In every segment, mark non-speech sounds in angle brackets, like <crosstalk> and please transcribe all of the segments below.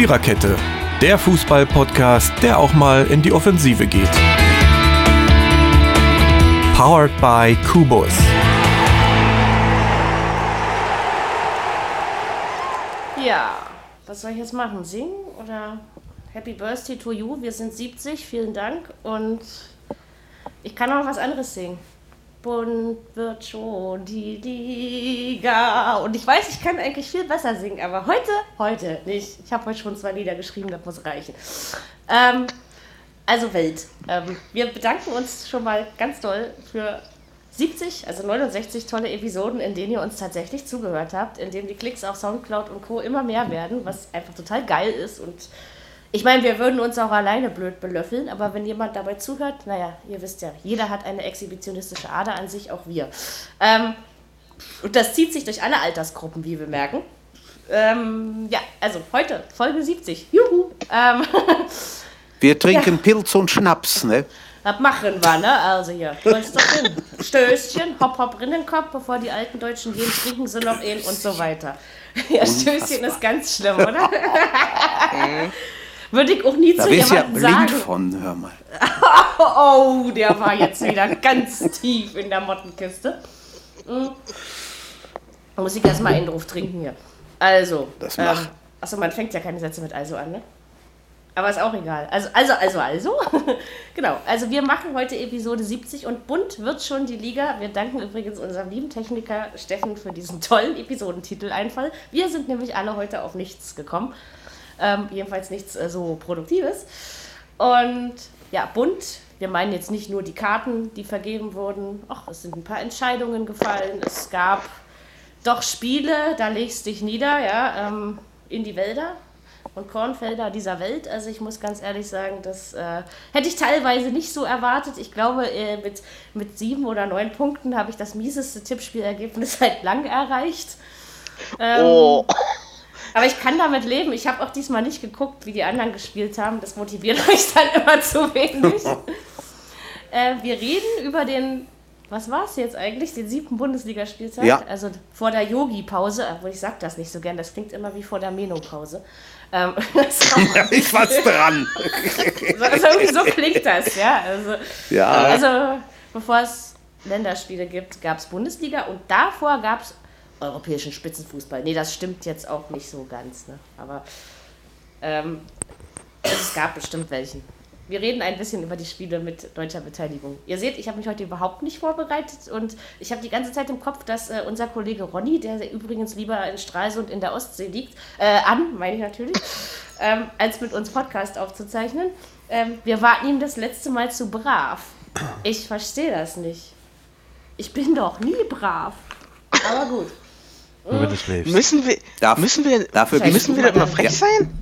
Viererkette, der Fußball-Podcast, der auch mal in die Offensive geht. Powered by Kubus. Ja, was soll ich jetzt machen? Singen oder Happy Birthday to you? Wir sind 70, vielen Dank. Und ich kann auch was anderes singen. Bunt wird schon die Liga. Und ich weiß, ich kann eigentlich viel besser singen, aber heute, heute nicht. Ich habe heute schon zwei Lieder geschrieben, das muss reichen. Ähm, also Welt. Ähm, wir bedanken uns schon mal ganz doll für 70, also 69 tolle Episoden, in denen ihr uns tatsächlich zugehört habt, in denen die Klicks auf Soundcloud und Co. immer mehr werden, was einfach total geil ist und ich meine, wir würden uns auch alleine blöd belöffeln, aber wenn jemand dabei zuhört, naja, ihr wisst ja, jeder hat eine exhibitionistische Ader an sich, auch wir. Ähm, und das zieht sich durch alle Altersgruppen, wie wir merken. Ähm, ja, also heute, Folge 70. Juhu! Ähm, <laughs> wir trinken ja. Pilz und Schnaps, ne? Das machen wir, ne? Also hier, Stößchen, hopp, hopp, Rinnenkopf, bevor die alten Deutschen gehen, trinken sie noch einen und so weiter. Ja, Stößchen ist ganz schlimm, oder? <laughs> <laughs> Würde ich auch nie da zu jemandem ja blind sagen. von, hör mal. <laughs> oh, der war jetzt wieder ganz tief in der Mottenkiste. Mhm. Muss ich erstmal einen drauf trinken hier. Also. Das macht. Ähm, achso, man fängt ja keine Sätze mit also an, ne? Aber ist auch egal. Also, also, also, also. <laughs> genau. Also, wir machen heute Episode 70 und bunt wird schon die Liga. Wir danken übrigens unserem lieben Techniker Steffen für diesen tollen Episodentitel-Einfall. Wir sind nämlich alle heute auf nichts gekommen. Ähm, jedenfalls nichts äh, so Produktives. Und ja, bunt. Wir meinen jetzt nicht nur die Karten, die vergeben wurden. Ach, es sind ein paar Entscheidungen gefallen. Es gab doch Spiele, da legst dich nieder, ja, ähm, in die Wälder und Kornfelder dieser Welt. Also ich muss ganz ehrlich sagen, das äh, hätte ich teilweise nicht so erwartet. Ich glaube, äh, mit, mit sieben oder neun Punkten habe ich das mieseste Tippspielergebnis <laughs> seit lang erreicht. Ähm, oh. Aber ich kann damit leben. Ich habe auch diesmal nicht geguckt, wie die anderen gespielt haben. Das motiviert <laughs> euch dann immer zu wenig. <laughs> äh, wir reden über den, was war es jetzt eigentlich, den siebten Bundesligaspieltag. Ja. Also vor der Yogi-Pause, obwohl ich sage das nicht so gern, das klingt immer wie vor der Menopause. Ähm, <laughs> ich war's dran. so, also so klingt das, ja. Also, ja. also bevor es Länderspiele gibt, gab es Bundesliga und davor gab es europäischen Spitzenfußball. Nee, das stimmt jetzt auch nicht so ganz, ne? aber ähm, es gab bestimmt welchen. Wir reden ein bisschen über die Spiele mit deutscher Beteiligung. Ihr seht, ich habe mich heute überhaupt nicht vorbereitet und ich habe die ganze Zeit im Kopf, dass äh, unser Kollege Ronny, der übrigens lieber in Stralsund in der Ostsee liegt, äh, an, meine ich natürlich, <laughs> ähm, als mit uns Podcast aufzuzeichnen. Ähm, wir warten ihm das letzte Mal zu brav. Ich verstehe das nicht. Ich bin doch nie brav. Aber gut. Wenn du schläfst. Müssen wir, Darf, müssen wir, dafür müssen wir da immer frech ja. sein?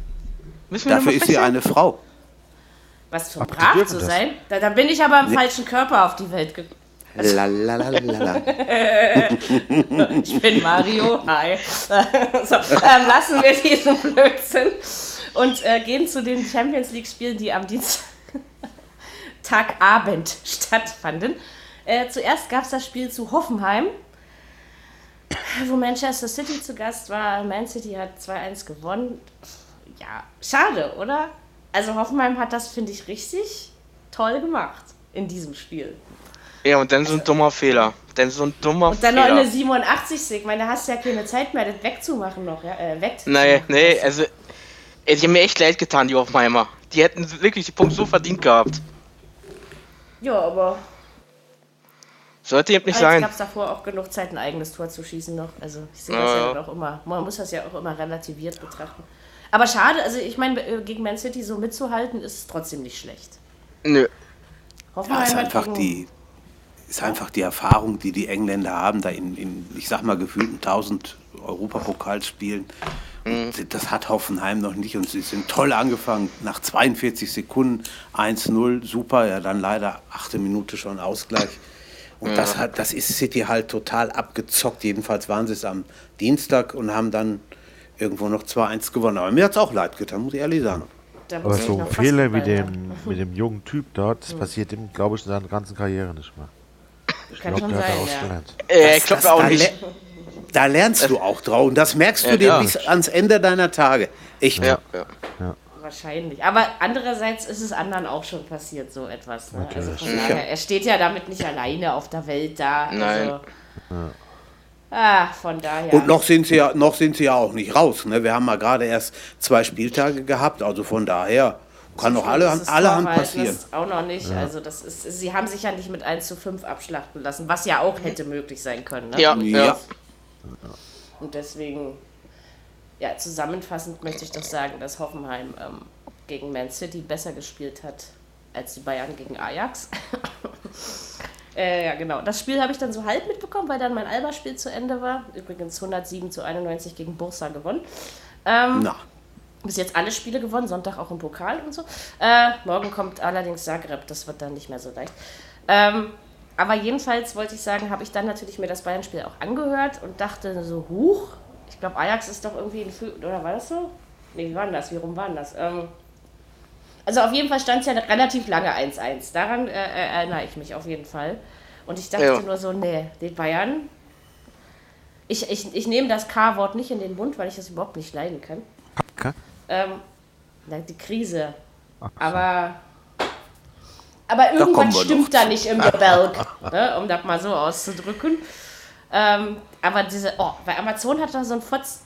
Müssen dafür ist sie sein? eine Frau. Was für brav zu sein? Da, da, bin ich aber im nee. falschen Körper auf die Welt gekommen. <laughs> ich bin Mario. Hi. <laughs> so, ähm, lassen wir diesen Blödsinn und äh, gehen zu den Champions League-Spielen, die am Dienstagabend <laughs> stattfanden. Äh, zuerst gab es das Spiel zu Hoffenheim wo Manchester City zu Gast war. Man City hat 2-1 gewonnen. Ja, schade, oder? Also Hoffenheim hat das, finde ich, richtig toll gemacht in diesem Spiel. Ja, und dann so ein dummer Fehler. Dann so ein dummer Und dann Fehler. noch eine 87. Ich meine, da hast du ja keine Zeit mehr, das wegzumachen noch, ja? Äh, weg nee, nee, also. Ey, die haben mir echt leid getan, die Hoffenheimer. Die hätten wirklich die Punkte so verdient gehabt. Ja, aber sollte eben nicht Aber sein. Es gab davor auch genug Zeit, ein eigenes Tor zu schießen noch. Also ich sehe das ja, ja auch immer. Man muss das ja auch immer relativiert betrachten. Aber schade, also ich meine, äh, gegen Man City so mitzuhalten, ist trotzdem nicht schlecht. Nö. Hoffenheim ja, ist einfach die ist einfach die Erfahrung, die die Engländer haben, da in, in ich sag mal, gefühlten 1000 Europapokalspielen. Mhm. Das hat Hoffenheim noch nicht und sie sind toll angefangen. Nach 42 Sekunden 1-0, super, ja, dann leider achte Minute schon Ausgleich. Und ja. das, hat, das ist City halt total abgezockt. Jedenfalls waren sie es am Dienstag und haben dann irgendwo noch 2-1 gewonnen. Aber mir hat es auch leid getan, muss ich ehrlich sagen. Aber so Fehler wie dem, mit dem jungen Typ dort, das hm. passiert ihm, glaube ich, in seiner ganzen Karriere nicht mehr. Ich glaube, der hat daraus ja. gelernt. Äh, ich glaube auch nicht. Da lernst du auch drauf und das merkst du ja, dir bis ans Ende deiner Tage. Echt. Ja, ja. Wahrscheinlich. Aber andererseits ist es anderen auch schon passiert, so etwas. Ne? Also von daher, er steht ja damit nicht alleine auf der Welt da. Nein. Also, ah, von daher. Und noch sind sie ja, noch sind sie ja auch nicht raus. Ne? Wir haben mal gerade erst zwei Spieltage gehabt, also von daher kann noch alle, Das allerhand passieren. ist auch noch nicht. Also das ist, sie haben sich ja nicht mit 1 zu 5 abschlachten lassen, was ja auch hätte möglich sein können. Ne? Ja, Ja. ja. Und deswegen, ja, zusammenfassend möchte ich doch sagen, dass Hoffenheim ähm, gegen Man City besser gespielt hat als die Bayern gegen Ajax. <laughs> äh, ja, genau. Das Spiel habe ich dann so halb mitbekommen, weil dann mein Alba-Spiel zu Ende war. Übrigens 107 zu 91 gegen Bursa gewonnen. Ähm, Na, bis jetzt alle Spiele gewonnen, Sonntag auch im Pokal und so. Äh, morgen kommt allerdings Zagreb, das wird dann nicht mehr so leicht. Ähm, aber jedenfalls wollte ich sagen, habe ich dann natürlich mir das Bayern-Spiel auch angehört und dachte so, huch, ich glaube Ajax ist doch irgendwie in Fü oder war das so? Nee, wie war denn das? Wie rum war denn das? Ähm, also auf jeden Fall stand es ja relativ lange 1-1. Daran äh, äh, erinnere ich mich auf jeden Fall. Und ich dachte Ja. nur so, nee, die Bayern. Ich, ich, ich nehme das K-Wort nicht in den Mund, weil ich das überhaupt nicht leiden kann. Ka- Ähm, die Krise. Aber, aber irgendwas wir stimmt noch da nicht im Gebälk, ne, um das mal so auszudrücken. Ähm, aber diese, oh, bei Amazon hat doch so ein Fotz,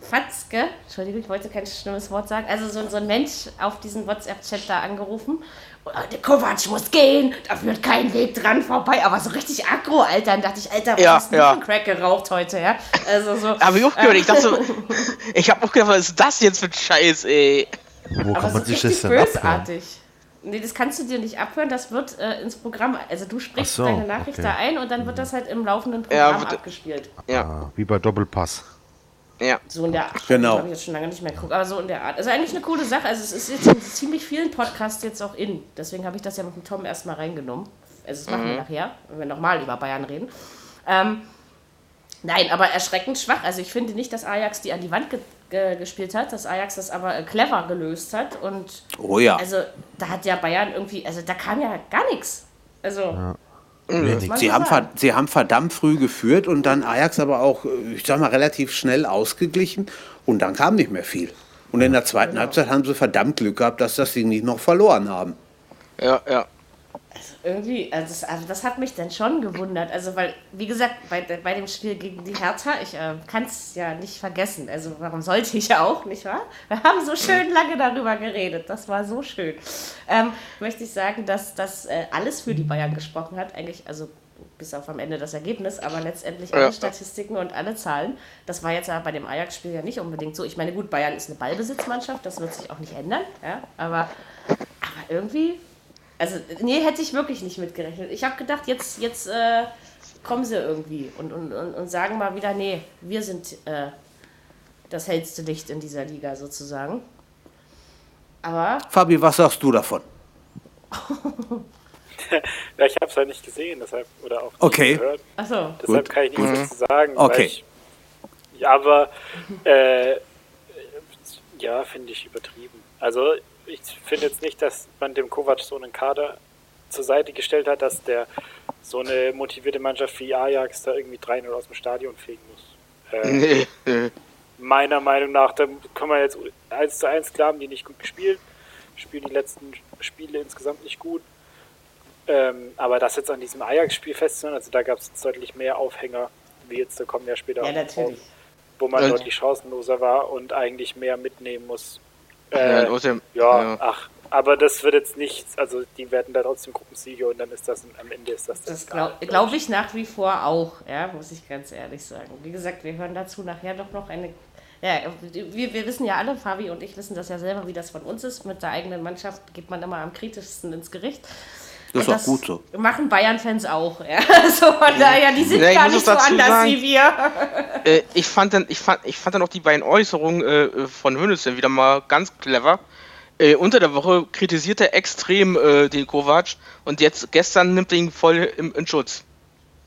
Fatzke, Entschuldigung, ich wollte kein schlimmes Wort sagen, also so, so ein Mensch auf diesen WhatsApp-Chat da angerufen. Oh, der Kovac muss gehen, da führt kein Weg dran vorbei, aber so richtig aggro, Alter. Dann dachte ich, Alter, was Ja, hast du ja. für ein Crack geraucht heute, ja? Also so. Hab ich auch gehört. Ich dachte so, <laughs> ich hab auch gedacht, was ist das jetzt für ein Scheiß, ey? Wo Aber kann so man sich richtig das denn abhören? Nee, das kannst du dir nicht abhören, das wird äh, ins Programm, also du sprichst so, deine Nachricht okay. da ein und dann wird das halt im laufenden Ja, Programm wird- abgespielt. Ja, Ah, wie bei Doppelpass. ja. So in der Art. Genau. habe ich jetzt schon lange nicht mehr geguckt, aber so in der Art. Also eigentlich eine coole Sache. Also es ist jetzt in ziemlich vielen Podcasts jetzt auch in. Deswegen habe ich das ja mit dem Tom erstmal reingenommen. Also das machen wir nachher, wenn wir nochmal über Bayern reden. Ähm, nein, aber erschreckend schwach. Also ich finde nicht, dass Ajax die an die Wand ge ge gespielt hat, dass Ajax das aber äh, clever gelöst hat und oh ja. also da hat ja Bayern irgendwie, also da kam ja gar nichts. Also, man Sie haben, sie haben verdammt früh geführt und dann Ajax aber auch, äh, ich sag mal, relativ schnell ausgeglichen und dann kam nicht mehr viel. Und in der zweiten Genau. Halbzeit haben sie verdammt Glück gehabt, dass das Ding nicht noch verloren haben. Ja, ja. Irgendwie, also das, also das hat mich dann schon gewundert. Also, weil, wie gesagt, bei, bei dem Spiel gegen die Hertha, ich äh, kann es ja nicht vergessen. Also, warum sollte ich ja auch, nicht wahr? Wir haben so schön lange darüber geredet. Das war so schön. Ähm, möchte ich sagen, dass das äh, alles für die Bayern gesprochen hat. Eigentlich, also bis auf am Ende das Ergebnis, aber letztendlich alle Ja. Statistiken und alle Zahlen. Das war jetzt ja bei dem Ajax-Spiel ja nicht unbedingt so. Ich meine, gut, Bayern ist eine Ballbesitzmannschaft, das wird sich auch nicht ändern, ja, aber, aber irgendwie, also, nee, hätte ich wirklich nicht mitgerechnet. Ich habe gedacht, jetzt, jetzt äh, kommen sie irgendwie und, und, und, und sagen mal wieder, nee, wir sind äh, das hellste Licht in dieser Liga sozusagen. Aber Fabi, was sagst du davon? <laughs> Ja, ich habe es halt nicht gesehen, deshalb oder auch nicht Okay. gehört. Achso, Deshalb Gut. kann ich nichts dazu sagen. Okay. Weil ich, ja, aber äh, ja, finde ich übertrieben. Also ich finde jetzt nicht, dass man dem Kovac so einen Kader zur Seite gestellt hat, dass der so eine motivierte Mannschaft wie Ajax da irgendwie 3-0 aus dem Stadion fegen muss. Äh, <laughs> Nee, meiner Meinung nach, da kann man jetzt 1 zu 1 klar, haben die nicht gut gespielt, spielen die letzten Spiele insgesamt nicht gut. Ähm, aber das jetzt an diesem Ajax-Spiel festzuhalten, also da gab es deutlich mehr Aufhänger, wie jetzt, da kommen ja später ja, auch noch natürlich. drauf, wo man deutlich chancenloser war und eigentlich mehr mitnehmen muss. Ja, Äh, und außerdem, ja, ja. ach, aber das wird jetzt nichts, also die werden da trotzdem Gruppensieger und dann ist das, am Ende ist das Das egal, glaube glaub ich nach wie vor auch, ja, muss ich ganz ehrlich sagen. Wie gesagt, wir hören dazu nachher doch noch eine. Ja, wir, wir wissen ja alle, Fabi und ich wissen das ja selber, wie das von uns ist. Mit der eigenen Mannschaft geht man immer am kritischsten ins Gericht. Das ist auch gut so. Machen Bayern-Fans auch, ja. <laughs> So von daher, die sind Ja, gar nicht so anders sagen- wie wir. Äh, ich fand dann, ich fand, ich fand dann auch die beiden Äußerungen äh, von Hönes wieder mal ganz clever. Äh, unter der Woche kritisiert er extrem äh, den Kovac und jetzt gestern nimmt er ihn voll im, in Schutz.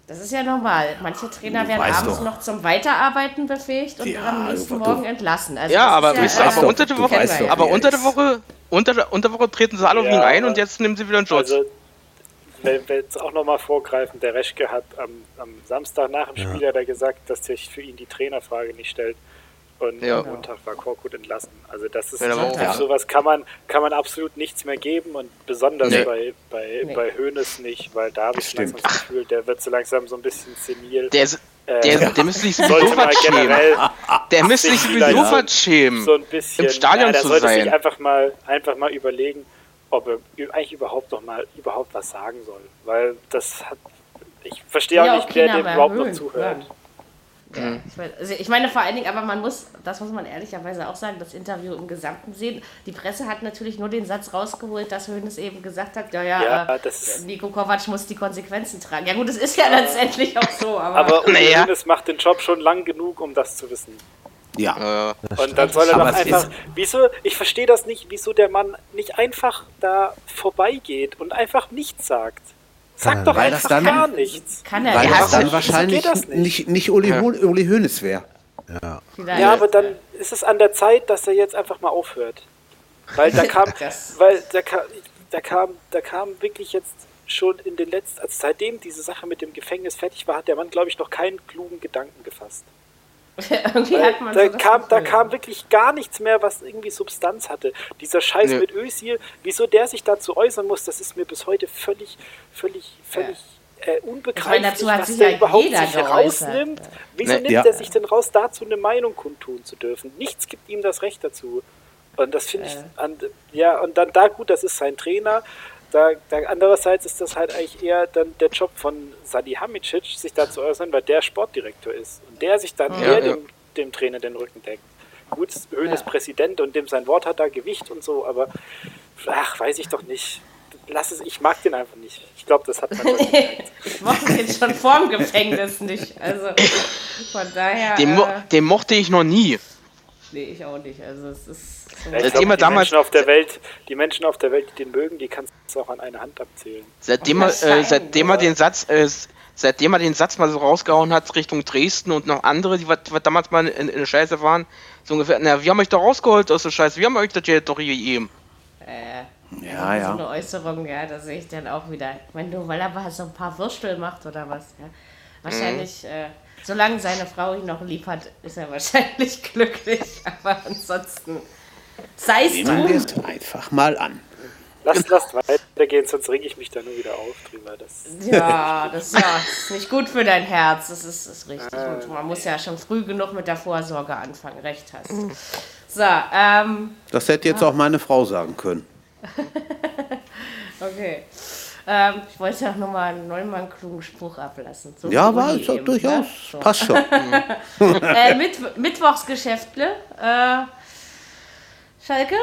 Das ist ja normal. Manche Trainer Du werden abends doch. noch zum Weiterarbeiten befähigt und Ja, am nächsten du- Morgen entlassen. Also Ja, aber, ja, aber doch, unter der du Woche, aber er unter der. Woche, unter der, unter der Woche treten sie alle auf ihn ein und jetzt nehmen sie wieder in Schutz. Also, wenn wir jetzt auch nochmal vorgreifen, der Reschke hat am, am Samstag nach dem Spiel hat er gesagt, dass sich für ihn die Trainerfrage nicht stellt. und ja. am Montag war Korkut entlassen. Also das ist ja, Sonntag, sowas kann man, kann man absolut nichts mehr geben und besonders nee. bei, bei, nee. bei Hoeneß nicht, weil da habe ich langsam das Gefühl, der wird so langsam so ein bisschen senil. Der, ist, äh, der, der müsste sich sowieso schämen. Der müsste sich sowieso schämen. So ein bisschen, im Stadion ja, zu sollte sein. sich einfach mal, einfach mal überlegen, ob er eigentlich überhaupt noch mal überhaupt was sagen soll. Weil das hat. Ich verstehe auch nicht, wer dem überhaupt noch zuhört. Ja. Mhm. Also ich meine vor allen Dingen, aber man muss, das muss man ehrlicherweise auch sagen, das Interview im Gesamten sehen. Die Presse hat natürlich nur den Satz rausgeholt, dass Hönes eben gesagt hat, ja, ja, ja äh, Nico Kovac muss die Konsequenzen tragen. Ja gut, es ist ja, ja letztendlich auch so. Aber, aber naja. Hönes macht den Job schon lang genug, um das zu wissen. Ja. Und dann soll er doch einfach. Wieso, ich verstehe das nicht, wieso der Mann nicht einfach da vorbeigeht und einfach nichts sagt. Sag doch weil einfach dann, gar nichts. Kann er weil ja, das dann wahrscheinlich das nicht. nicht, nicht Uli, ja. Uli Hoeneß wäre. Ja. ja, aber dann ist es an der Zeit, dass er jetzt einfach mal aufhört. Weil da kam, <laughs> weil da kam, da kam, da kam wirklich jetzt schon in den letzten, also seitdem diese Sache mit dem Gefängnis fertig war, hat der Mann, glaube ich, noch keinen klugen Gedanken gefasst. <laughs> irgendwie hat man da, so kam, da kam wirklich gar nichts mehr, was irgendwie Substanz hatte. Dieser Scheiß nee. mit Özil, wieso der sich dazu äußern muss, das ist mir bis heute völlig, völlig, völlig ja. äh, unbegreiflich, meine, was der ja überhaupt sich herausnimmt. Wieso nee. nimmt ja. er sich denn raus, dazu eine Meinung kundtun zu dürfen? Nichts gibt ihm das Recht dazu. Und das finde ich, an, ja, und dann da gut, das ist sein Trainer, da, da, andererseits ist das halt eigentlich eher dann der Job von Sadi Hamicic, sich da zu äußern, weil der Sportdirektor ist und der sich dann ja, eher ja. Dem, dem, Trainer den Rücken deckt. Gut, Höhn ja. ist Präsident und dem sein Wort hat da Gewicht und so, aber ach, weiß ich doch nicht. Lass es, ich mag den einfach nicht. Ich glaube, das hat man schon <laughs> Ich mochte den schon vorm Gefängnis nicht. Also von daher. Den, mo äh, den mochte ich noch nie. Nee, ich auch nicht. Also es ist. So ja, glaub, die damals Menschen auf der Welt, die Menschen auf der Welt, die den mögen, die kannst du auch an einer Hand abzählen. Seitdem er, äh, seitdem er den Satz, äh, seitdem er den Satz mal so rausgehauen hat Richtung Dresden und noch andere, die was damals mal in, in der Scheiße waren, so ungefähr, na, wir haben euch doch rausgeholt aus der Scheiße, wir haben euch das Geld doch hier gegeben. Äh. Ja, ja. So eine Äußerung, ja, da sehe ich dann auch wieder. Ich meine, nur weil er mal so ein paar Würstel macht oder was, ja. Wahrscheinlich, mhm. äh, Solange seine Frau ihn noch lieb hat, ist er wahrscheinlich <laughs> glücklich. Aber ansonsten sei es Nehmen wir es einfach mal an. Lasst, lasst weitergehen, sonst reg ich mich da nur wieder auf drüber. Das ja, das ja, ist nicht gut für dein Herz. Das ist, ist richtig äh, gut. Man muss ja schon früh genug mit der Vorsorge anfangen. Recht hast. So, ähm, Das hätte jetzt ja. auch meine Frau sagen können. <laughs> okay. Ähm, ich wollte ja nochmal einen neunmal klugen Spruch ablassen. So ja, war es durchaus. Ne? So. Passt schon. <laughs> äh, Mit Mittwochsgeschäftle. Äh, Schalke.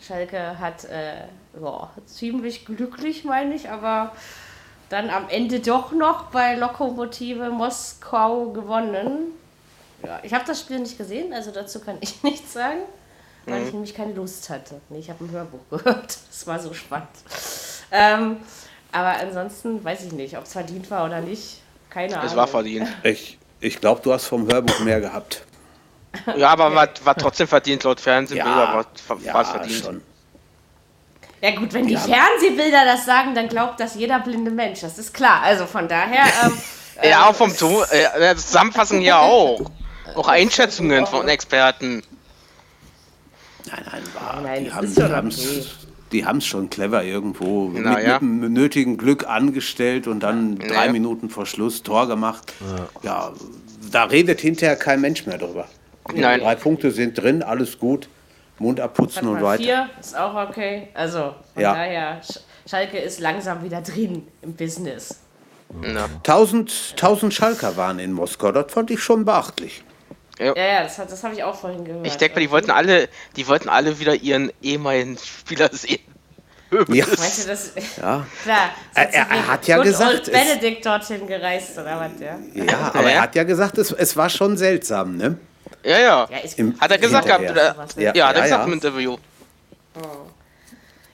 Schalke hat äh, boah, ziemlich glücklich, meine ich, aber dann am Ende doch noch bei Lokomotive Moskau gewonnen. Ja, ich habe das Spiel nicht gesehen, also dazu kann ich <laughs> nichts sagen, weil mhm. ich nämlich keine Lust hatte. Nee, ich habe ein Hörbuch gehört. <laughs> Das war so spannend. Ähm, aber ansonsten weiß ich nicht, ob es verdient war oder nicht. Keine Ahnung. Es war verdient. Ich, ich glaube, du hast vom Hörbuch mehr gehabt. Ja, aber war, war trotzdem verdient, laut Fernsehbilder ja, war, war ja, es verdient. Schon. Ja gut, wenn die ja. Fernsehbilder das sagen, dann glaubt das jeder blinde Mensch, das ist klar. Also von daher... <laughs> Ähm, ja, auch vom Ton, äh, Zusammenfassung ja auch. Auch <laughs> Einschätzungen von Experten. Nein, nein, war, nein, die haben, die okay die haben es schon clever irgendwo Na, mit, ja. mit, dem nötigen Glück angestellt und dann ja. drei Minuten vor Schluss Tor gemacht. Ja. ja. da redet hinterher kein Mensch mehr drüber. Nein. Drei Punkte sind drin, alles gut. Mund abputzen und weiter. Vier ist auch okay. Also von ja. daher, Schalke ist langsam wieder drin im Business. Ja. 1000, 1000 Schalker waren in Moskau, das fand ich schon beachtlich. Ja, ja, das, das habe ich auch vorhin gehört. Ich denke mal, die wollten alle, die wollten alle wieder ihren ehemaligen Spieler sehen. <laughs> Ja. Meinst du das? Ja. <laughs> Klar. Er, er, hat ja gesagt. Benedikt dorthin gereist oder was, ja? Ja, aber er hat ja gesagt, es, es war schon seltsam, ne? Ja, ja. ja Im, hat er gesagt gehabt, oder? Ja, ja, hat er gesagt im Interview. Oh.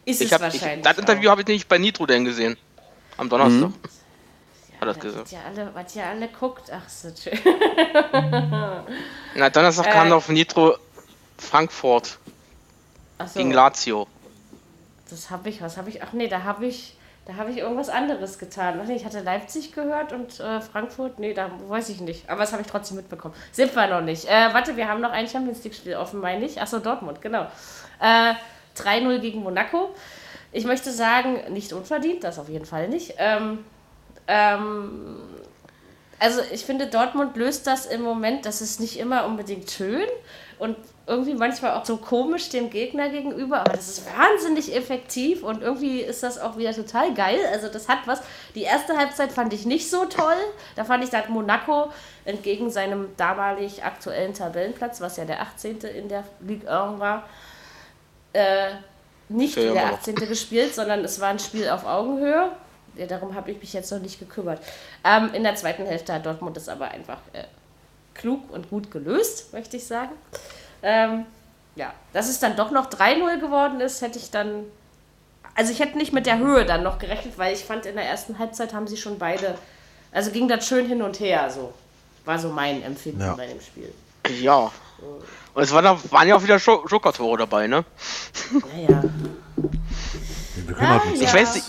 Ist ich es hab, wahrscheinlich. Ich, das Interview habe ich nicht bei Nitro denn gesehen. Am Donnerstag. Mhm. Hat er gesagt. Was ihr alle, was ihr alle guckt, ach so schön. Na, Donnerstag äh, kam noch Nitro Frankfurt. So. Gegen Lazio. Das habe ich, was habe ich? Ach nee, da habe ich Da habe ich irgendwas anderes getan. Ach nee, ich hatte Leipzig gehört und äh, Frankfurt. Nee, da weiß ich nicht. Aber das habe ich trotzdem mitbekommen. Sind wir noch nicht. Äh, warte, wir haben noch ein Champions League-Spiel offen, meine ich. Achso, Dortmund, genau. Äh, 3-0 gegen Monaco. Ich möchte sagen, nicht unverdient, das auf jeden Fall nicht. Ähm, ähm, also ich finde, Dortmund löst das im Moment, das ist nicht immer unbedingt schön und irgendwie manchmal auch so komisch dem Gegner gegenüber, aber das ist wahnsinnig effektiv und irgendwie ist das auch wieder total geil. Also das hat was. Die erste Halbzeit fand ich nicht so toll. Da fand ich, da hat Monaco entgegen seinem damalig aktuellen Tabellenplatz, was ja der 18. in der Ligue 1 war, äh, nicht wie der 18. gespielt, sondern es war ein Spiel auf Augenhöhe. Ja, darum habe ich mich jetzt noch nicht gekümmert. Ähm, in der zweiten Hälfte hat Dortmund das aber einfach äh, klug und gut gelöst, möchte ich sagen. Ähm, ja, dass es dann doch noch 3-0 geworden ist, hätte ich dann. Also ich hätte nicht mit der Höhe dann noch gerechnet, weil ich fand, in der ersten Halbzeit haben sie schon beide. Also ging das schön hin und her, so. War so mein Empfinden ja. bei dem Spiel. Ja. Und es waren, waren ja auch wieder Joker-Tore dabei, ne? Ja, ja. Ah, ja. Ich weiß nicht.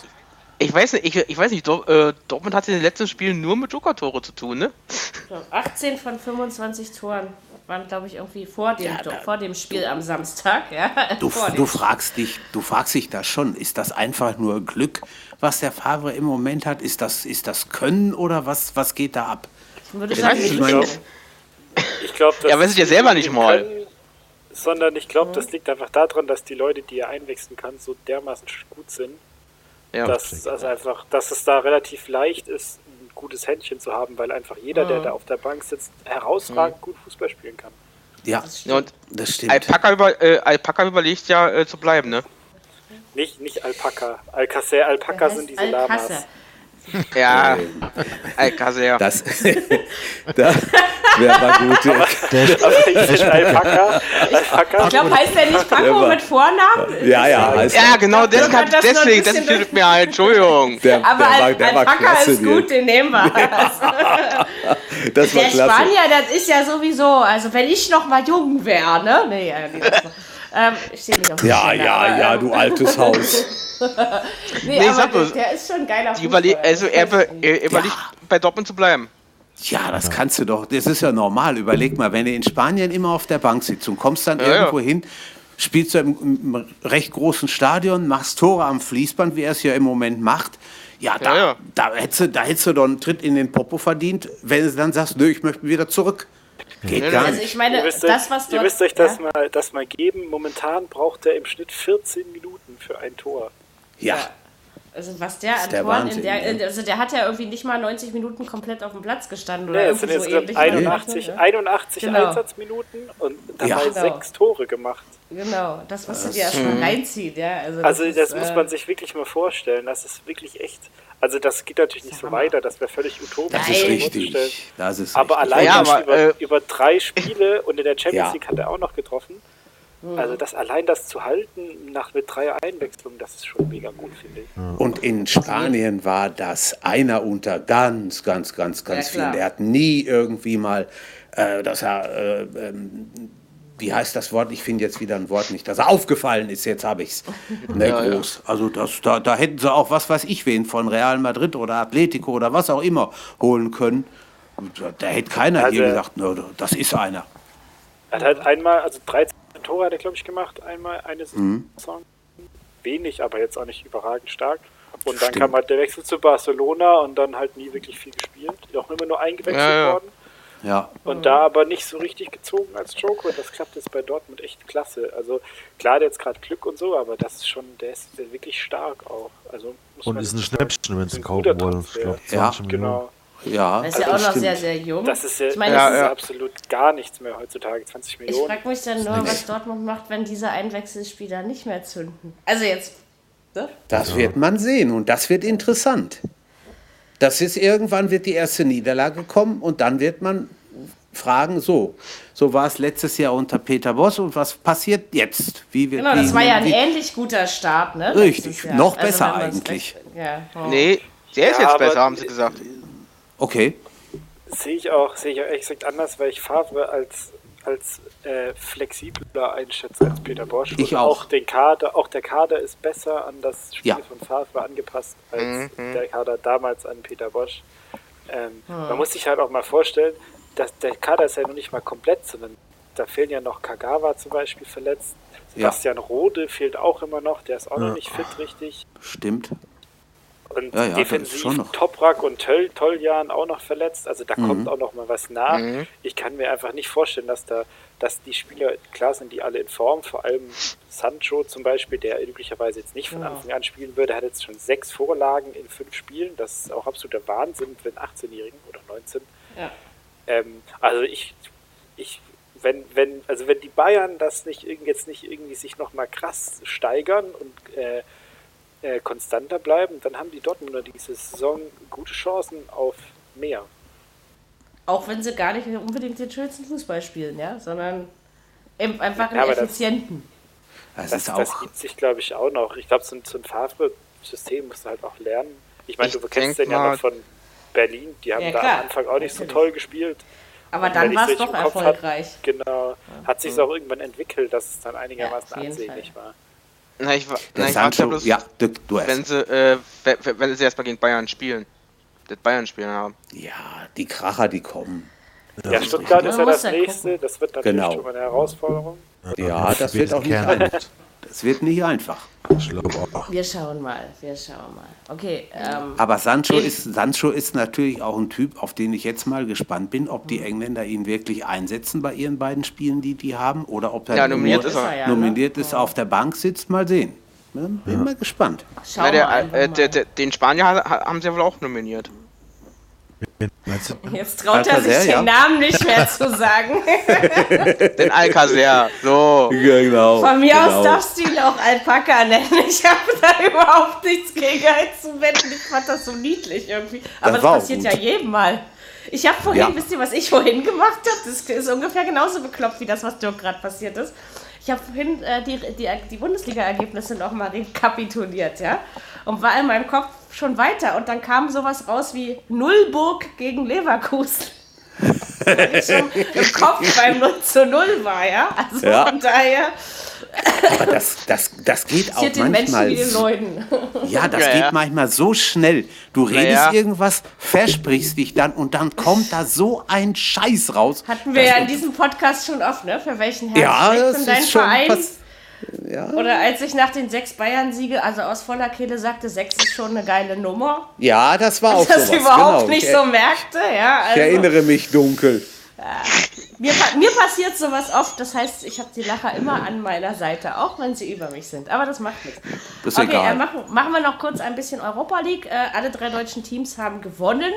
Ich weiß nicht, ich, ich weiß nicht, äh, Dortmund hatte in den letzten Spielen nur mit Joker-Tore zu tun, ne? 18 von 25 Toren waren, glaube ich, irgendwie vor dem, ja, da, vor dem Spiel am Samstag. Ja? Du, <laughs> du, fragst dich, du fragst dich da schon, ist das einfach nur Glück, was der Favre im Moment hat? Ist das, ist das Können oder was, was geht da ab? Ich würde sagen, ich, glaube, ich glaub, Ja, weiß ich ja selber nicht mal. Können, sondern ich glaube, das liegt einfach daran, dass die Leute, die er einwechseln kann, so dermaßen gut sind, ja. dass, dass, einfach, dass es da relativ leicht ist, gutes Händchen zu haben, weil einfach jeder, mhm. der da auf der Bank sitzt, herausragend mhm. gut Fußball spielen kann. Ja, das stimmt. Und das stimmt. Alpaka, über, äh, Alpaka überlegt ja äh, zu bleiben, ne? Nicht, nicht Alpaka. Alcacer, Alpaka sind diese Alcacer. Lamas. Ja, Alcacer. <laughs> Das, <laughs> das wäre mal gut. Aber, aber <laughs> ich Alpaka, Alpaka. Ich glaube, heißt der nicht Paco mit Vornamen? Ja, ja. Heißt ja, genau, das kann, das deswegen, das fehlt mir ein, Entschuldigung. Der, aber der war, der Alpaka ist gut, den nehmen wir. das der Spanier, das ist ja sowieso, also wenn ich noch mal jung wäre, ne? Nee, nee ähm, ich stehe nicht auf Ja, Stelle, ja, aber, ja, ähm, du altes <laughs> Haus. nee, nee aber der, der, ist schon geiler Fußball. Also er, er überlegt, ja. bei Dortmund zu bleiben. Ja, das kannst du doch. Das ist ja normal. Überleg mal, wenn du in Spanien immer auf der Bank sitzt und kommst dann ja, irgendwo ja. hin, spielst du im, im, recht großen Stadion, machst Tore am Fließband, wie er es ja im Moment macht. Ja, da, ja, da, hättest, du, da hättest du doch einen Tritt in den Popo verdient, wenn du dann sagst, nö, ich möchte wieder zurück. Geht gar also ich meine, ihr das, was Ihr müsst euch das, mal, das mal geben. Momentan braucht er im Schnitt 14 Minuten für ein Tor. Ja. Also was der an Toren in der, ne? also der hat ja irgendwie nicht mal 90 Minuten komplett auf dem Platz gestanden oder nee, es sind jetzt so 81, ne? 81 genau. Einsatzminuten und dabei ja. genau. sechs Tore gemacht. Genau, das musst du dir erstmal reinziehen, ja. Also, das, also das ist, muss äh, man sich wirklich mal vorstellen. Das ist wirklich echt. Also das geht natürlich nicht so weiter, das wäre völlig utopisch. Das ist richtig. Das ist aber allein ja, aber, über, äh, über, drei Spiele und in der Champions League hat er auch noch getroffen. Mhm. Also das allein das zu halten nach mit drei Einwechslungen, das ist schon mega gut, finde ich. Und in Spanien war das einer unter ganz, ganz, ganz, ganz ja, vielen. Der hat nie irgendwie mal, äh, dass er, äh, ähm, wie heißt das Wort? Ich finde jetzt wieder ein Wort nicht, dass er aufgefallen ist. Jetzt habe ich es. Ne, ja, groß. Ja. Also das, da, da hätten sie auch was weiß ich wen von Real Madrid oder Atletico oder was auch immer holen können. Da, da hätte keiner also, hier gesagt, no, das ist einer. Er hat halt einmal, also 13 Tore hat er, glaube ich, gemacht, einmal eine mhm. Saison. Wenig, aber jetzt auch nicht überragend stark. Und dann Stimmt. kam halt der Wechsel zu Barcelona und dann halt nie wirklich viel gespielt. Auch immer nur eingewechselt ja, ja. worden. Ja. Und da aber nicht so richtig gezogen als Joker. Und das klappt jetzt bei Dortmund echt klasse. Also klar, der jetzt gerade Glück und so, aber das ist schon, der ist wirklich stark auch. Also und ist ein Schnäppchen, wenn sie kaufen wollen. Ich glaube, ja, genau. Ja, das ist ja auch noch sehr, sehr jung. Das ist ja, ich meine, ja, das ist ja. absolut gar nichts mehr heutzutage. 20 Millionen. Ich frage mich dann nur, was Dortmund macht, wenn diese Einwechselspieler nicht mehr zünden. Also jetzt. Ne? Das wird man sehen und das wird interessant. Das ist irgendwann wird die erste Niederlage kommen und dann wird man fragen, so, so war es letztes Jahr unter Peter Boss und was passiert jetzt? Wie wird, genau, das wie, war ja ein wie, ähnlich guter Start, ne? Richtig, noch also besser eigentlich. Recht, ja, oh. Nee, der ist ja, jetzt besser, haben sie gesagt. Okay. Sehe ich auch, sehe ich auch ehrlich gesagt anders, weil ich Favre als, als äh, flexibler einschätze als Peter Bosch. Ich auch. auch. den Kader, auch der Kader ist besser an das Spiel Ja. von Favre angepasst als Mhm. der Kader damals an Peter Bosch. Ähm, Hm. Man muss sich halt auch mal vorstellen, dass der Kader ist ja noch nicht mal komplett, sondern da fehlen ja noch Kagawa zum Beispiel verletzt. Ja. Sebastian Rode fehlt auch immer noch, der ist auch noch nicht fit richtig. Stimmt. Und Ja, ja, defensiv schon noch- Toprak und Töll, Toljan auch noch verletzt. Also da kommt auch noch mal was nach. Mhm. Ich kann mir einfach nicht vorstellen, dass da, dass die Spieler klar sind, die alle in Form, vor allem Sancho zum Beispiel, der üblicherweise jetzt nicht von Genau. Anfang an spielen würde, hat jetzt schon sechs Vorlagen in fünf Spielen. Das ist auch absoluter Wahnsinn für einen 18-Jährigen oder 19. Ja. Ähm, also ich, ich, wenn, wenn, also wenn die Bayern das nicht irgend- jetzt nicht irgendwie sich noch mal krass steigern und äh, äh, konstanter bleiben, dann haben die Dortmunder diese Saison gute Chancen auf mehr. Auch wenn sie gar nicht unbedingt den schönsten Fußball spielen, ja, sondern einfach einen Ja, das- effizienten. Das, Das, ist das auch. gibt sich, glaube ich, auch noch. Ich glaube, so ein, so ein Favre-System musst du halt auch lernen. Ich meine, Ich du kennst den ja noch von Berlin. Die haben Ja, da am Anfang auch nicht so toll gespielt. Aber Und dann war es doch erfolgreich. Genau. Hat sich auch irgendwann entwickelt, dass es dann einigermaßen jeden ansehnlich war. Na, ich, Der na, ich ja Sancho, bloß, ja, du, du wenn hast. sie, äh, wenn, wenn sie erstmal gegen Bayern spielen. Das Bayern spielen haben. Ja, die Kracher, die kommen. Ja, Stuttgart Man ist ja das ja nächste. gucken. Das wird natürlich Genau. schon mal eine Herausforderung. Ja, das wird auch nicht. Das wird nicht einfach. Ich glaube auch. Wir schauen mal, wir schauen mal. Okay, ähm, Aber Sancho ist, Sancho ist natürlich auch ein Typ, auf den ich jetzt mal gespannt bin, ob die Engländer ihn wirklich einsetzen bei ihren beiden Spielen, die die haben, oder ob er Ja, nominiert nur ist er. ja, nominiert ne? ist, auf der Bank sitzt. Mal sehen. Ne? Bin mal gespannt. Schau Na, der, mal äh, mal. der, der, den Spanier ha- ha- haben sie ja wohl auch nominiert. Jetzt traut er sich Alcacer, den ja. Namen nicht mehr zu <laughs> sagen. Den Alcacer. So. Genau. Von mir aus darfst du ihn auch Alpaka nennen. Ich habe da <laughs> überhaupt nichts gegen einzuwenden. Ich fand das so niedlich irgendwie. Aber das, auch passiert gut. ja jedem Mal. Ich habe vorhin, Ja. wisst ihr, was ich vorhin gemacht habe? Das ist ungefähr genauso bekloppt wie das, was Dirk gerade passiert ist. Ich habe vorhin äh, die, die, die Bundesliga-Ergebnisse nochmal rekapituliert, ja? Und war in meinem Kopf schon weiter. Und dann kam sowas raus wie Nullburg gegen Leverkusen. <laughs> Weil ich schon im Kopf beim 0 zu 0 war, ja? Also Ja. von daher Aber das, das, das geht auch den Menschen manchmal. wie den Leuten. Ja, das Ja, geht ja. manchmal so schnell. Du redest ja. irgendwas, versprichst dich dann und dann kommt da so ein Scheiß raus. Hatten wir dass ja in diesem Podcast schon oft, ne? Für welchen Herrn Ja, das denn dein ist schon Verein? pass ja. Oder als ich nach den sechs Bayern-Siege, also aus voller Kehle sagte, sechs ist schon eine geile Nummer. ja, das war auch das sowas. überhaupt genau. nicht ich, so merkte, ja. ich Also, erinnere mich dunkel. Mir, pa- mir passiert sowas oft, das heißt, ich habe die Lacher immer an meiner Seite, auch wenn sie über mich sind. Aber das macht nichts. Das ist Okay, egal. äh, machen, machen wir noch kurz ein bisschen Europa League. Äh, alle drei deutschen Teams haben gewonnen.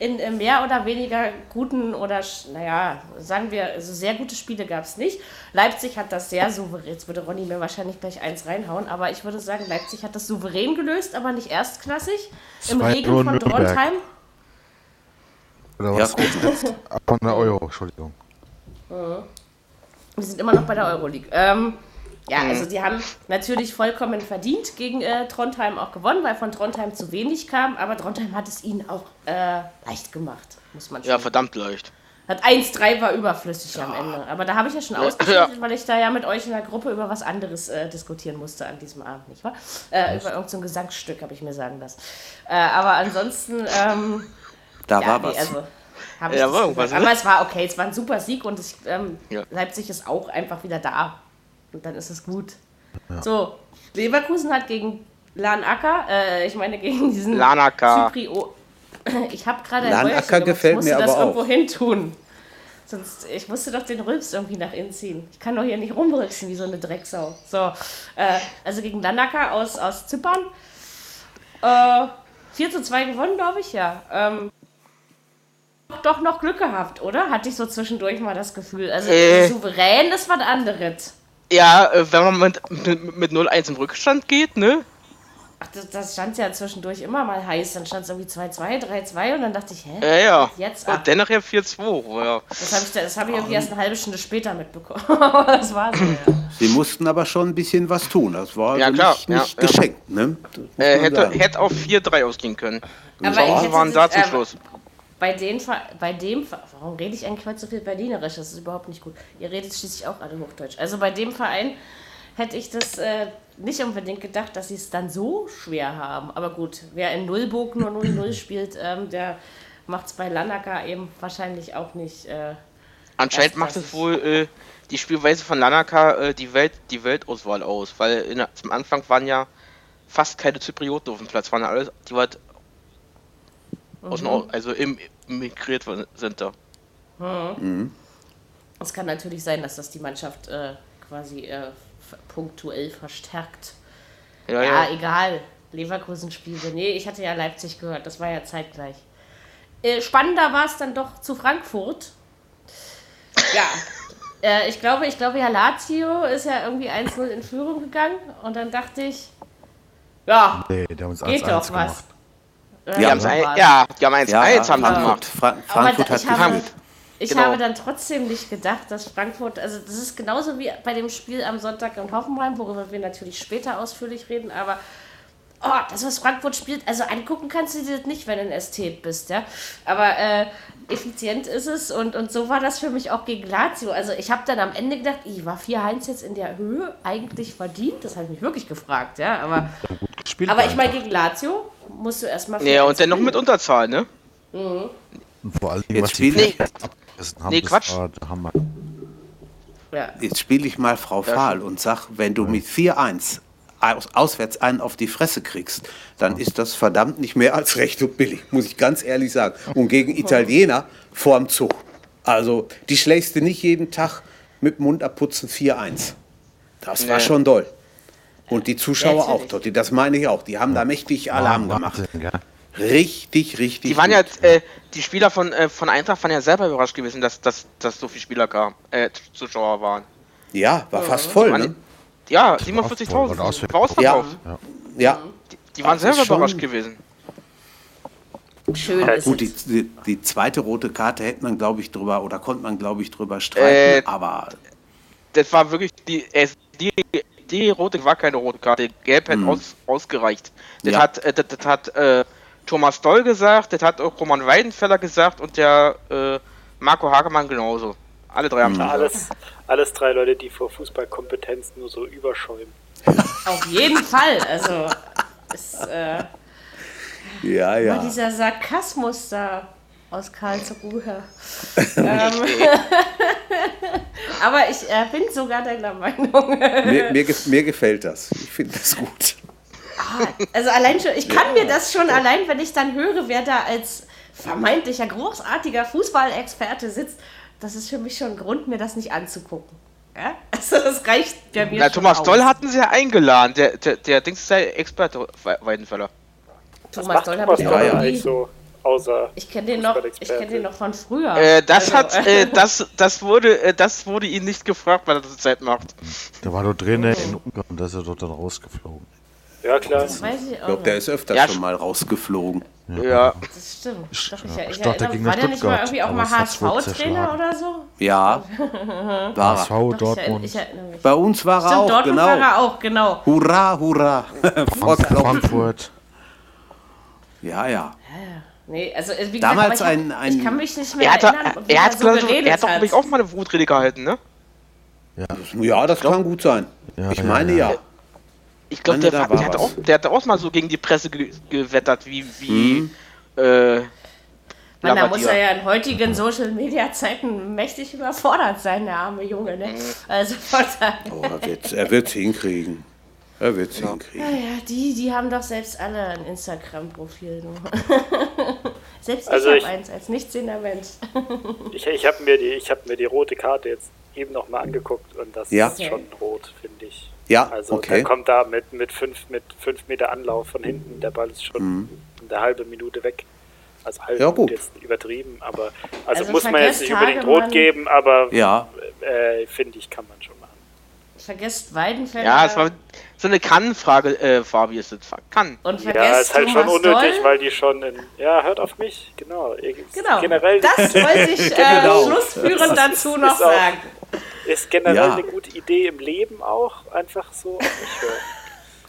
In äh, mehr oder weniger guten oder, naja, sagen wir, also sehr gute Spiele gab es nicht. Leipzig hat das sehr souverän, jetzt würde Ronny mir wahrscheinlich gleich eins reinhauen, aber ich würde sagen, Leipzig hat das souverän gelöst, aber nicht erstklassig. Im 2-0 Regen von Nürnberg. Trondheim. Oder Ja, was? gut. Von der Euro, Entschuldigung. Wir sind immer noch bei der Euroleague. Ähm, ja, also die haben natürlich vollkommen verdient gegen äh, Trondheim auch gewonnen, weil von Trondheim zu wenig kam, aber Trondheim hat es ihnen auch äh, leicht gemacht, muss man schon Ja, verdammt leicht. Hat 1-3 war überflüssig am Ende. Aber da habe ich ja schon ausgeschaltet, weil ich da ja mit euch in der Gruppe über was anderes äh, diskutieren musste an diesem Abend, nicht wahr? Äh, über irgendein so ein Gesangsstück, habe ich mir sagen lassen. Äh, aber ansonsten, ähm, Da ja, war nee, was. also, ich Ja, das war irgendwas, ne? Aber es war okay, es war ein super Sieg und es, ähm, Ja. Leipzig ist auch einfach wieder da. Und dann ist es gut. So, Leverkusen hat gegen Lanacker, äh, ich meine gegen diesen Lanacker. Zyprio. Ich habe gerade ein gemacht, gefällt ich musste mir das aber auch. irgendwo hin tun. Sonst, ich musste doch den Rülps irgendwie nach innen ziehen. Ich kann doch hier nicht rumrülpsen wie so eine Drecksau. So, äh, also gegen Lanacker aus, aus Zypern. Äh, 4 zu 2 gewonnen, glaube ich, ja. Ähm, doch noch Glück gehabt, oder? Hatte ich so zwischendurch mal das Gefühl. Also Äh. souverän ist was anderes. Ja, äh, wenn man mit, mit, mit 0-1 im Rückstand geht, ne? Ach, das, das stand ja zwischendurch immer mal heiß. Dann stand es irgendwie 2-2, 3-2 und dann dachte ich, hä? Ja, ja. Jetzt ab. Und dann nachher 4-2. Ja. Das habe ich, das hab ich irgendwie erst eine halbe Stunde später mitbekommen. Aber <laughs> das war so, ja. Sie mussten aber schon ein bisschen was tun. Das war Ja, also klar, nicht, ja, nicht ja. geschenkt. Ne? Das muss Äh, hätte, sagen. hätte auf 4-3 ausgehen können. Aber hätte waren da zum ähm, Schluss. Bei, den, bei dem, warum rede ich eigentlich heute so viel Berlinerisch? Das ist überhaupt nicht gut. Ihr redet schließlich auch alle Hochdeutsch. Also bei dem Verein hätte ich das äh, nicht unbedingt gedacht, dass sie es dann so schwer haben. Aber gut, wer in Nullburg nur 0-0 <clears throat> spielt, ähm, der macht es bei Lanaka eben wahrscheinlich auch nicht. Äh, Anscheinend macht es wohl äh, die Spielweise von Lanaka äh, die, Welt, die Weltauswahl aus, weil in, zum Anfang waren ja fast keine Zyprioten auf dem Platz, waren alles, die mhm. aus dem, also im, migriert sind da. Mhm. Es kann natürlich sein, dass das die Mannschaft äh, quasi äh, punktuell verstärkt. Ja, ja, ja, egal. Leverkusen spielte. Nee, ich hatte ja Leipzig gehört, das war ja zeitgleich. Äh, spannender war es dann doch zu Frankfurt. Ja. <laughs> äh, ich glaube, ich glaube ja, Lazio ist ja irgendwie 1-0 in Führung gegangen und dann dachte ich, ja, nee, geht doch was. Äh, die haben es ja, die haben 1-1 ja, haben gemacht. Fra Frankfurt hat geführt. Ich genau. habe dann trotzdem nicht gedacht, dass Frankfurt, also das ist genauso wie bei dem Spiel am Sonntag in Hoffenheim, worüber wir natürlich später ausführlich reden, aber oh, das, was Frankfurt spielt, also angucken kannst du dir das nicht, wenn du ein Ästhet bist, ja. Aber äh, effizient ist es und, und so war das für mich auch gegen Lazio. Also ich habe dann am Ende gedacht, ich war 4-1 jetzt in der Höhe eigentlich verdient? Das habe ich mich wirklich gefragt, ja. Aber, aber ich meine, gegen Lazio musst du erstmal. Ja, und dann noch mit Unterzahl, ne? Mhm. Und vor allem, was die nee, haben, nee, Quatsch. Hammer. Ja. Jetzt spiele ich mal Frau Fahl und sag, wenn du mit 4-1 aus, auswärts einen auf die Fresse kriegst, dann ist das verdammt nicht mehr als recht und billig, muss ich ganz ehrlich sagen. Und gegen Italiener vorm Zug. Also, die schlägst du nicht jeden Tag mit Mund abputzen 4-1. Das war schon doll. Und die Zuschauer auch dort, das meine ich auch. Die haben da mächtig Alarm gemacht. Richtig, richtig. Die waren ja, äh, die Spieler von, äh, von Eintracht waren ja selber überrascht gewesen, dass, dass, dass so viele Spieler kamen, äh, Zuschauer waren. Ja, war fast voll, ne? Ja, 47.000. War ausverkauft. Ja. ja. Die, die waren selber überrascht gewesen. Schön. Ja, gut, die, die, die, zweite rote Karte hätte man, glaube ich, drüber, oder konnte man, glaube ich, drüber streiten, äh, aber. Das war wirklich, die, die, die rote war keine rote Karte. Gelb hätte mhm. aus, ausgereicht. Das ja. hat, das, das hat äh, Thomas Doll gesagt, das hat auch Roman Weidenfeller gesagt und der äh, Marco Hagemann genauso. Alle drei haben mhm. alles, alles drei Leute, die vor Fußballkompetenz nur so überschäumen. Auf jeden Fall. Also, ist, äh, ja, ja. Dieser Sarkasmus da aus Karlsruhe. <laughs> ähm, <laughs> aber ich äh, bin sogar deiner Meinung. mir, mir, mir, gefällt das. Ich finde das gut. Ah, also allein schon, ich kann ja. mir das schon allein, wenn ich dann höre, wer da als vermeintlicher großartiger Fußballexperte sitzt, das ist für mich schon ein Grund, mir das nicht anzugucken. Ja? <laughs> Also das reicht ja mir Na, Thomas aus. Doll hatten sie ja eingeladen, der, der, der Dings ist der Experte Weidenfeller. Thomas Doll habe ich ja, ja. so außer ich kenne den noch ich kenne den noch von früher äh, das also, hat äh, <laughs> das das wurde äh, das wurde ihn nicht gefragt weil er das Zeit macht der war dort drinnen in Ungarn da ist er dort dann rausgeflogen ja, klar. Das weiß ich auch. Ich glaube, der ist öfter ja, schon mal rausgeflogen. Ja. Das stimmt. Doch, ich, ich, ich erinnere, war der nicht mal irgendwie auch mal HSV-Trainer oder so? Ja. <laughs> war HSV, Dortmund. Ich, ich Bei uns war er Stimmt, auch, Dortmund genau. war er auch, genau. Hurra, hurra. <laughs> Frankfurt. Ja, ja. Nee, also wie gesagt, Damals ich, ein, ein, ich kann mich nicht mehr er hat, erinnern, wie er, hat, so geredet er hat doch hat. auch mal eine Wutrede gehalten, ne? Ja, ja das kann gut sein. Ja, ich meine ja. Ja. Ich glaube, der, der, der, auch, der hat auch mal so gegen die Presse ge gewettert, wie, wie mhm. äh, man, da muss er ja in heutigen Social Media Zeiten mächtig überfordert sein, der arme Junge, ne? Also von oh, er wird es hinkriegen. Er wird es ja. hinkriegen. Naja, die, die haben doch selbst alle ein Instagram-Profil. <laughs> selbst also ich habe eins als nichtsehender Mensch. <laughs> ich ich habe mir, die, hab mir die rote Karte jetzt eben nochmal angeguckt und das ja. ist schon rot, finde ich. Ja, also okay. der kommt da mit, mit, fünf, mit fünf Meter Anlauf von hinten, der Ball ist schon mhm. eine halbe Minute weg. Also halb ja, gut. jetzt übertrieben, aber also, also muss man jetzt nicht unbedingt rot geben, aber ja. äh, finde ich, kann man schon machen. Vergesst Weidenfeller. Ja, es war so eine Kann-Frage, äh, Fabi ist es. Kann. Und ja, ist halt schon unnötig, Doll. weil die schon in. Ja, hört auf mich, genau. Genau. Generell das <laughs> wollte ich äh, genau. schlussführend dazu noch sagen. Ist generell ja. eine gute Idee im Leben auch, einfach so auf mich hören.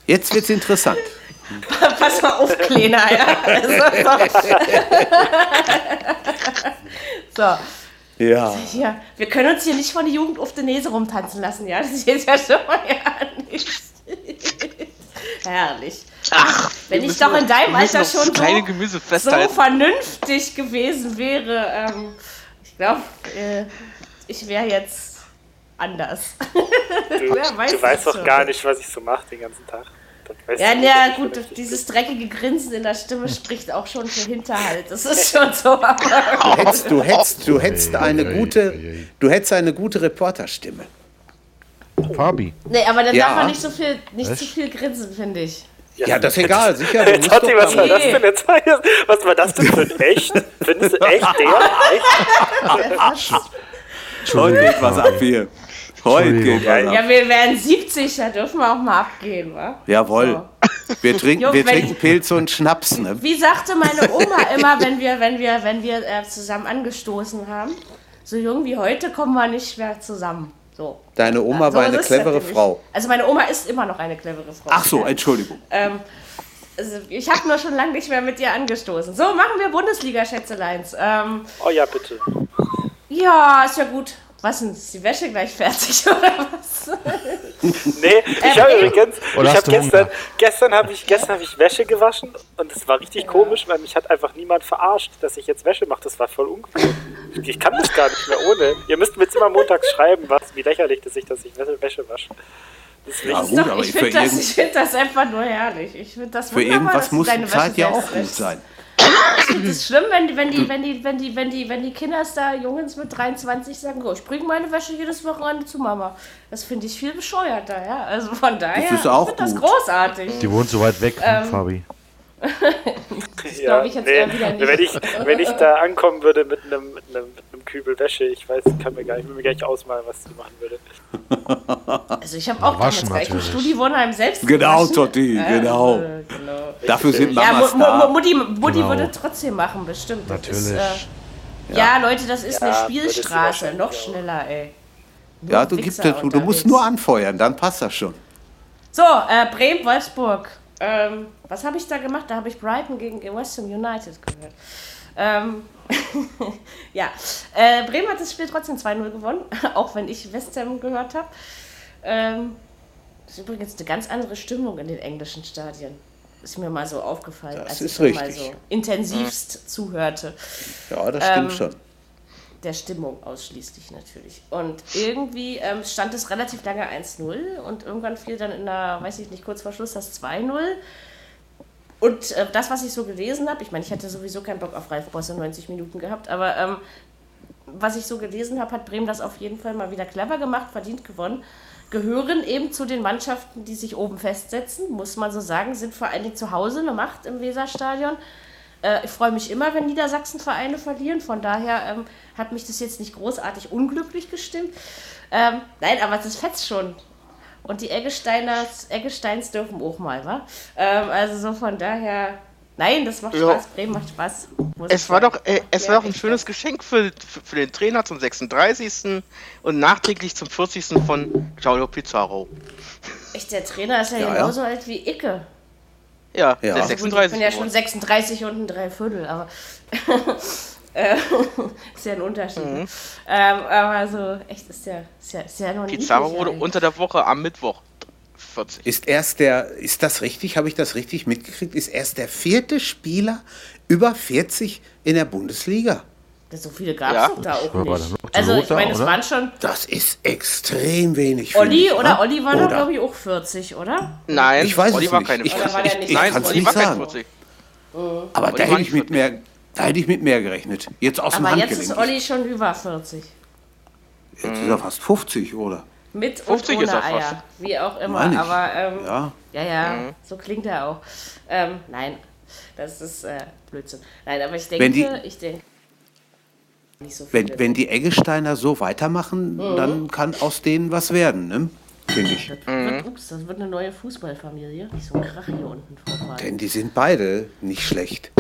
Jetzt wird's interessant. <laughs> Pass mal auf, Kleiner, ja. Also, <laughs> so. Ja. Ja, wir können uns hier nicht von der Jugend auf der Nase rumtanzen lassen, ja? Das ist jetzt ja schon mal <laughs> ja nicht. Herrlich. Ach, Wenn ich doch in deinem Alter schon kleine so, Gemüse so vernünftig gewesen wäre, ähm, ich glaube, äh, ich wäre jetzt anders. <laughs> Du, weiß du weißt doch gar nicht, was ich so mache den ganzen Tag. Ja, ja, gut, dieses dreckige Grinsen in der Stimme spricht auch schon für Hinterhalt. Das ist schon so. Aber Du hättest, du hättest, du hättest Ei, eine ei, gute, du hättest eine gute Reporterstimme. Fabi. nee, aber dann Ja. darf man nicht so viel, nicht Was? zu viel grinsen, finde ich. Ja, das ist egal, <laughs> sicher. Musst Totti, doch was war das denn jetzt? <laughs> Was war das denn für ein echt? Findest du echt der? Echt? Geht was ab hier. Heute geht ab. Ja, wir werden 70, da dürfen wir auch mal abgehen, wa? Jawohl. Wir trinken, Jo, wir trinken Pilz und Schnaps, ne? Wie sagte meine Oma immer, wenn wir, wenn wir, wenn wir äh, zusammen angestoßen haben, so jung wie heute kommen wir nicht mehr zusammen. So. Deine Oma So war eine clevere. Frau. Also meine Oma ist immer noch eine clevere Frau. Ach so, Entschuldigung. Ähm, also ich habe nur schon lange nicht mehr mit ihr angestoßen. So, machen wir Bundesliga-Schätzeleins. Ähm, Oh ja, bitte. ja, ist ja gut. Was denn? Ist die Wäsche gleich fertig <laughs> oder was? Nee, ich habe eben. übrigens, Oder ich habe gestern, gestern habe ich, gestern habe ich Wäsche gewaschen und es war richtig komisch, weil mich hat einfach niemand verarscht, dass ich jetzt Wäsche mache. Das war voll ungewohnt. Ich kann das gar nicht mehr ohne. Ihr müsst mir jetzt immer montags schreiben, was, wie lächerlich das ist, dass ich Wäsche, wasche. Deswegen, Ja, Ist gut, doch, aber ich finde das, find das einfach nur herrlich. Ich finde das für irgendwas muss deine die Zeit Wäsche ja auch gut sein. Das ist <coughs> schlimm, wenn die, wenn die, wenn die, wenn die, wenn die, wenn die Kinder da Jungs mit 23 sagen, oh, ich bringe meine Wäsche jedes Wochenende zu Mama. Das finde ich viel bescheuerter, ja. Also von daher, ist auch ich finde das gut. großartig. Die wohnt so weit weg, Ähm, Fabi. Ja, glaub ich jetzt eher wieder nicht. Wenn ich, wenn ich da ankommen würde mit einem, mit einem, mit einem Kübel Wäsche, ich weiß, kann mir gar nicht, will mir gar nicht ausmalen, was du machen würde. <laughs> Also ich habe auch Waschen damals gleich im natürlich. Studiwohnheim selbst Genau, gewaschen. Totti, Also, genau. genau. Dafür sind Ja, Mamas Mu da. Mutti, Mutti Genau. würde trotzdem machen, bestimmt. Das Natürlich. Ist, äh, ja. Leute, das ist Ja, eine Spielstraße. Noch auch. schneller, ey. Nur Ja, du, gibst, du, du musst nur anfeuern, dann passt das schon. So, äh, Bremen-Wolfsburg. Ähm, was habe ich da gemacht? Da habe ich Brighton gegen West Ham United gehört. Ähm, <laughs> ja, äh, Bremen hat das Spiel trotzdem 2-0 gewonnen, <laughs> auch wenn ich West Ham gehört habe. Ähm, das ist übrigens eine ganz andere Stimmung in den englischen Stadien. Ist mir mal so aufgefallen, Das als ich da mal richtig. so intensivst zuhörte. Ja, das stimmt Ähm, schon. Der Stimmung ausschließlich natürlich. Und irgendwie ähm, stand es relativ lange 1-0 und irgendwann fiel dann in der, weiß ich nicht, kurz vor Schluss das 2-0. Und äh, das, was ich so gelesen habe, ich meine, ich hätte sowieso keinen Bock auf Ralf Bosse 90 Minuten gehabt, aber ähm, was ich so gelesen habe, hat Bremen das auf jeden Fall mal wieder clever gemacht, verdient gewonnen. Gehören eben zu den Mannschaften, die sich oben festsetzen, muss man so sagen, sind vor allen Dingen zu Hause eine Macht im Weserstadion. Äh, ich freue mich immer, wenn Niedersachsen-Vereine verlieren. Von daher ähm, hat mich das jetzt nicht großartig unglücklich gestimmt. Ähm, nein, aber das fetzt schon. Und die Eggesteiners, Eggesteins dürfen auch mal, wa? Ähm, also so von daher. Nein, das macht Ja. Spaß. Bremen macht Spaß. Es war doch, äh, es Ja, war doch ein schönes ja. Geschenk für, für, für den Trainer zum 36. und nachträglich zum 40. von Gianluca Pizarro. Echt, der Trainer ist ja, Ja, ja. genauso alt wie Icke. Ja, Ja. der Also ist Gut, ich 36. bin ja schon geworden. 36 und ein Dreiviertel, aber <laughs> <laughs> ist ja ein Unterschied. Mhm. Ähm, aber so, echt, ist ja, ist ja, ist ja noch nicht. Pizarro wurde unter der Woche am Mittwoch 40. Ist erst der, ist das richtig, habe ich das richtig mitgekriegt, ist erst der vierte Spieler über 40 in der Bundesliga. So viele gab es Ja. doch da auch nicht. Also, ich meine, es oder? waren schon. Das ist extrem wenig. Olli ich, oder wa? Olli war doch, Oder? glaube ich, auch 40, oder? Nein, Ich weiß Olli es war nicht. keine Ich 40. kann- ich- ich Nein, kann's Olli nicht war keine sagen. 40. Aber Olli da war hätte ich nicht mit mehr, da hätte ich mit mehr gerechnet. Jetzt aus dem Aber jetzt Handgelenk. ist Olli schon über 40. Jetzt ist er fast 50, oder? Mit 50 und ist ohne er fast. Eier. Wie auch immer. Meine ich. Aber ähm, Ja. Ja, ja, Mhm. so klingt er auch. Ähm, nein, das ist äh, Blödsinn. Nein, aber ich denke, Wenn die- ich denke. Nicht so Wenn, viele. wenn die Eggesteiner so weitermachen, Mhm. dann kann aus denen was werden, ne? Finde ich. das, wird, ups, das wird eine neue Fußballfamilie. Nicht so ein Krach hier unten, Frey. Denn die sind beide nicht schlecht.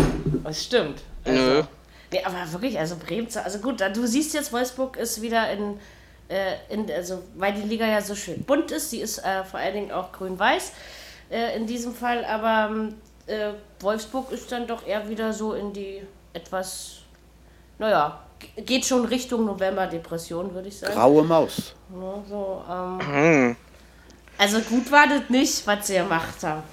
Das stimmt. Nö. Nee, aber wirklich, also Bremen, also gut, du siehst jetzt, Wolfsburg ist wieder in, äh, in also weil die Liga ja so schön bunt ist, sie ist äh, vor allen Dingen auch grün-weiß. äh, in diesem Fall, aber äh, Wolfsburg ist dann doch eher wieder so in die etwas, naja, geht schon Richtung November-Depression, würde ich sagen. Graue Maus. Ja, so, ähm, hm. Also gut war das nicht, was sie gemacht haben.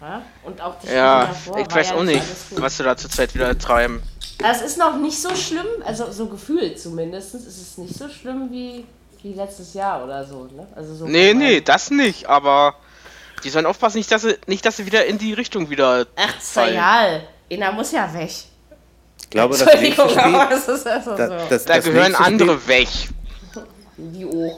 Ja? Und auch die ja, davor, ich weiß ja auch nicht, was sie da zurzeit wieder treiben. Es ist noch nicht so schlimm, also so gefühlt zumindest, ist es nicht so schlimm wie, wie letztes Jahr oder so. Ne? Also so nee, nee, das nicht, aber die sollen aufpassen, nicht dass, sie, nicht, dass sie wieder in die Richtung wieder. Ach, Zayal. Ina muss ja weg. Ich glaube, das nächste Spiel, das ist also da, so. das, da das gehören andere Spiel, weg.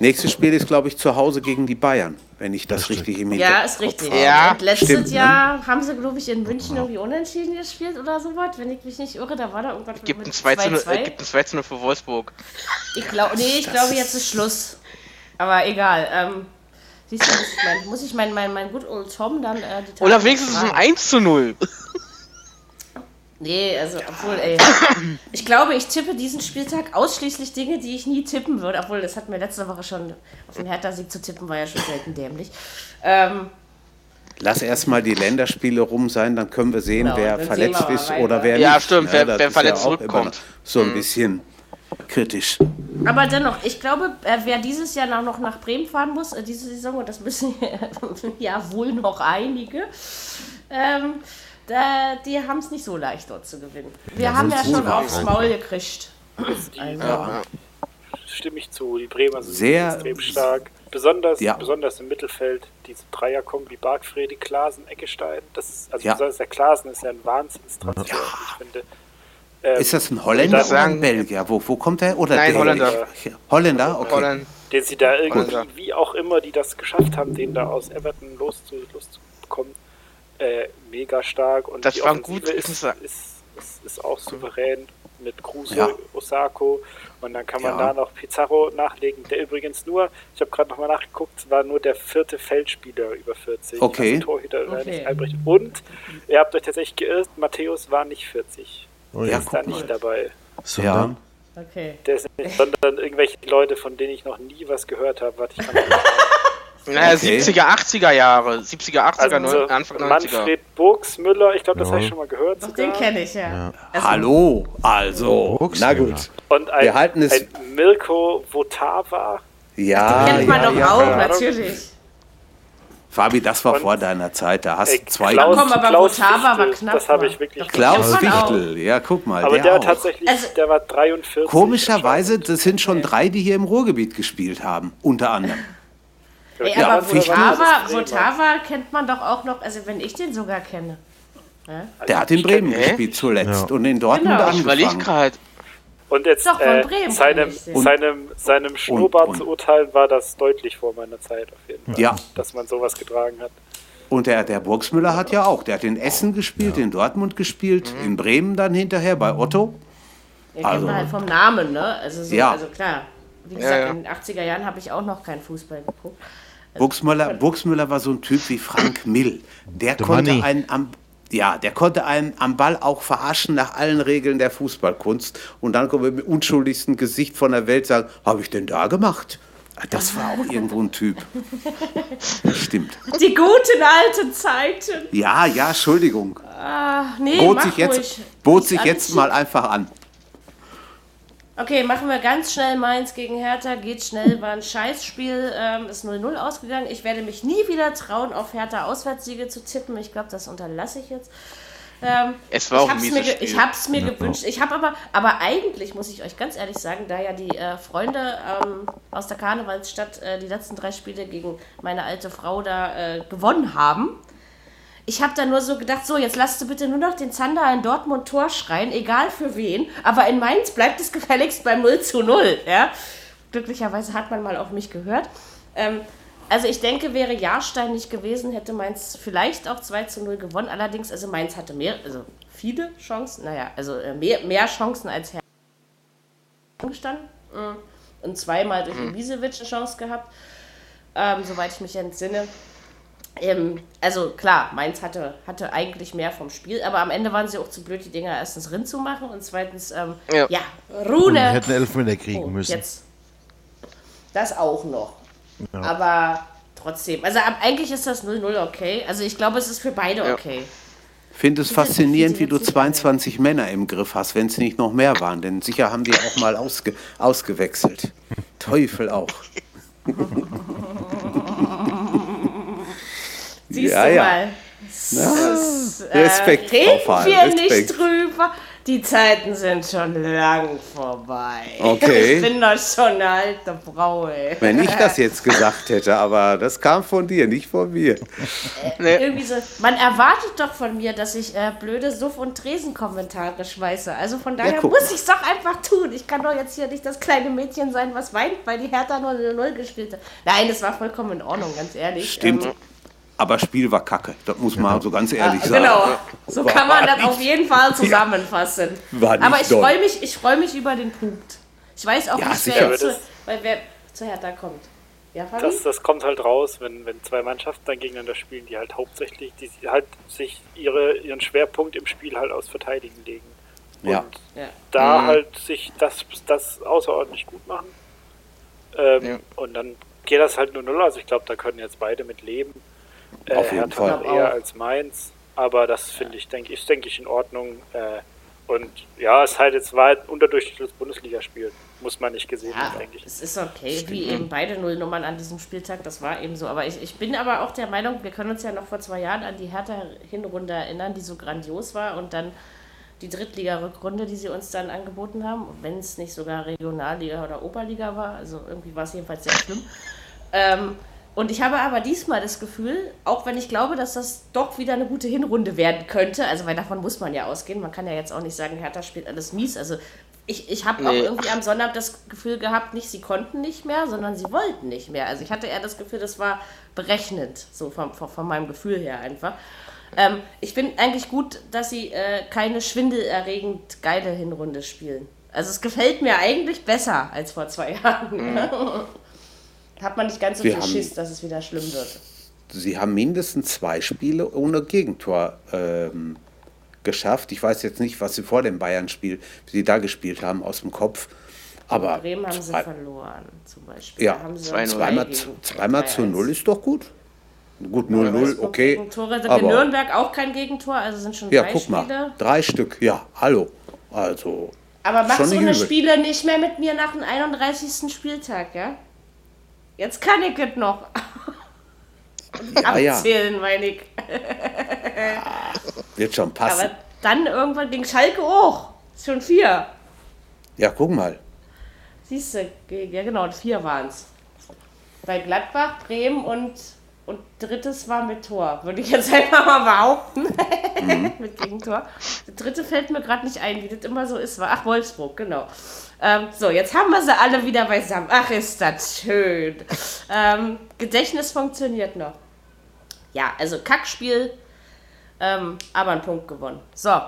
Nächstes Spiel ist, glaube ich, zu Hause gegen die Bayern, wenn ich das, das richtig im Hinterkopf Ja, ist richtig. Habe. Ja. Und letztes Stimmt, ne? Jahr ne? haben sie, glaube ich, in München irgendwie unentschieden gespielt oder so was, wenn ich mich nicht irre. Da war da irgendwas gibt mit ein 2 zu 0, äh, gibt ein 2 zu 0 für Wolfsburg. Ich glaube, nee, ich glaube, jetzt ist Schluss. Aber egal. Ähm, siehst du, muss ich mein, muss ich mein, mein, mein gut old Tom dann äh, Oder wenigstens ein 1 zu 0. Nee, also, obwohl, ey. Ich glaube, ich tippe diesen Spieltag ausschließlich Dinge, die ich nie tippen würde. Obwohl, das hat mir letzte Woche schon auf den Hertha-Sieg zu tippen, war ja schon selten dämlich. Ähm, Lass erstmal die Länderspiele rum sein, dann können wir sehen, genau, wer verletzt ist oder wer ja, nicht. Stimmt, ja, wer, wer verletzt ja zurückkommt. So ein mhm. bisschen kritisch. Aber dennoch, ich glaube, äh, wer dieses Jahr noch nach Bremen fahren muss, äh, diese Saison, und das müssen <laughs> ja wohl noch einige, ähm, da, die haben es nicht so leicht dort zu gewinnen. Wir ja, haben ja schon aufs Maul gekriegt. Also. Ja. Stimme ich zu. Die Bremer sind Sehr extrem stark. Besonders, ja. besonders im Mittelfeld, diese Dreier kommen wie Bargfredi, Klasen, Eckestein. Das ist, also ja. besonders der Klasen ist ja ein Wahnsinnstransfer. Ja. Ich finde, ähm, ist das ein Holländer oder ein Belgier? Wo, wo kommt der? Oder Nein, der Holländer. Holländer, okay. Holland. Den sie da irgendwie, wie auch immer, die das geschafft haben, den da aus Everton loszu, loszubekommen äh, mega stark und das die war gut ist, ist, ist, ist, auch souverän mit Kruse, ja. Osako und dann kann man ja. da noch Pizarro nachlegen, der übrigens nur, ich habe gerade nochmal nachgeguckt, war nur der vierte Feldspieler über 40. Okay. Also Torhüter okay. Albrecht. Und ihr habt euch tatsächlich geirrt, Matthäus war nicht 40. Oh, ja, ist da nicht dabei. So, ja. Okay. Der ist nicht, sondern irgendwelche Leute, von denen ich noch nie was gehört habe. Warte, ich kann <laughs> naja, okay. 70er, 80er Jahre. 70er, 80er, also, Anfang 90er. Manfred Burgsmüller, ich glaube, das ja. habe ich schon mal gehört. Doch, den kenne ich, ja. ja. Hallo, also, na gut. Und ein, Wir halten es ein Mirko Votava. Ja, den kennt man doch auch, natürlich. Fabi, das war und, vor deiner Zeit, da hast du zwei... Klaus, komm, aber Klaus Votava war knapp. Das habe ich wirklich... Klaus Wichtel, ja, guck mal, Aber der, der tatsächlich, also, der war 43. Komischerweise, das sind schon drei, die hier im Ruhrgebiet gespielt haben, unter anderem. Ey, ja, aber Votava, Votava kennt man doch auch noch, also wenn ich den sogar kenne. Ja? Der hat in Bremen kenn, gespielt zuletzt ja. und in Dortmund genau. angefangen. Und jetzt Doch, äh, seinem, seinem, seinem Schnurrbart und, und. zu urteilen, war das deutlich vor meiner Zeit auf jeden Fall. Ja. Dass man sowas getragen hat. Und der, der Burgsmüller hat ja auch, der hat in Essen gespielt, ja. in Dortmund gespielt, mhm. in Bremen dann hinterher bei Otto. Ja, also, halt vom Namen, ne? Also, so, ja. also klar. Wie gesagt, ja, in den 80er Jahren habe ich auch noch keinen Fußball geguckt. Burgsmüller, Burgsmüller war so ein Typ wie Frank Mill. Der The konnte money. einen am ja, der konnte einen am Ball auch verarschen nach allen Regeln der Fußballkunst. Und dann kommen wir mit unschuldigsten Gesicht von der Welt sagen, habe ich denn da gemacht? Das war auch irgendwo ein Typ. Stimmt. Die guten alten Zeiten. Ja, ja, Entschuldigung. Ah, nee, bot sich jetzt, bot sich jetzt mal einfach an. Okay, machen wir ganz schnell Mainz gegen Hertha. Geht schnell, war ein Scheißspiel. Ähm, ist 0-0 ausgegangen. Ich werde mich nie wieder trauen, auf Hertha Auswärtssiege zu tippen. Ich glaube, das unterlasse ich jetzt. Ähm, es war auch ein mir, Spiel. Ich habe es mir ja, gewünscht. Ich habe aber, aber eigentlich muss ich euch ganz ehrlich sagen, da ja die äh, Freunde ähm, aus der Karnevalsstadt äh, die letzten drei Spiele gegen meine alte Frau da äh, gewonnen haben, ich habe da nur so gedacht, so, jetzt lasst du bitte nur noch den Zander in Dortmund Tor schreien, egal für wen. Aber in Mainz bleibt es <laughs> gefälligst bei 0 zu 0. Ja? Glücklicherweise hat man mal auf mich gehört. Ähm, also ich denke, wäre Jahrstein nicht gewesen, hätte Mainz vielleicht auch 2 zu 0 gewonnen. Allerdings, also Mainz hatte mehr, also viele Chancen, naja, also äh, mehr, mehr Chancen als Herr gestanden. Mhm. Und zweimal durch mhm. Ibisevic eine Chance gehabt, ähm, soweit ich mich entsinne. Ähm, also klar, Mainz hatte, hatte eigentlich mehr vom Spiel, aber am Ende waren sie auch zu blöd, die Dinger erstens rin zu machen und zweitens, ähm, ja. ja, Rune. Und hätten Elfmeter kriegen oh, müssen. Jetzt. Das auch noch. Ja. Aber trotzdem. Also eigentlich ist das 0-0 okay. Also ich glaube, es ist für beide ja. okay. Ich finde es faszinierend, wie du 22 Männer im Griff hast, wenn es nicht noch mehr waren. Denn sicher haben die auch mal ausge ausgewechselt. <laughs> Teufel auch. <laughs> <laughs> Siehst ja, du mal. Ja. Respekt, äh, reden wir Respekt. nicht drüber. Die Zeiten sind schon lang vorbei. <laughs> Okay. Ich bin doch schon eine alte Frau, ey. Wenn ich das jetzt <laughs> gesagt hätte, aber das kam von dir, nicht von mir. Äh, irgendwie so, man erwartet doch von mir, dass ich äh, blöde Suff- und Tresenkommentare schmeiße. Also von daher ja, muss ich es doch einfach tun. Ich kann doch jetzt hier nicht das kleine Mädchen sein, was weint, weil die Hertha nur eine Null gespielt hat. Nein, das war vollkommen in Ordnung, ganz ehrlich. Stimmt. Ähm, aber Spiel war kacke, das muss man so ganz ehrlich ja, sagen. Genau, so war, kann man das nicht, auf jeden Fall zusammenfassen. Ja, Aber ich freue mich, freu mich über den Punkt. Ich weiß auch ja, nicht, wer, zu, weil wer zu Hertha kommt. Ja, das, das kommt halt raus, wenn, wenn zwei Mannschaften dann gegeneinander spielen, die halt hauptsächlich, die halt sich ihre, ihren Schwerpunkt im Spiel halt aus Verteidigen legen. Und ja. da mhm. halt sich das, das außerordentlich gut machen. Ähm, ja. Und dann geht das halt nur null. Also ich glaube, da können jetzt beide mit leben. Äh, Auf jeden Fall. eher als meins, aber das finde ich, denke ich, denke ich in Ordnung. Äh, und ja, es halt jetzt war ein unterdurchschnittliches Bundesligaspiel. Muss man nicht gesehen ja, haben, denke ich. Es ist okay, Stimmt. wie eben beide Nullnummern an diesem Spieltag, das war eben so. Aber ich, ich bin aber auch der Meinung, wir können uns ja noch vor zwei Jahren an die Hertha-Hinrunde erinnern, die so grandios war und dann die Drittliga-Rückrunde, die sie uns dann angeboten haben, wenn es nicht sogar Regionalliga oder Oberliga war. Also irgendwie war es jedenfalls sehr schlimm. Ähm, und ich habe aber diesmal das Gefühl, auch wenn ich glaube, dass das doch wieder eine gute Hinrunde werden könnte, also weil davon muss man ja ausgehen, man kann ja jetzt auch nicht sagen, Hertha spielt alles mies. Also ich, ich habe nee. auch irgendwie am Sonntag das Gefühl gehabt, nicht sie konnten nicht mehr, sondern sie wollten nicht mehr. Also ich hatte eher das Gefühl, das war berechnend, so von, von, von meinem Gefühl her einfach. Ähm, ich finde eigentlich gut, dass sie äh, keine schwindelerregend geile Hinrunde spielen. Also es gefällt mir eigentlich besser als vor zwei Jahren. Mhm. <laughs> Hat man nicht ganz so Sie viel haben, Schiss, dass es wieder schlimm wird. Sie haben mindestens zwei Spiele ohne Gegentor ähm, geschafft. Ich weiß jetzt nicht, was Sie vor dem Bayern-Spiel, wie Sie da gespielt haben, aus dem Kopf. Aber Bremen haben zwei, sie verloren, zum Beispiel. Ja, zweimal, zweimal zu null ist doch gut. Gut, 0-0, okay. Gegentore sind in Nürnberg auch kein Gegentor, also sind schon ja, drei guck Spiele. Mal, drei Stück, ja, hallo. Also. Aber mach so eine Spiele nicht mehr mit mir nach dem 31. Spieltag, ja? Jetzt kann ich es noch. Ja, Abzählen, ja. meine ich. ja, wird schon passen. Aber dann irgendwann ging Schalke auch. Ist schon vier. Ja, guck mal. Siehst du, ja genau, vier waren es. Bei Gladbach, Bremen und, und drittes war mit Tor. Würde ich jetzt <laughs> einfach mal behaupten. Mhm. <laughs> mit Gegentor. Das dritte fällt mir gerade nicht ein, wie das immer so ist. Ach, Wolfsburg, genau. Ähm, so, jetzt haben wir sie alle wieder beisammen. Ach, ist das schön. Ähm, Gedächtnis funktioniert noch. Ja, also Kackspiel, ähm, aber ein Punkt gewonnen. So,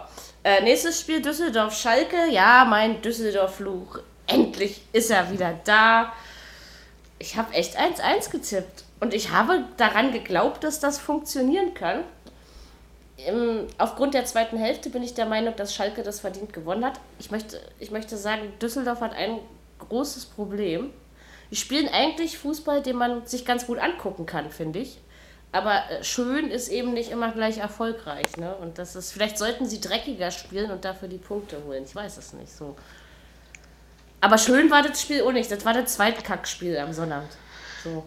äh, nächstes Spiel Düsseldorf-Schalke. Ja, mein Düsseldorf-Fluch. Endlich ist er wieder da. Ich habe echt 1-1 getippt. Und ich habe daran geglaubt, dass das funktionieren kann im, aufgrund der zweiten Hälfte bin ich der Meinung, dass Schalke das verdient gewonnen hat. Ich möchte, ich möchte sagen, Düsseldorf hat ein großes Problem. Die spielen eigentlich Fußball, den man sich ganz gut angucken kann, finde ich. Aber äh, schön ist eben nicht immer gleich erfolgreich. Ne? Und das ist, vielleicht sollten sie dreckiger spielen und dafür die Punkte holen. Ich weiß es nicht so. Aber schön war das Spiel auch nicht. Das war das zweite Kackspiel am Sonnabend. So.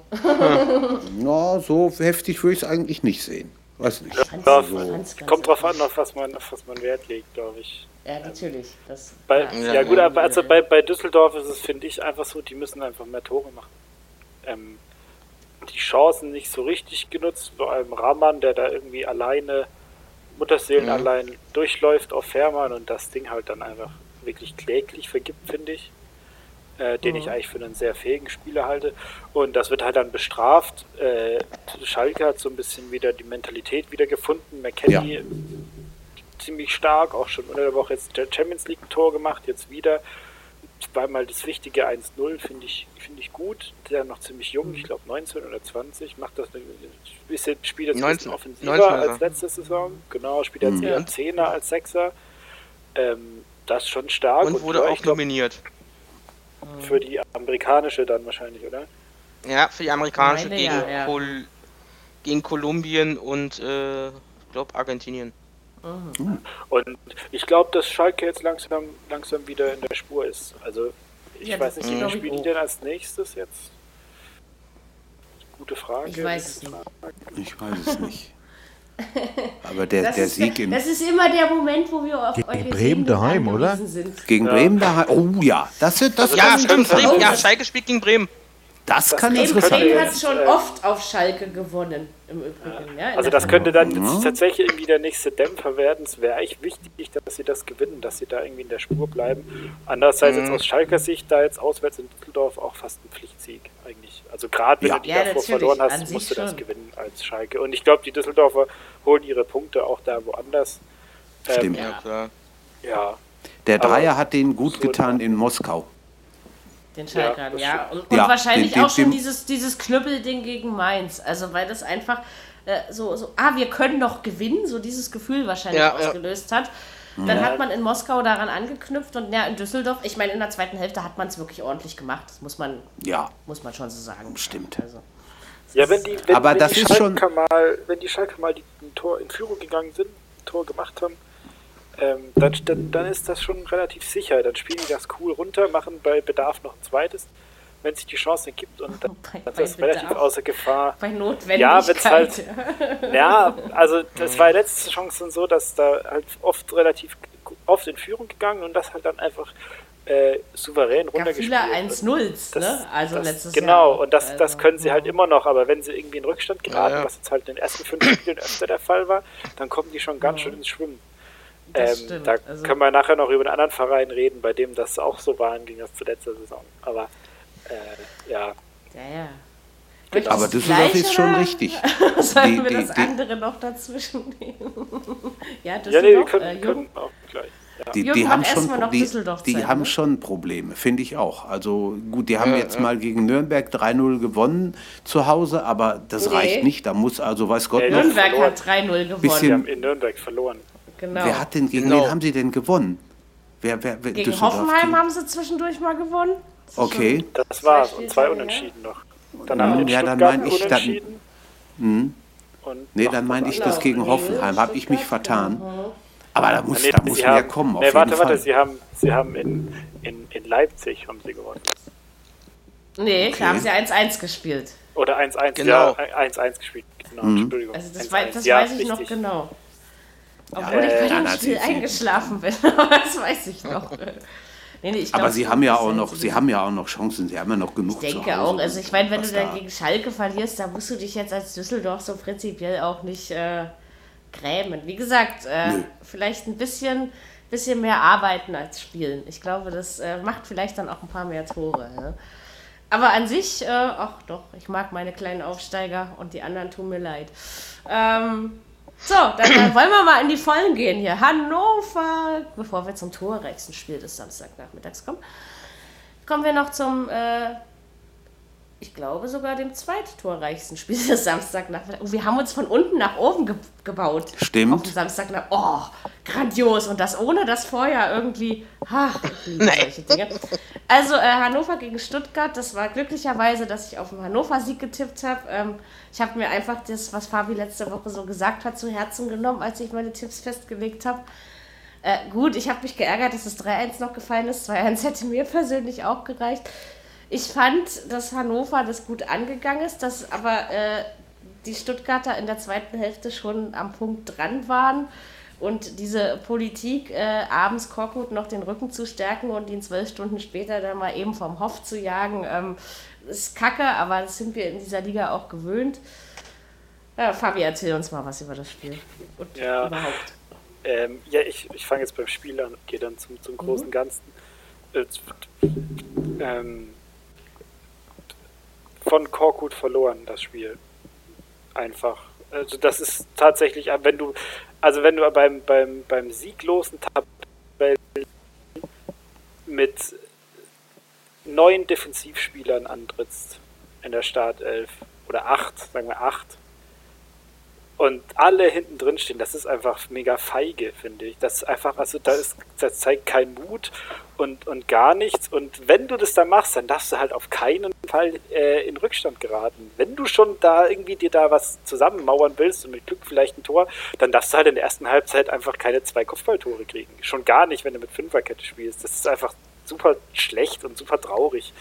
Ja, so heftig würde ich es eigentlich nicht sehen. Weiß nicht. Ja, also, kommt drauf an, auf was man, auf was man Wert legt, glaube ich. Ja, natürlich. Das, bei, ja, ja, gut, aber also bei, bei Düsseldorf ist es, finde ich, einfach so, die müssen einfach mehr Tore machen. Ähm, die Chancen nicht so richtig genutzt, vor allem Rahman, der da irgendwie alleine, Mutterseelen mhm. allein durchläuft auf Fährmann und das Ding halt dann einfach wirklich kläglich vergibt, finde ich äh, den mhm. ich eigentlich für einen sehr fähigen Spieler halte. Und das wird halt dann bestraft. Äh, Schalke hat so ein bisschen wieder die Mentalität wieder gefunden. McKenny ja. ziemlich stark, auch schon unter der Woche jetzt der Champions League Tor gemacht, jetzt wieder. Zweimal das wichtige 1-0 finde ich, find ich gut. Der noch ziemlich jung, ich glaube 19 oder 20, macht das ein bisschen, spielt jetzt 19, ein bisschen offensiver 19, als letzte Saison. Genau, spielt jetzt mhm. eher Zehner als Sechser. Ähm, das ist schon stark. Und wurde und, auch glaub, nominiert. Für die amerikanische dann wahrscheinlich, oder? Ja, für die amerikanische Meine gegen, ja, ja. Kol gegen Kolumbien und äh, ich glaube Argentinien. Und ich glaube, dass Schalke jetzt langsam, langsam wieder in der Spur ist. Also ich Ja, weiß nicht, wie spielen die auch. denn als nächstes jetzt? Gute Frage. Ich weiß es nicht. Ich weiß es nicht. Aber der, Das, der ist, Sieg in, das ist immer der Moment, wo wir auf Gegen Bremen daheim, oder? Sind. gegen Bremen da. Oh ja, das, das, das, Ja, kann stimmt. Bremen, ja. Schalke spielt gegen Bremen. das kann Bremen, interessant könnte Bremen hat schon oft auf Schalke gewonnen, im Übrigen. Ja, in Also das könnte dann Ja. jetzt tatsächlich irgendwie der nächste Dämpfer werden. Es wäre echt wichtig, dass sie das gewinnen, dass sie da irgendwie in der Spur bleiben. Andererseits Mhm. jetzt aus Schalker Sicht da jetzt auswärts in Düsseldorf auch fast ein Pflichtsieg eigentlich. Also gerade wenn Ja. du die Ja, davor verloren hast, musst du das schon. gewinnen als Schalke. Und ich glaube, die Düsseldorfer holen ihre Punkte auch da woanders. Ähm, Stimmt. Ja, klar. Ja, Der Dreier Aber hat denen gut so getan in Moskau. Den Schalkern, ja. stimmt. Und, und Ja, wahrscheinlich den- den- auch schon dieses, dieses Knüppelding gegen Mainz. Also, weil das einfach äh, so, so, ah, wir können noch gewinnen, so dieses Gefühl wahrscheinlich Ja, ja. ausgelöst hat. Dann hat man in Moskau daran angeknüpft und ja, in Düsseldorf, ich meine, in der zweiten Hälfte hat man es wirklich ordentlich gemacht. Das muss man, Ja, muss man schon so sagen. Stimmt. Also, Ja, wenn die, wenn, Aber wenn das die ist schon- Schalker mal, wenn die Schalker mal die, ein Tor in Führung gegangen sind, ein Tor gemacht haben, ähm, dann, dann, dann ist das schon relativ sicher. Dann spielen die das cool runter, machen bei Bedarf noch ein zweites, wenn sich die Chance ergibt und dann <laughs> Bei- dann bei ist das relativ außer Gefahr. bei Notwendigkeit. Ja, wenn's halt- <laughs> Ja, also das war letzte Chancen so, dass da halt oft relativ oft in Führung gegangen und das halt dann einfach äh, souverän Gab runtergespielt. viele 1-0s, Das- ne? Also das, letztes genau, Jahr. und das, das Also, können sie halt ja. immer noch, aber wenn sie irgendwie in Rückstand geraten, Ja, ja. was jetzt halt in den ersten fünf Spielen öfter der Fall war, dann kommen die schon ganz schön ins Schwimmen. Das Ähm, stimmt, da also- können wir nachher noch über einen anderen Verein reden, bei dem das auch so war im Gegensatz zu letzter Saison. Aber äh, ja, Ja, ja. Genau. aber du Düsseldorf gleich, ist schon oder? richtig. <laughs> Sollen Die- wir die- das die- andere noch dazwischen nehmen? <laughs> ja, ja nee, wir Düsseldorf, können, äh, können auch gleich. Ja. Die, die haben schon, die, Düsseldorf die haben schon Probleme, finde ich auch. Also gut, die haben Ja, jetzt ja. mal gegen Nürnberg 3-0 gewonnen zu Hause, aber das Nee. reicht nicht. Da muss also, weiß Gott Nee, noch, Nürnberg verloren. hat 3-0 gewonnen. Bisschen- Sie haben in Nürnberg verloren. genau. wer hat denn, gegen Genau. wen haben sie denn gewonnen? Wer, wer, wer, Gegen Düsseldorf Hoffenheim gegen- haben sie zwischendurch mal gewonnen. Okay. Das war's. Und zwei ja. Unentschieden noch. Danach Ja, in ja, dann Stuttgart mein ich, dann- unentschieden. Und Nee, noch dann meinte ich das gegen Hoffenheim, habe ich mich vertan. Aber da muss, Nee, da muss mehr haben, kommen, auf nee, jeden warte, Fall. warte, sie haben, sie haben in, in, in Leipzig haben sie gewonnen. Nee, Okay. da haben sie 1-1 gespielt. Oder 1-1, Genau. ja, 1-1 gespielt. Genau, Mhm. Entschuldigung. Also das, 1-1, wei das ja, weiß ich noch richtig. genau. Obwohl Ja, ich bei ja, dem Spiel eingeschlafen bin, <laughs> aber das weiß ich noch. Nee, nee, ich Aber glaub, sie haben ja auch bisschen noch, sie haben ja auch noch Chancen, sie haben ja noch genug Ich denke auch. Also ich meine, wenn du dann da- gegen Schalke verlierst, da musst du dich jetzt als Düsseldorf so prinzipiell auch nicht äh, grämen. Wie gesagt, äh, vielleicht ein bisschen, bisschen mehr arbeiten als spielen. Ich glaube, das äh, macht vielleicht dann auch ein paar mehr Tore. Ne? Aber an sich, äh, ach doch, ich mag meine kleinen Aufsteiger und die anderen tun mir leid. Ähm, so, dann, wollen wir mal in die Vollen gehen hier. Hannover, bevor wir zum torreichsten Spiel des Samstagnachmittags kommen, kommen wir noch zum, äh, ich glaube sogar dem zweittorreichsten Spiel <laughs> des Samstagnachmittags. Und wir haben uns von unten nach oben ge gebaut. Stimmt. Auf dem Samstagnachmittag. Oh, grandios. Und das ohne das vorher irgendwie, ach, solche Dinge. Also äh, Hannover gegen Stuttgart, das war glücklicherweise, dass ich auf den Hannover-Sieg getippt habe. Ähm, ich habe mir einfach das, was Fabi letzte Woche so gesagt hat, zu Herzen genommen, als ich meine Tipps festgelegt habe. Äh, gut, ich habe mich geärgert, dass es 3-1 noch gefallen ist. 2-1 hätte mir persönlich auch gereicht. Ich fand, dass Hannover das gut angegangen ist, dass aber äh, die Stuttgarter in der zweiten Hälfte schon am Punkt dran waren. Und diese Politik, äh, abends Korkut noch den Rücken zu stärken und ihn zwölf Stunden später dann mal eben vom Hof zu jagen, ähm, ist kacke, aber das sind wir in dieser Liga auch gewöhnt. Ja, Fabi, erzähl uns mal was über das Spiel. Und Ja. überhaupt. Ähm, ja, ich, ich fange jetzt beim Spiel an, gehe dann zum, zum großen Ganzen. Äh, ähm, von Korkut verloren, das Spiel. Einfach. Also das ist tatsächlich, wenn du, also wenn du beim, beim, beim sieglosen Tabellen mit neun Defensivspielern antrittst in der Startelf, oder acht, sagen wir acht, und alle hinten drin stehen, das ist einfach mega feige, finde ich. Das ist einfach, also da ist, das zeigt kein Mut und, und gar nichts. Und wenn du das dann machst, dann darfst du halt auf keinen Fall äh, in Rückstand geraten. Wenn du schon da irgendwie dir da was zusammenmauern willst und mit Glück vielleicht ein Tor, dann darfst du halt in der ersten Halbzeit einfach keine zwei Kopfballtore kriegen. Schon gar nicht, wenn du mit Fünferkette spielst. Das ist einfach super schlecht und super traurig.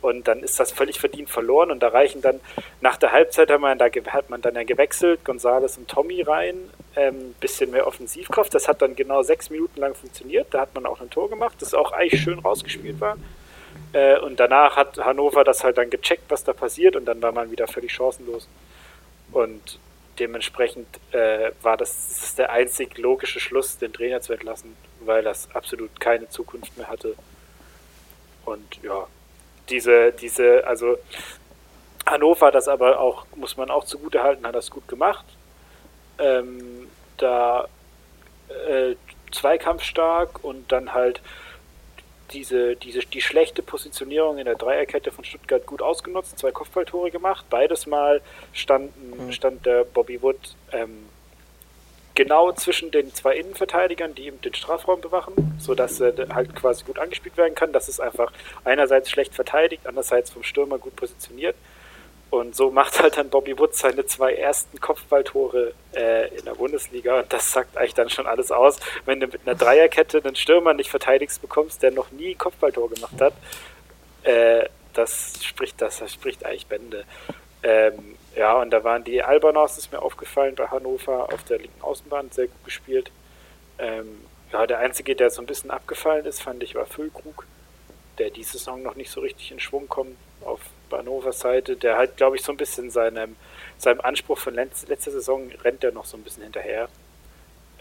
Und dann ist das völlig verdient verloren. Und da reichen dann, nach der Halbzeit hat man, da, hat man dann ja gewechselt, Gonzales und Tommy rein, ähm, bisschen mehr Offensivkraft. Das hat dann genau sechs Minuten lang funktioniert. Da hat man auch ein Tor gemacht, das auch eigentlich schön rausgespielt war. Äh, und danach hat Hannover das halt dann gecheckt, was da passiert. Und dann war man wieder völlig chancenlos. Und dementsprechend äh, war das, das der einzig logische Schluss, den Trainer zu entlassen, weil das absolut keine Zukunft mehr hatte. Und ja, diese, diese, also Hannover hat das aber auch, muss man auch zugute halten, hat das gut gemacht. Ähm, da äh, zweikampfstark und dann halt diese, diese, die schlechte Positionierung in der Dreierkette von Stuttgart gut ausgenutzt, zwei Kopfballtore gemacht. Beides Mal standen, mhm. stand der Bobby Wood ähm, genau zwischen den zwei Innenverteidigern, die den Strafraum bewachen, sodass er halt quasi gut angespielt werden kann. Das ist einfach einerseits schlecht verteidigt, andererseits vom Stürmer gut positioniert. Und so macht halt dann Bobby Wood seine zwei ersten Kopfballtore äh, in der Bundesliga. Und das sagt eigentlich dann schon alles aus. Wenn du mit einer Dreierkette einen Stürmer nicht verteidigst bekommst, der noch nie Kopfballtor gemacht hat, äh, das spricht das, das spricht eigentlich Bände. Ähm, ja, und da waren die Albanos, ist mir aufgefallen, bei Hannover auf der linken Außenbahn sehr gut gespielt. Ähm, ja, der einzige, der so ein bisschen abgefallen ist, fand ich, war Füllkrug, der diese Saison noch nicht so richtig in Schwung kommt auf Hannovers Seite. Der halt, glaube ich, so ein bisschen seinem, seinem Anspruch von letz, letzter Saison rennt er noch so ein bisschen hinterher.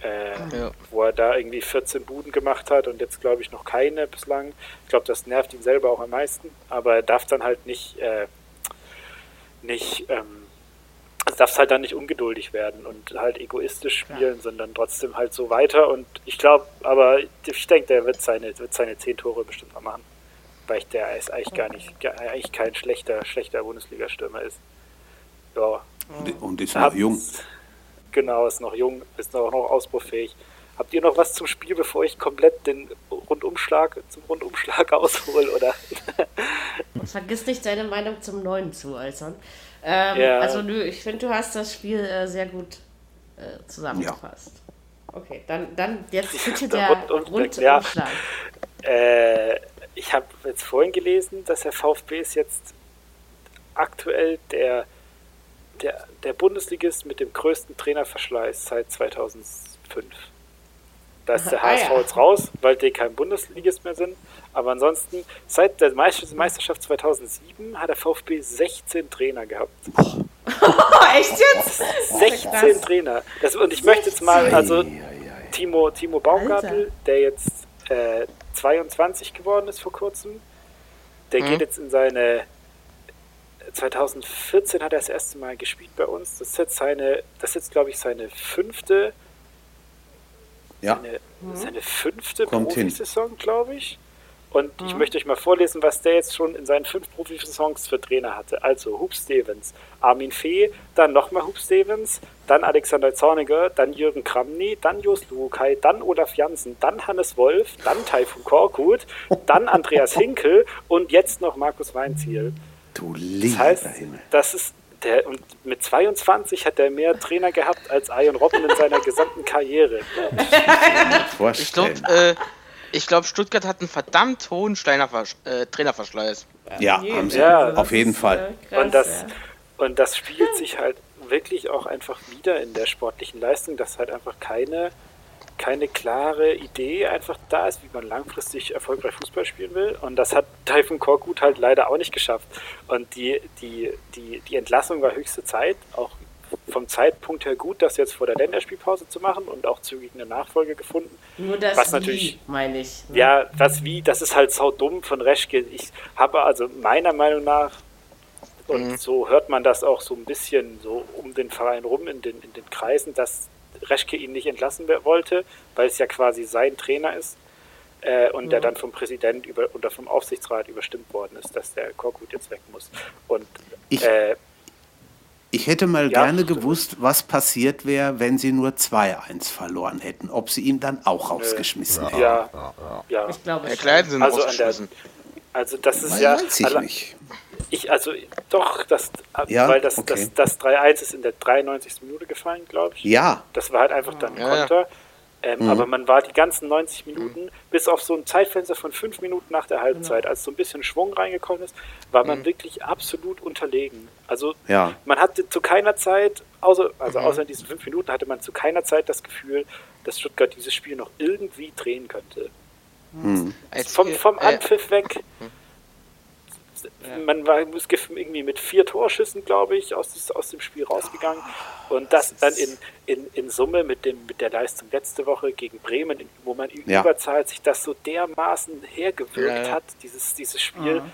Äh, ja. Wo er da irgendwie 14 Buden gemacht hat und jetzt, glaube ich, noch keine bislang. Ich glaube, das nervt ihn selber auch am meisten, aber er darf dann halt nicht, äh, nicht ähm, also darfst halt dann nicht ungeduldig werden und halt egoistisch spielen, ja. sondern trotzdem halt so weiter. Und ich glaube, aber ich denke, der wird seine, wird seine zehn Tore bestimmt mal machen. Weil ich, der ist eigentlich gar nicht, eigentlich kein schlechter, schlechter Bundesliga-Stürmer ist. Ja. Und ist noch jung. Genau, ist noch jung, ist auch noch ausbaufähig. Habt ihr noch was zum Spiel, bevor ich komplett den Rundumschlag zum Rundumschlag <laughs> aushole, oder? Vergiss nicht deine Meinung zum Neuen zu äußern. Ähm, ja. Also nö, ich finde, du hast das Spiel äh, sehr gut äh, zusammengefasst. Ja. Okay, dann, dann jetzt bitte der Rund Rundumschlag. Ja. Äh, ich habe jetzt vorhin gelesen, dass der VfB ist jetzt aktuell der, der, der Bundesligist mit dem größten Trainerverschleiß seit 2005. Da ist <laughs> der HSV ah, ja. jetzt raus, weil die kein Bundesligist mehr sind. Aber ansonsten, seit der Meisterschaft 2007 hat der VfB 16 Trainer gehabt. <laughs> Echt jetzt? <laughs> 16 Trainer. Das, und ich 16. möchte jetzt mal, also Timo, Timo Baumgartel, der jetzt äh, 22 geworden ist vor kurzem, der mhm. geht jetzt in seine 2014 hat er das erste Mal gespielt bei uns. Das ist jetzt seine, das ist jetzt glaube ich seine fünfte ja. seine, mhm. seine fünfte Profisaison, glaube ich. Und mhm. ich möchte euch mal vorlesen, was der jetzt schon in seinen fünf Profisaisons für Trainer hatte. Also Hub Stevens, Armin Fee, dann nochmal Hub Stevens, dann Alexander Zorniger, dann Jürgen Kramny, dann Jos Lukai, dann Olaf Janssen, dann Hannes Wolf, dann Taifun Korkut, <laughs> dann Andreas Hinkel und jetzt noch Markus Weinziel. Du lieber Das heißt, das ist der, und mit 22 hat er mehr Trainer gehabt als Ian Robben in seiner gesamten Karriere. ich glaube, äh, glaub, Stuttgart hat einen verdammt hohen Steiner äh, Trainerverschleiß. Ja, haben sie. Ja, auf jeden Fall. Krass, und, das, ja. und das spielt sich halt wirklich auch einfach wieder in der sportlichen Leistung, dass halt einfach keine keine klare Idee einfach da ist, wie man langfristig erfolgreich Fußball spielen will. Und das hat Typhoon Korkut halt leider auch nicht geschafft. Und die, die, die, die Entlassung war höchste Zeit, auch vom Zeitpunkt her gut, das jetzt vor der Länderspielpause zu machen und auch zügig eine Nachfolge gefunden. Nur das was natürlich, wie, meine ich. Ne? Ja, was wie, das ist halt sau dumm von Reschke. Ich habe also meiner Meinung nach, und mhm. so hört man das auch so ein bisschen so um den Verein rum in den, in den Kreisen, dass Reschke ihn nicht entlassen wollte, weil es ja quasi sein Trainer ist äh, und mhm. der dann vom Präsident über, oder vom Aufsichtsrat überstimmt worden ist, dass der Korkut jetzt weg muss. Und ich, äh, ich hätte mal ja, gerne gewusst, was passiert wäre, wenn sie nur 2-1 verloren hätten. Ob sie ihn dann auch rausgeschmissen hätten. Ja, ja, ja. Ich glaube, Herr Klein sind also, der, also das ist Weil ja. Weiß ich nicht. Ich, also doch, das, ja, weil das, okay. das, das 3-1 ist in der 93. Minute gefallen, glaube ich. Ja. Das war halt einfach dann ein Konter. Ähm, mhm. Aber man war die ganzen 90 Minuten, mhm. bis auf so ein Zeitfenster von fünf Minuten nach der Halbzeit, als so ein bisschen Schwung reingekommen ist, war man mhm. wirklich absolut unterlegen. Also ja. man hatte zu keiner Zeit, außer, also mhm. außer in diesen fünf Minuten, hatte man zu keiner Zeit das Gefühl, dass Stuttgart dieses Spiel noch irgendwie drehen könnte. Mhm. Vom, vom äh, Anpfiff weg mhm man war irgendwie mit vier Torschüssen, glaube ich, aus, aus dem Spiel rausgegangen. Und das dann in, in, in Summe mit, dem, mit der Leistung letzte Woche gegen Bremen, wo man ja. Überzahl sich das so dermaßen hergewirkt ja. hat, dieses, dieses Spiel, mhm.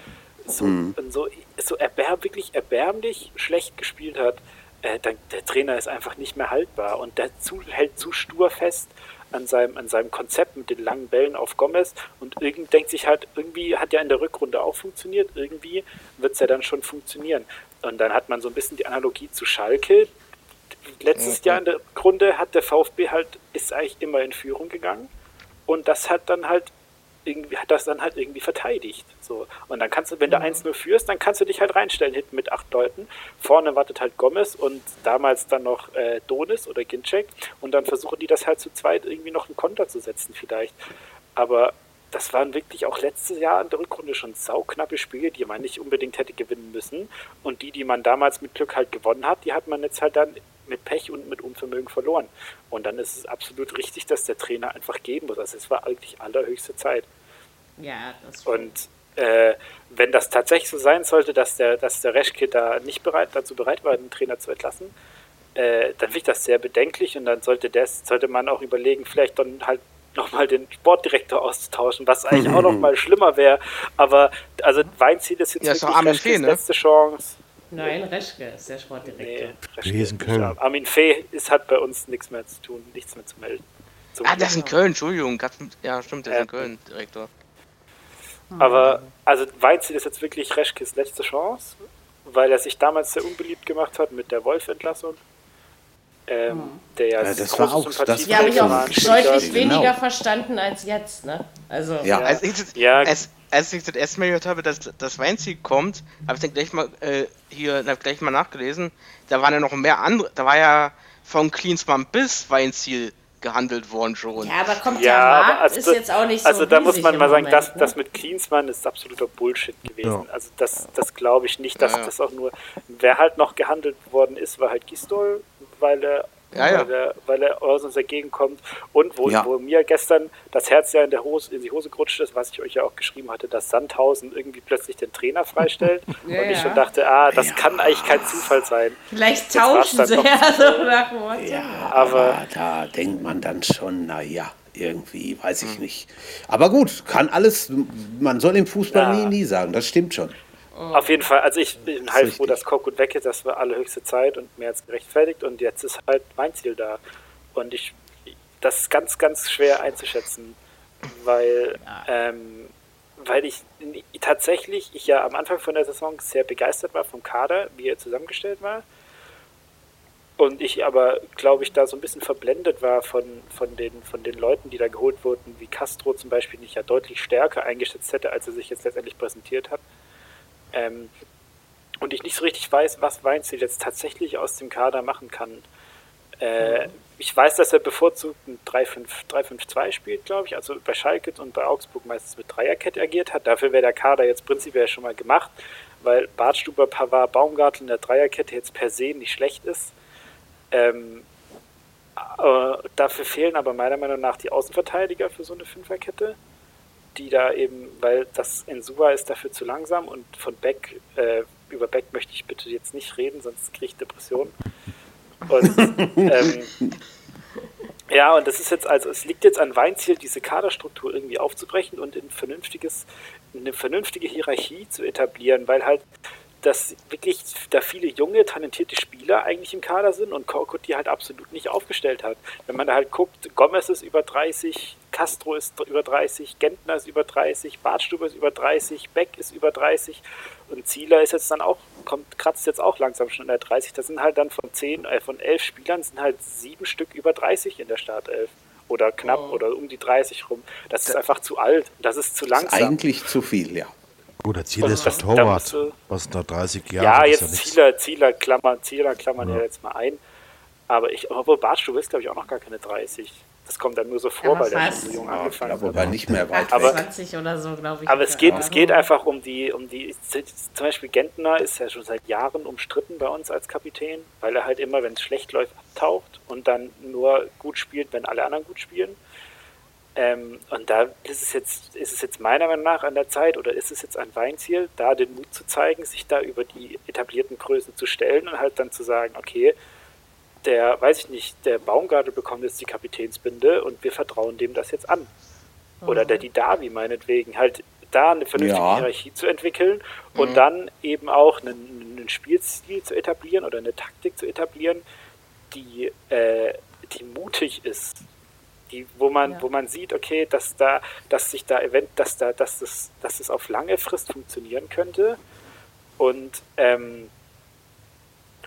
so, mhm. so, so erbärm, wirklich erbärmlich schlecht gespielt hat. Äh, dann, der Trainer ist einfach nicht mehr haltbar und der zu, hält zu stur fest an seinem, an seinem Konzept mit den langen Bällen auf Gomez und irgendwie denkt sich halt, irgendwie hat ja in der Rückrunde auch funktioniert, irgendwie wird es ja dann schon funktionieren. Und dann hat man so ein bisschen die Analogie zu Schalke. Letztes mhm. Jahr in der Runde hat der VfB halt, ist eigentlich immer in Führung gegangen und das hat dann halt irgendwie, hat das dann halt irgendwie verteidigt. So. Und dann kannst du, wenn du 1-0 mhm. führst, dann kannst du dich halt reinstellen hinten mit acht Leuten. Vorne wartet halt Gomez und damals dann noch äh, Donis oder Ginczek und dann versuchen die das halt zu zweit irgendwie noch einen Konter zu setzen vielleicht. Aber das waren wirklich auch letztes Jahr in der Rückrunde schon sauknappe Spiele, die man nicht unbedingt hätte gewinnen müssen. Und die, die man damals mit Glück halt gewonnen hat, die hat man jetzt halt dann mit Pech und mit Unvermögen verloren. Und dann ist es absolut richtig, dass der Trainer einfach geben muss. Also es war eigentlich allerhöchste Zeit. Ja, das Und äh, wenn das tatsächlich so sein sollte, dass der, dass der Reschke da nicht bereit, dazu bereit war, den Trainer zu entlassen, äh, dann finde ich das sehr bedenklich und dann sollte, das, sollte man auch überlegen, vielleicht dann halt nochmal den Sportdirektor auszutauschen, was eigentlich <laughs> auch nochmal schlimmer wäre. Aber also Weinziel ist jetzt ja, wirklich Armin Fee, ne? letzte Chance. Nein, Reschke ist der Sportdirektor. Nee, Reschke Köln. Armin Fee ist, hat bei uns nichts mehr zu tun, nichts mehr zu melden. ah, der ist in Köln, Entschuldigung. Ja, stimmt, der ist in Köln, Direktor. Aber also Weizil ist jetzt wirklich Reschkes letzte Chance, weil er sich damals sehr unbeliebt gemacht hat mit der Wolf-Entlassung. Ähm, hm. der ja, ja das war auch, das ja, habe ich auch deutlich weniger genau. verstanden als jetzt, ne? Also ja, als ich das, ja. als, als ich das erste Mal gehört habe, dass das Weinziel kommt, habe ich dann gleich mal äh, hier gleich mal nachgelesen. Da waren ja noch mehr andere, da war ja von Klinsmann bis Weinziel gehandelt worden schon. Ja, aber kommt ja, der Markt also ist das, jetzt auch nicht so Also da muss man mal sagen, Moment, das, ne? das mit Klinsmann ist absoluter Bullshit gewesen. Ja. Also das, das glaube ich nicht, dass ja. das auch nur, wer halt noch gehandelt worden ist, war halt Gistol, weil er ja, ja. Weil, er, weil er aus uns entgegenkommt. Und wo, ja. wo mir gestern das Herz ja in, der Hose, in die Hose gerutscht ist, was ich euch ja auch geschrieben hatte, dass Sandhausen irgendwie plötzlich den Trainer freistellt. <laughs> ja, und ich schon dachte, ah, das kann eigentlich kein Zufall sein. Vielleicht tauschen sie ja so nach Motto. Ja, aber da denkt man dann schon, naja irgendwie, weiß ich hm. nicht. Aber gut, kann alles, man soll im Fußball nie, nie sagen, das stimmt schon. Auf jeden Fall, also ich bin halt froh, dass Korkut weg ist, das war allerhöchste Zeit und mehr als gerechtfertigt und jetzt ist halt mein Ziel da. Und ich, das ist ganz, ganz schwer einzuschätzen, weil, ähm, weil ich tatsächlich, ich ja am Anfang von der Saison sehr begeistert war vom Kader, wie er zusammengestellt war. Und ich aber, glaube ich, da so ein bisschen verblendet war von, von, den, von den Leuten, die da geholt wurden, wie Castro zum Beispiel, den ich ja deutlich stärker eingeschätzt hätte, als er sich jetzt letztendlich präsentiert hat. Ähm, und ich nicht so richtig weiß, was Weinziel jetzt tatsächlich aus dem Kader machen kann. Äh, mhm. Ich weiß, dass er bevorzugt ein 3-5-2 spielt, glaube ich, also bei Schalke und bei Augsburg meistens mit Dreierkette agiert hat. Dafür wäre der Kader jetzt prinzipiell schon mal gemacht, weil Bartstuber, Pavard, Baumgartel in der Dreierkette jetzt per se nicht schlecht ist. Ähm, äh, dafür fehlen aber meiner Meinung nach die Außenverteidiger für so eine Fünferkette die da eben, weil das in Suva ist dafür zu langsam und von Beck, äh, über Beck möchte ich bitte jetzt nicht reden, sonst kriege ich Depressionen. Und <laughs> ähm, ja, und das ist jetzt, also es liegt jetzt an Weinziel, diese Kaderstruktur irgendwie aufzubrechen und in vernünftiges, eine vernünftige Hierarchie zu etablieren, weil halt dass wirklich da viele junge, talentierte Spieler eigentlich im Kader sind und Korkut die halt absolut nicht aufgestellt hat. Wenn man da halt guckt, Gomez ist über 30, Castro ist über 30, Gentner ist über 30, Bartstube ist über 30, Beck ist über 30 und Zieler ist jetzt dann auch, kommt, kratzt jetzt auch langsam schon in der 30. Das sind halt dann von 10, äh, von 11 Spielern sind halt sieben Stück über 30 in der Startelf oder knapp oh. oder um die 30 rum. Das ist einfach zu alt. Das ist zu langsam. Ist eigentlich zu viel, ja. Gut, der Ziel ist der Torwart, was nach 30 Jahren Ja, jetzt ja Zieler, Zieler klammern, Zieler klammern ja. ja jetzt mal ein. Aber ich, obwohl Bartstube ist, glaube ich, auch noch gar keine 30. Das kommt dann nur so vor, ja, weil der schon so jung angefangen hat. Wobei nicht mehr weit aber, 20 oder so, glaube ich. Aber es geht, es geht einfach um die, um die, zum Beispiel Gentner ist ja schon seit Jahren umstritten bei uns als Kapitän, weil er halt immer, wenn es schlecht läuft, abtaucht und dann nur gut spielt, wenn alle anderen gut spielen. Ähm, und da ist es jetzt, ist es jetzt meiner Meinung nach an der Zeit oder ist es jetzt ein Weinziel, da den Mut zu zeigen, sich da über die etablierten Größen zu stellen und halt dann zu sagen, okay, der, weiß ich nicht, der Baumgartel bekommt jetzt die Kapitänsbinde und wir vertrauen dem das jetzt an. Oder der mhm. Didavi meinetwegen, halt da eine vernünftige ja. Hierarchie zu entwickeln und mhm. dann eben auch einen, einen, Spielstil zu etablieren oder eine Taktik zu etablieren, die, äh, die mutig ist die, wo man, ja. wo man sieht, okay, dass da, dass sich da event, dass da, dass das, dass es auf lange Frist funktionieren könnte und ähm,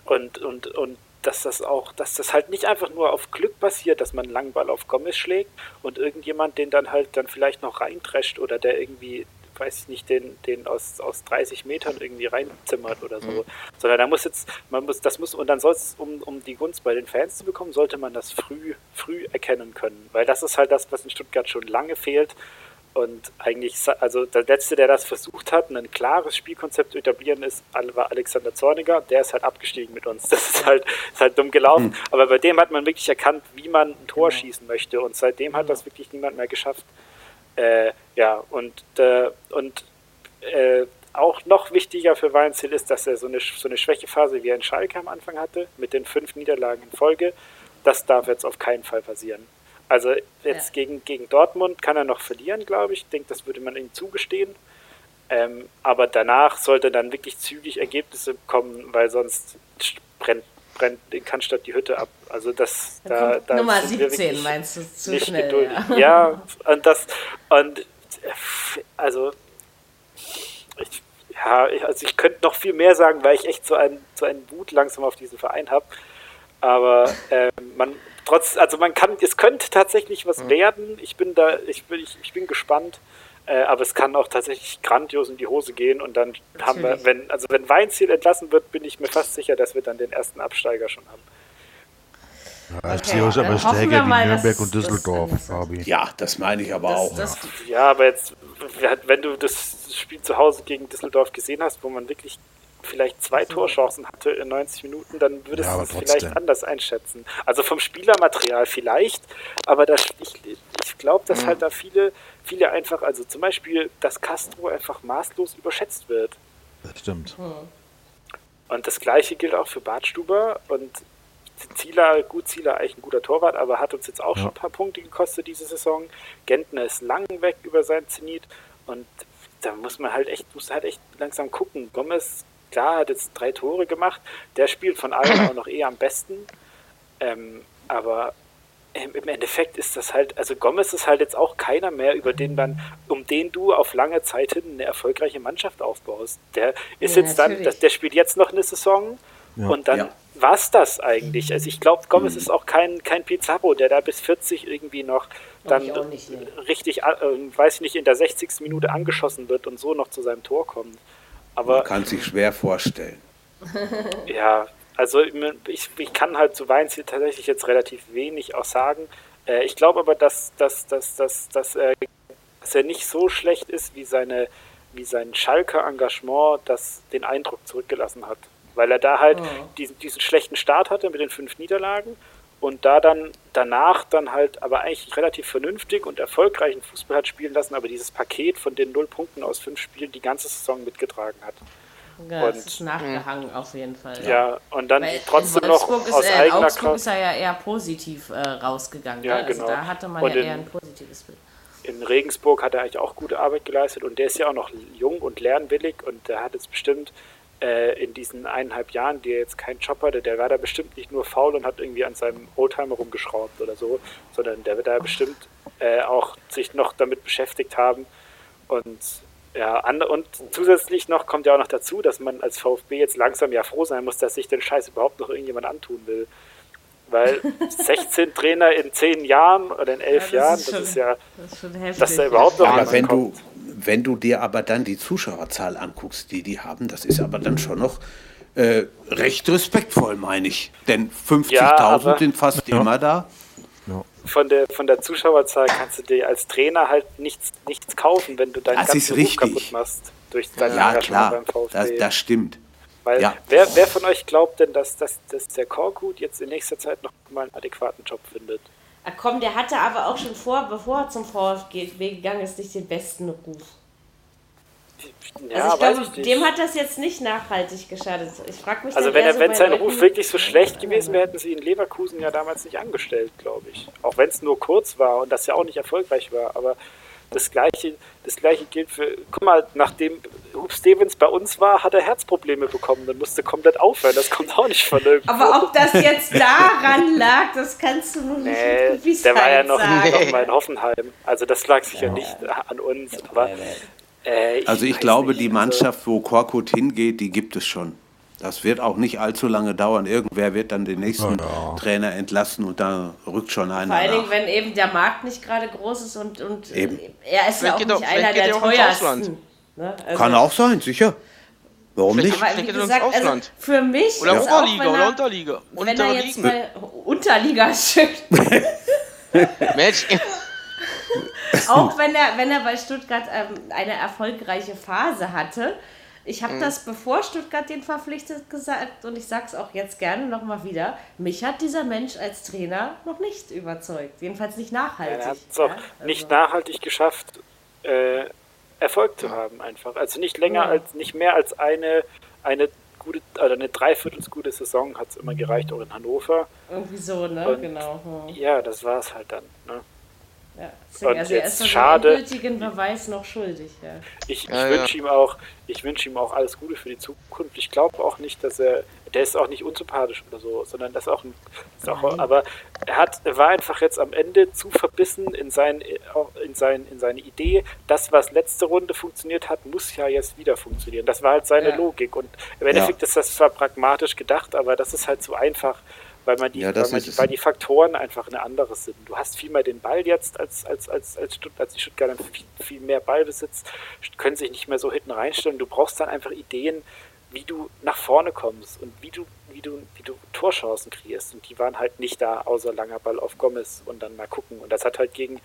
und und und dass das auch, dass das halt nicht einfach nur auf Glück passiert, dass man einen langen Ball auf Gomez schlägt und irgendjemand den dann halt dann vielleicht noch reintrescht oder der irgendwie weiß ich nicht, den, den aus, aus 30 Metern irgendwie reinzimmert oder so. Mhm. Sondern da muss jetzt, man muss, das muss, und dann soll es, um, um die Gunst bei den Fans zu bekommen, sollte man das früh, früh erkennen können. Weil das ist halt das, was in Stuttgart schon lange fehlt. Und eigentlich, also der Letzte, der das versucht hat, ein klares Spielkonzept zu etablieren, ist, war Alexander Zorniger. Der ist halt abgestiegen mit uns. <laughs> Das ist halt, ist halt dumm gelaufen. Mhm. Aber bei dem hat man wirklich erkannt, wie man ein Tor genau. schießen möchte. Und seitdem hat das wirklich niemand mehr geschafft. Äh, ja, und, äh, und äh, auch noch wichtiger für Weinziel ist, dass er so eine, so eine Schwächephase wie ein Schalke am Anfang hatte, mit den fünf Niederlagen in Folge. Das darf jetzt auf keinen Fall passieren. Also jetzt ja. gegen, gegen Dortmund kann er noch verlieren, glaube ich. Ich denke, das würde man ihm zugestehen. Ähm, aber danach sollte dann wirklich zügig Ergebnisse kommen, weil sonst brennt brennt in Cannstatt die Hütte ab. Also das da, da Nummer 17 meinst du zu nicht schnell. Geduldig. Ja. ja, und das und also ich, ja, also ich könnte noch viel mehr sagen, weil ich echt so einen so einen Wut langsam auf diesen Verein habe. Aber ähm, man trotz, also man kann, es könnte tatsächlich was mhm. werden. Ich bin da, ich bin, ich, ich bin gespannt. Äh, aber es kann auch tatsächlich grandios in die Hose gehen und dann Natürlich. haben wir, wenn, also wenn Weinziel entlassen wird, bin ich mir fast sicher, dass wir dann den ersten Absteiger schon haben. Ja, okay, uns aber stärker wie Nürnberg und Düsseldorf, Fabi. Ja, das meine ich aber das, auch. Das, ja, aber jetzt, wenn du das Spiel zu Hause gegen Düsseldorf gesehen hast, wo man wirklich vielleicht zwei Torchancen hatte in 90 Minuten, dann würdest ja, du es vielleicht anders einschätzen. Also vom Spielermaterial vielleicht, aber das, ich, ich glaube, dass mhm. halt da viele, viele einfach, also zum Beispiel, dass Castro einfach maßlos überschätzt wird. Das stimmt. Mhm. Und das gleiche gilt auch für Bartstuber und Zieler, gut, Zieler eigentlich ein guter Torwart, aber hat uns jetzt auch ja. schon ein paar Punkte gekostet diese Saison. Gentner ist lang weg über sein Zenit und da muss man halt echt, muss halt echt langsam gucken. Gomez klar, hat jetzt drei Tore gemacht. Der spielt von allen <clears throat> auch noch eher am besten. Ähm, aber im Endeffekt ist das halt, also Gomez ist halt jetzt auch keiner mehr, über den man, um den du auf lange Zeit hin eine erfolgreiche Mannschaft aufbaust. Der ist ja, jetzt natürlich. dann, der spielt jetzt noch eine Saison ja. und dann ja. war es das eigentlich. Also ich glaube, Gomez mhm. ist auch kein, kein Pizarro, der da bis 40 irgendwie noch dann nicht, richtig, äh, weiß ich nicht, in der 60. Minute angeschossen wird und so noch zu seinem Tor kommt. Aber, Man kann sich schwer vorstellen. ja, also ich, ich kann halt zu Weinziel tatsächlich jetzt relativ wenig auch sagen. Äh, ich glaube aber, dass, dass, dass, dass, dass, äh, dass er nicht so schlecht ist, wie, seine, wie sein Schalker Engagement das den Eindruck zurückgelassen hat. Weil er da halt oh. diesen, diesen schlechten Start hatte mit den fünf Niederlagen und da dann danach dann halt aber eigentlich relativ vernünftig und erfolgreichen Fußball hat spielen lassen, aber dieses Paket von den null Punkten aus fünf Spielen die ganze Saison mitgetragen hat. Ja, und, ist nachgehangen mh. auf jeden Fall. Ja, ja und dann Weil trotzdem noch ist, aus eigener Augsburg Kraft. ist er ja eher positiv äh, rausgegangen. Ja, ne? also genau. da hatte man und ja eher ein positives Bild. In Regensburg hat er eigentlich auch gute Arbeit geleistet und der ist ja auch noch jung und lernwillig und der hat jetzt bestimmt äh, in diesen eineinhalb Jahren, die er jetzt keinen Job hatte, der war da bestimmt nicht nur faul und hat irgendwie an seinem Oldtimer rumgeschraubt oder so, sondern der wird da bestimmt äh, auch sich noch damit beschäftigt haben. Und ja, und zusätzlich noch kommt ja auch noch dazu, dass man als VfB jetzt langsam ja froh sein muss, dass sich den Scheiß überhaupt noch irgendjemand antun will. Weil <laughs> 16 Trainer in 10 Jahren oder in 11 ja, Jahren, das schon, ist ja, das ist schon heftig. dass da überhaupt noch Aber wenn kommt. du wenn du dir aber dann die Zuschauerzahl anguckst, die die haben, das ist aber dann schon noch äh, recht respektvoll, meine ich. Denn 50.000 ja, sind fast ja. immer da. Von der, von der Zuschauerzahl kannst du dir als Trainer halt nichts, nichts kaufen, wenn du deinen das ganzen Beruf kaputt machst. Durch dein ja, klar, beim VfB. Das, das stimmt. Weil ja. wer, wer von euch glaubt denn, dass, dass, dass der Korkut jetzt in nächster Zeit noch mal einen adäquaten Job findet? Ach komm, der hatte aber auch schon vor, bevor er zum VfB gegangen ist, nicht den besten Ruf. Ja, also ich glaube, ich dem hat das jetzt nicht nachhaltig geschadet. Ich frage mich. Also wenn, er, so wenn sein Ruf wirklich so schlecht gewesen wäre, hätten sie ihn Leverkusen ja damals nicht angestellt, glaube ich. Auch wenn es nur kurz war und das ja auch nicht erfolgreich war. Aber das gleiche, das gleiche gilt für. Guck mal, nachdem Hub Stevens bei uns war, hat er Herzprobleme bekommen. Dann musste komplett aufhören. Das kommt auch nicht von irgendwo. Aber ob das jetzt daran lag, das kannst du noch nicht nee, mit Der war ja noch, noch mal in Hoffenheim. Also das lag sicher ja. nicht an uns. Aber äh, ich also ich glaube, nicht, die also Mannschaft, wo Korkut hingeht, die gibt es schon. Das wird auch nicht allzu lange dauern. Irgendwer wird dann den nächsten ja. Trainer entlassen und da rückt schon einer. Vor allen Dingen, wenn eben der Markt nicht gerade groß ist und, und eben. er ist ja auch nicht auch, einer der teuersten. Ne? Also Kann auch sein, sicher. Warum nicht? Aber wie gesagt, also für mich oder ist Oberliga auch, er, oder Unterliga. Wenn er jetzt mal Unterliga schickt. <laughs> <laughs> Mensch. Auch wenn er, wenn er bei Stuttgart ähm, eine erfolgreiche Phase hatte. Ich habe mhm. das, bevor Stuttgart den verpflichtet, gesagt und ich sage es auch jetzt gerne nochmal wieder. Mich hat dieser Mensch als Trainer noch nicht überzeugt. Jedenfalls nicht nachhaltig. er hat es auch ja? also. nicht nachhaltig geschafft, äh, Erfolg zu haben einfach. Also nicht länger ja. als, nicht mehr als eine, eine gute, also eine dreiviertels gute Saison hat es immer gereicht, auch in Hannover. Irgendwie so, ne? Und genau. Hm. Ja, das war es halt dann. Ne? Ja, deswegen, also er ist so schade. gültigen Beweis noch schuldig. Ja. Ich, ich ja, wünsche ja. ihm auch, ich wünsche ihm auch alles Gute für die Zukunft. Ich glaube auch nicht, dass er, der ist auch nicht unsympathisch oder so, sondern das ist auch ein, ist auch, aber er hat, er war einfach jetzt am Ende zu verbissen in sein, in sein, in seine Idee. Das, was letzte Runde funktioniert hat, muss ja jetzt wieder funktionieren. Das war halt seine Logik und im Endeffekt ist das zwar pragmatisch gedacht, aber das ist halt so einfach weil man die, ja, weil, man die weil, die Faktoren einfach eine andere sind. Du hast viel mehr den Ball jetzt als, als, als, als, Stutt als die Stuttgarter viel, viel mehr Ballbesitz, können sich nicht mehr so hinten reinstellen. Du brauchst dann einfach Ideen, wie du nach vorne kommst und wie du, wie du, wie du Torchancen kriegst. Und die waren halt nicht da, außer langer Ball auf Gomez und dann mal gucken. Und das hat halt gegen,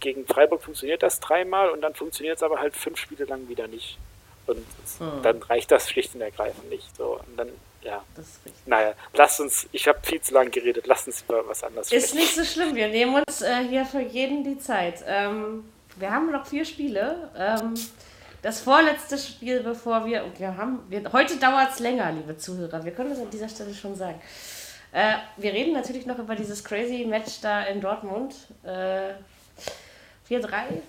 gegen Freiburg funktioniert das dreimal und dann funktioniert es aber halt fünf Spiele lang wieder nicht. Und hm. dann reicht das schlicht und ergreifend nicht. So. Und dann ja. Das ist richtig. Naja, lasst uns, ich habe viel zu lange geredet, lasst uns über was anderes sprechen. Ist nicht so schlimm, wir nehmen uns äh, hier für jeden die Zeit. Ähm, wir haben noch vier Spiele. Ähm, das vorletzte Spiel, bevor wir, wir haben, wir, heute dauert es länger, liebe Zuhörer, wir können das an dieser Stelle schon sagen. Äh, wir reden natürlich noch über dieses crazy Match da in Dortmund. Äh, 4-3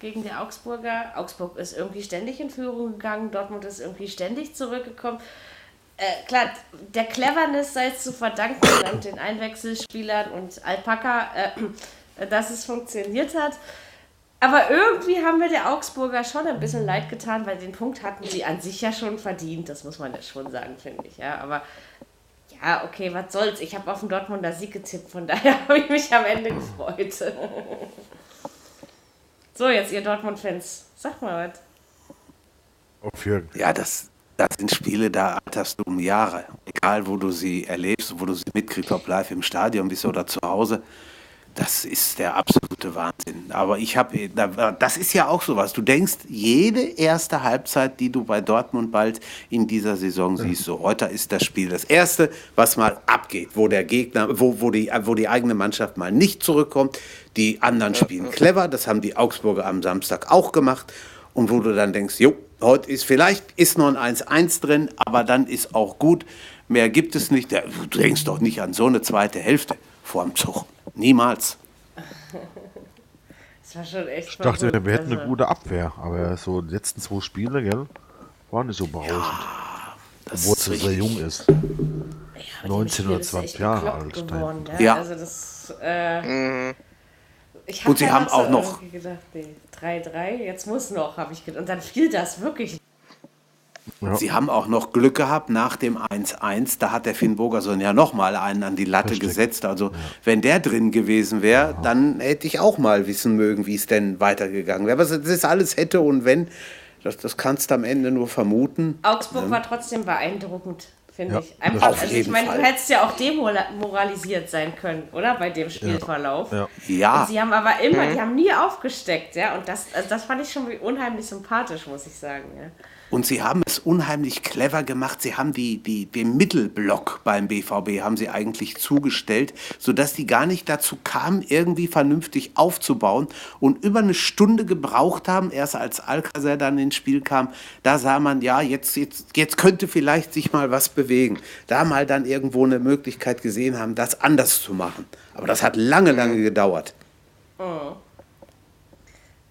gegen die Augsburger. Augsburg ist irgendwie ständig in Führung gegangen, Dortmund ist irgendwie ständig zurückgekommen äh, klar, der Cleverness sei es zu verdanken <coughs> und den Einwechselspielern und Alpaka, äh, dass es funktioniert hat. Aber irgendwie haben wir der Augsburger schon ein bisschen leid getan, weil den Punkt hatten sie an sich ja schon verdient, das muss man ja schon sagen, finde ich. Ja, aber ja, okay, was soll's. Ich habe auf den Dortmunder Sieg getippt, von <laughs> daher habe ich mich am Ende gefreut. so, jetzt ihr Dortmund-Fans, sag mal was. Auf Ja, das, das sind Spiele, da alterst du um Jahre. Egal, wo du sie erlebst, wo du sie mitkriegst, ob live im Stadion bist oder zu Hause. Das ist der absolute Wahnsinn. Aber ich habe, das ist ja auch sowas. Du denkst, jede erste Halbzeit, die du bei Dortmund bald in dieser Saison siehst, so heute ist das Spiel das erste, was mal abgeht, wo der Gegner, wo, wo, die, wo die eigene Mannschaft mal nicht zurückkommt. Die anderen spielen clever, das haben die Augsburger am Samstag auch gemacht. Und wo du dann denkst, jo, Heute ist vielleicht ist noch ein 1-1 drin, aber dann ist auch gut. Mehr gibt es nicht. Du denkst doch nicht an so eine zweite Hälfte vor dem Zug. Niemals. Das war schon echt Ich dachte, wir hätten eine also gute Abwehr, aber so die letzten zwei Spiele, gell, waren nicht so berauschend. Ja, Obwohl es sehr jung ist. Ja, 19 oder 20 Jahre alt. Geworden, ja. Ja. Also das, äh, Mhm. Ich Und sie haben so auch noch- gedacht, nee, 3-3, jetzt muss noch, habe ich gedacht. Und dann fiel das wirklich. Ja. Sie haben auch noch Glück gehabt nach dem 1-1. Da hat der Finn Bogerson ja nochmal einen an die Latte Richtig. gesetzt. Also, wenn der drin gewesen wäre, dann hätte ich auch mal wissen mögen, wie es denn weitergegangen wäre. Aber das ist alles hätte und wenn. Das, das kannst du am Ende nur vermuten. Augsburg war trotzdem beeindruckend, finde Ja, ich. Einfach, Auf also ich jeden meine, du hättest ja auch demoralisiert sein können, oder? Bei dem Spielverlauf. Ja. Ja, sie haben aber immer, die haben nie aufgesteckt, ja. Und das, also das fand ich schon unheimlich sympathisch, muss ich sagen, ja. Und sie haben es unheimlich clever gemacht. Sie haben die, die, den Mittelblock beim BVB haben sie eigentlich zugestellt, sodass die gar nicht dazu kamen, irgendwie vernünftig aufzubauen und über eine Stunde gebraucht haben, erst als Alcacer dann ins Spiel kam, da sah man, ja, jetzt, jetzt, jetzt könnte vielleicht sich mal was bewegen. Da mal dann irgendwo eine Möglichkeit gesehen haben, das anders zu machen. Aber das hat lange, lange gedauert. Ja,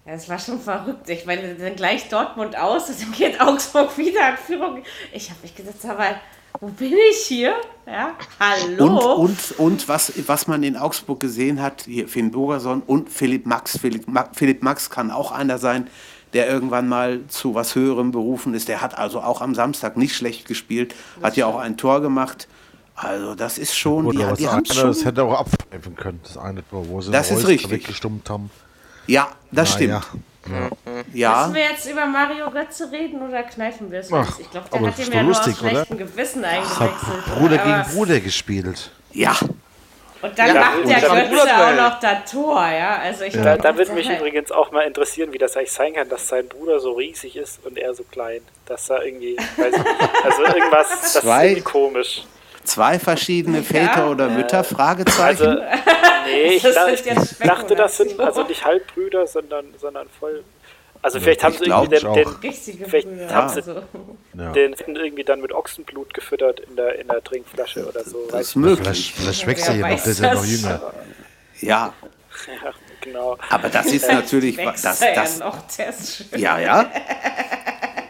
es war schon verrückt. Ich meine, dann gleich Dortmund aus dann geht Augsburg wieder in Führung. Ich habe mich gedacht, aber wo bin ich hier? Ja, hallo. Und, und, und was, was man in Augsburg gesehen hat, hier Finn Bogerson und Philipp Max. Philipp, Ma, Philipp Max kann auch einer sein, der irgendwann mal zu was Höherem berufen ist. Der hat also auch am Samstag nicht schlecht gespielt, hat ja auch ein Tor gemacht. Also das ist schon, die, Oder was die haben eine, schon, das hätte auch abpfeifen können, das eine Tor, wo sie Das ist richtig. weggestummt haben. Ja, das Na stimmt. Ja. Ja, Müssen wir jetzt über Mario Götze reden oder kneifen wir es Ach, jetzt? Ich glaube, der hat ist ihm ja nur lustig, aus oder? schlechtem Gewissen eingewechselt. Bruder aber, gegen Bruder gespielt. ja, Und dann Ja, macht der dann Götze auch noch das Tor, ja. Also ich Da, glaub, da würde das mich halt- übrigens auch mal interessieren, wie das eigentlich sein kann, dass sein Bruder so riesig ist und er so klein. Dass da irgendwie, weiß ich nicht. Also irgendwas, das ist irgendwie komisch. Zwei verschiedene Väter oder Mütter, Fragezeichen. Also, nee, <laughs> ich, Das da, ich dachte, das sind also nicht Halbbrüder, sondern, sondern voll. Also vielleicht haben sie irgendwie den, den, richtige Vielleicht Brüder. haben sie- Also. Ja. den irgendwie dann mit Ochsenblut gefüttert in der, in der Trinkflasche oder so. das ist ich möglich. Vielleicht, wächst er ja noch, der ist ja noch jünger. Ja. Ja, genau. aber das ist natürlich, das, das, ja ja, ja. <laughs>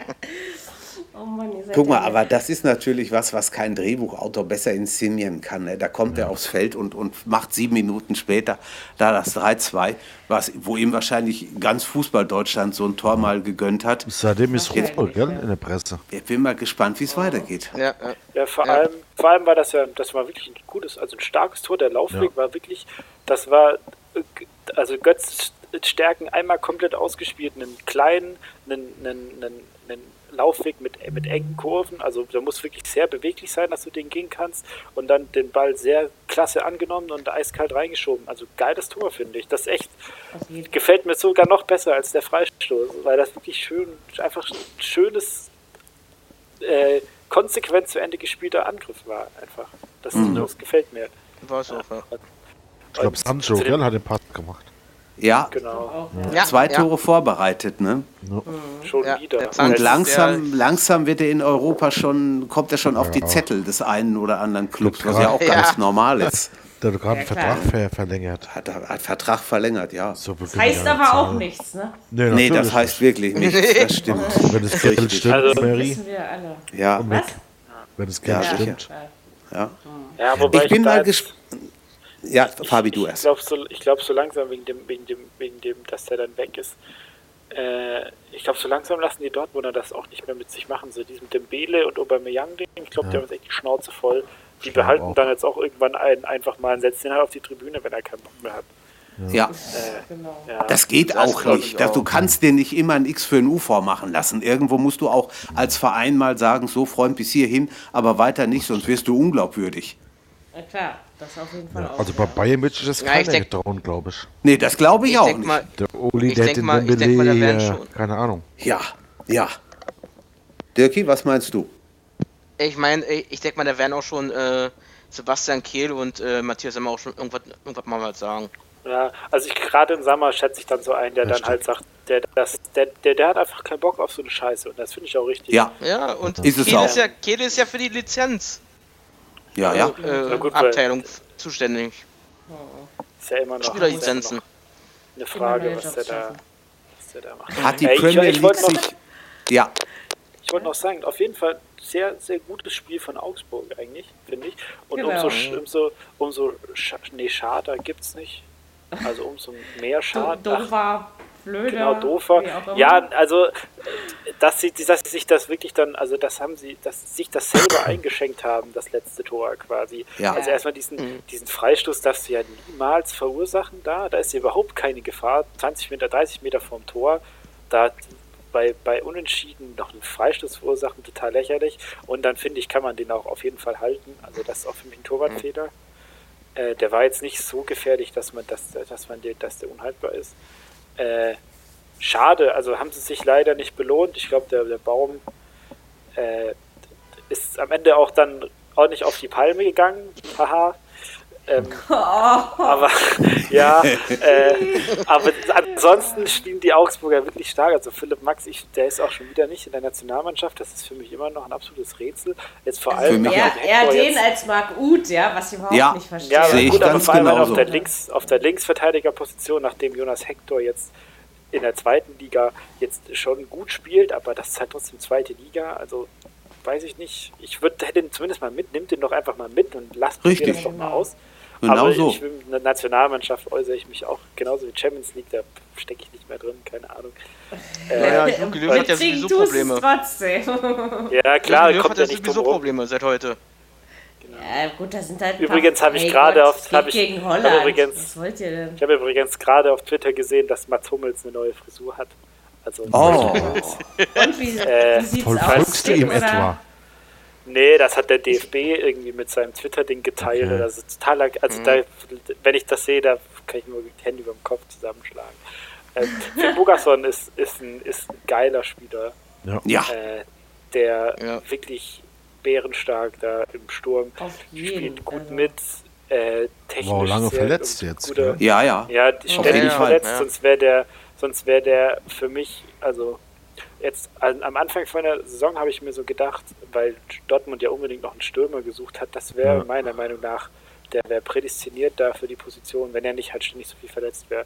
Oh Mann, Guck mal, ja aber das ist natürlich was, was kein Drehbuchautor besser inszenieren kann. Ne? Da kommt er aufs Feld und, und macht sieben Minuten später da das 3-2, was, wo ihm wahrscheinlich ganz Fußball-Deutschland so ein Tor mal gegönnt hat. Seitdem ist. Ruhe, gell, in der Presse. Ich bin mal gespannt, wie es weitergeht. Ja, ja. Ja, vor, Ja. Allem, vor allem war das ja, das war wirklich ein gutes, also ein starkes Tor. Der Laufweg war wirklich, das war, äh, also Götz Stärken einmal komplett ausgespielt, einen kleinen, einen, einen, einen, einen Laufweg mit, mit engen Kurven, also der muss wirklich sehr beweglich sein, dass du den gehen kannst und dann den Ball sehr klasse angenommen und eiskalt reingeschoben. Also geiles Tor, finde ich. Das echt, gefällt mir sogar noch besser als der Freistoß, weil das wirklich schön, einfach ein schönes, äh, konsequent zu Ende gespielter Angriff war. Einfach. Das, das gefällt mir. War so. Ja. Ich glaube, Sancho, gell, hat den Pass gemacht. Ja, Genau, Auch, ja. Ja, zwei ja. Tore vorbereitet, ne? schon Ja, wieder. der Zahn- Und Das ist langsam, langsam wird er in Europa schon, kommt er schon auf die Zettel des einen oder anderen Clubs, was ja auch Ja. ganz normal ist. Der hat gerade einen Ja. Vertrag ver verlängert. Hat, hat Vertrag verlängert, ja. So Das heißt ja, aber auch Zahlen. nichts, ne? Nee, Nee, das heißt wirklich nichts. Das <laughs> stimmt. Wenn das Geld richtig. stimmt, Also- Mary, Wissen wir alle. Ja, Was? wenn das Geld Ja, stimmt. ja. Ja, wobei Ich bin da mal gespannt. Ja, Fabi, du ich erst. glaube so, ich glaub, so langsam wegen dem, wegen dem, wegen dem, dass der dann weg ist. Äh, ich glaube, so langsam lassen die Dortmunder das auch nicht mehr mit sich machen. So diesem Dembele und Aubameyang-Ding, ich glaube, die haben jetzt echt die Schnauze voll. Die Ich glaub behalten auch. dann jetzt auch irgendwann einen einfach mal und setzen ihn halt auf die Tribüne, wenn er keinen Bock mehr hat. Ja, Genau. Ja. das geht Das auch glaub nicht. ich Das, du auch. kannst dir nicht immer ein X für ein U vormachen lassen. Irgendwo musst du auch als Verein mal sagen, so Freund bis hierhin, aber weiter nicht, sonst wirst du unglaubwürdig. Ja, klar, das auf jeden Fall auch. Also bei ja. Bayern wird sich das Ja, keiner getrauen, glaube ich. Nee, das glaube ich, Ich auch denk nicht. mal, Der Oli, Ich der denk hat den mal- ich denk mal, da werden Dembele, schon- äh, keine Ahnung. Ja, ja. Dirki, was meinst du? ich meine, ich denke mal, da werden auch schon äh, Sebastian Kehl und äh, Matthias immer auch schon irgendwas, irgendwas mal was sagen. Ja, also ich gerade im Sommer schätze ich dann so einen, der Ja, dann halt sagt, der, das, der, der, der hat einfach keinen Bock auf so eine Scheiße und das finde ich auch richtig. Ja, Ja, und Ist es Kehl, auch. ist ja, Kehl ist ja für die Lizenz ja, ja. äh, Na gut, Abteilung zuständig. Ist ja immer noch, Spielerlizenzen. noch eine Frage, was der, da, was der da macht. Hat die ich- Premier ich League wollte noch- sich. Ja, Ich wollte noch sagen, auf jeden Fall sehr, sehr gutes Spiel von Augsburg eigentlich, finde ich. Und Genau. umso, umso, umso, nee, Schader gibt's nicht. Also umso mehr Schaden. doofer, blöder. Genau, doofer. Ja, also, äh, dass sie, dass sie sich das wirklich dann, also das haben sie, dass sie sich das selber <coughs> eingeschenkt haben, das letzte Tor quasi. Ja. Also erstmal diesen, diesen Freistoß darfst du ja niemals verursachen da. Da ist ja überhaupt keine Gefahr. 20 Meter, 30 Meter vom Tor. Da bei, bei Unentschieden noch einen Freistoß verursachen, total lächerlich. Und dann finde ich, kann man den auch auf jeden Fall halten. Also das ist auch für mich ein Torwartfehler. Äh, der war jetzt nicht so gefährlich, dass man, dass, dass man dass der unhaltbar ist. Äh, schade, also haben sie sich leider nicht belohnt. Ich glaube, der, der Baum äh, ist am Ende auch dann ordentlich auf die Palme gegangen. Haha. Ähm, <laughs> aber ja, äh, aber ansonsten spielen die Augsburger wirklich stark. Also Philipp Max, ich, der ist auch schon wieder nicht in der Nationalmannschaft. Das ist für mich immer noch ein absolutes Rätsel. Jetzt vor allem eher, eher den jetzt- als Marc Uth, ja, was ich überhaupt Ja. nicht verstehe. ja, Sehe ich gut, aber ganz vor allem genauso. auf der, Links, auf der Linksverteidigerposition, nachdem Jonas Hector jetzt in der zweiten Liga jetzt schon gut spielt, aber das ist halt trotzdem zweite Liga, also weiß ich nicht. Ich würde hätte ihn zumindest mal mit, nimmt den doch einfach mal mit und lasst Richtig. das doch mal Genau. aus. Genau aber so. ich will, in der Nationalmannschaft äußere ich mich auch genauso wie Champions League, da stecke ich nicht mehr drin, keine Ahnung. Ja, Äh, Jogi Löw hat ja sowieso Probleme. trotzdem. ja, klar, Jogi Löw kommt hat ja sowieso. Probleme seit heute. Ja, gut, das sind halt. Übrigens habe ich gerade auf- geht ich- gegen Holland. übrigens- Was wollt ihr denn? Ich habe übrigens gerade auf Twitter gesehen, dass Mats Hummels eine neue Frisur hat. Also, Oh, <laughs> Und wie, Äh, wie sieht's Verfolgst aus? du ihm Oder- etwa? Nee, das hat der DFB irgendwie mit seinem Twitter-Ding geteilt. Okay. Also totaler, also da, wenn ich das sehe, da kann ich nur die Hände über dem Kopf zusammenschlagen. Ähm, Finn Bogason <laughs> ist, ist, ein, ist ein geiler Spieler, ja. äh, der Ja. wirklich bärenstark da im Sturm Auf jeden. spielt gut also. mit. Äh, technisch Wow, lange sehr verletzt jetzt, guter-? Ja, ja. Ja, ständig verletzt, ja. sonst wäre der, sonst wäre der für mich, also jetzt an, am Anfang von der Saison habe ich mir so gedacht, weil Dortmund ja unbedingt noch einen Stürmer gesucht hat, das wäre Ja. meiner Meinung nach, der wäre prädestiniert da für die Position, wenn er nicht halt ständig so viel verletzt wäre.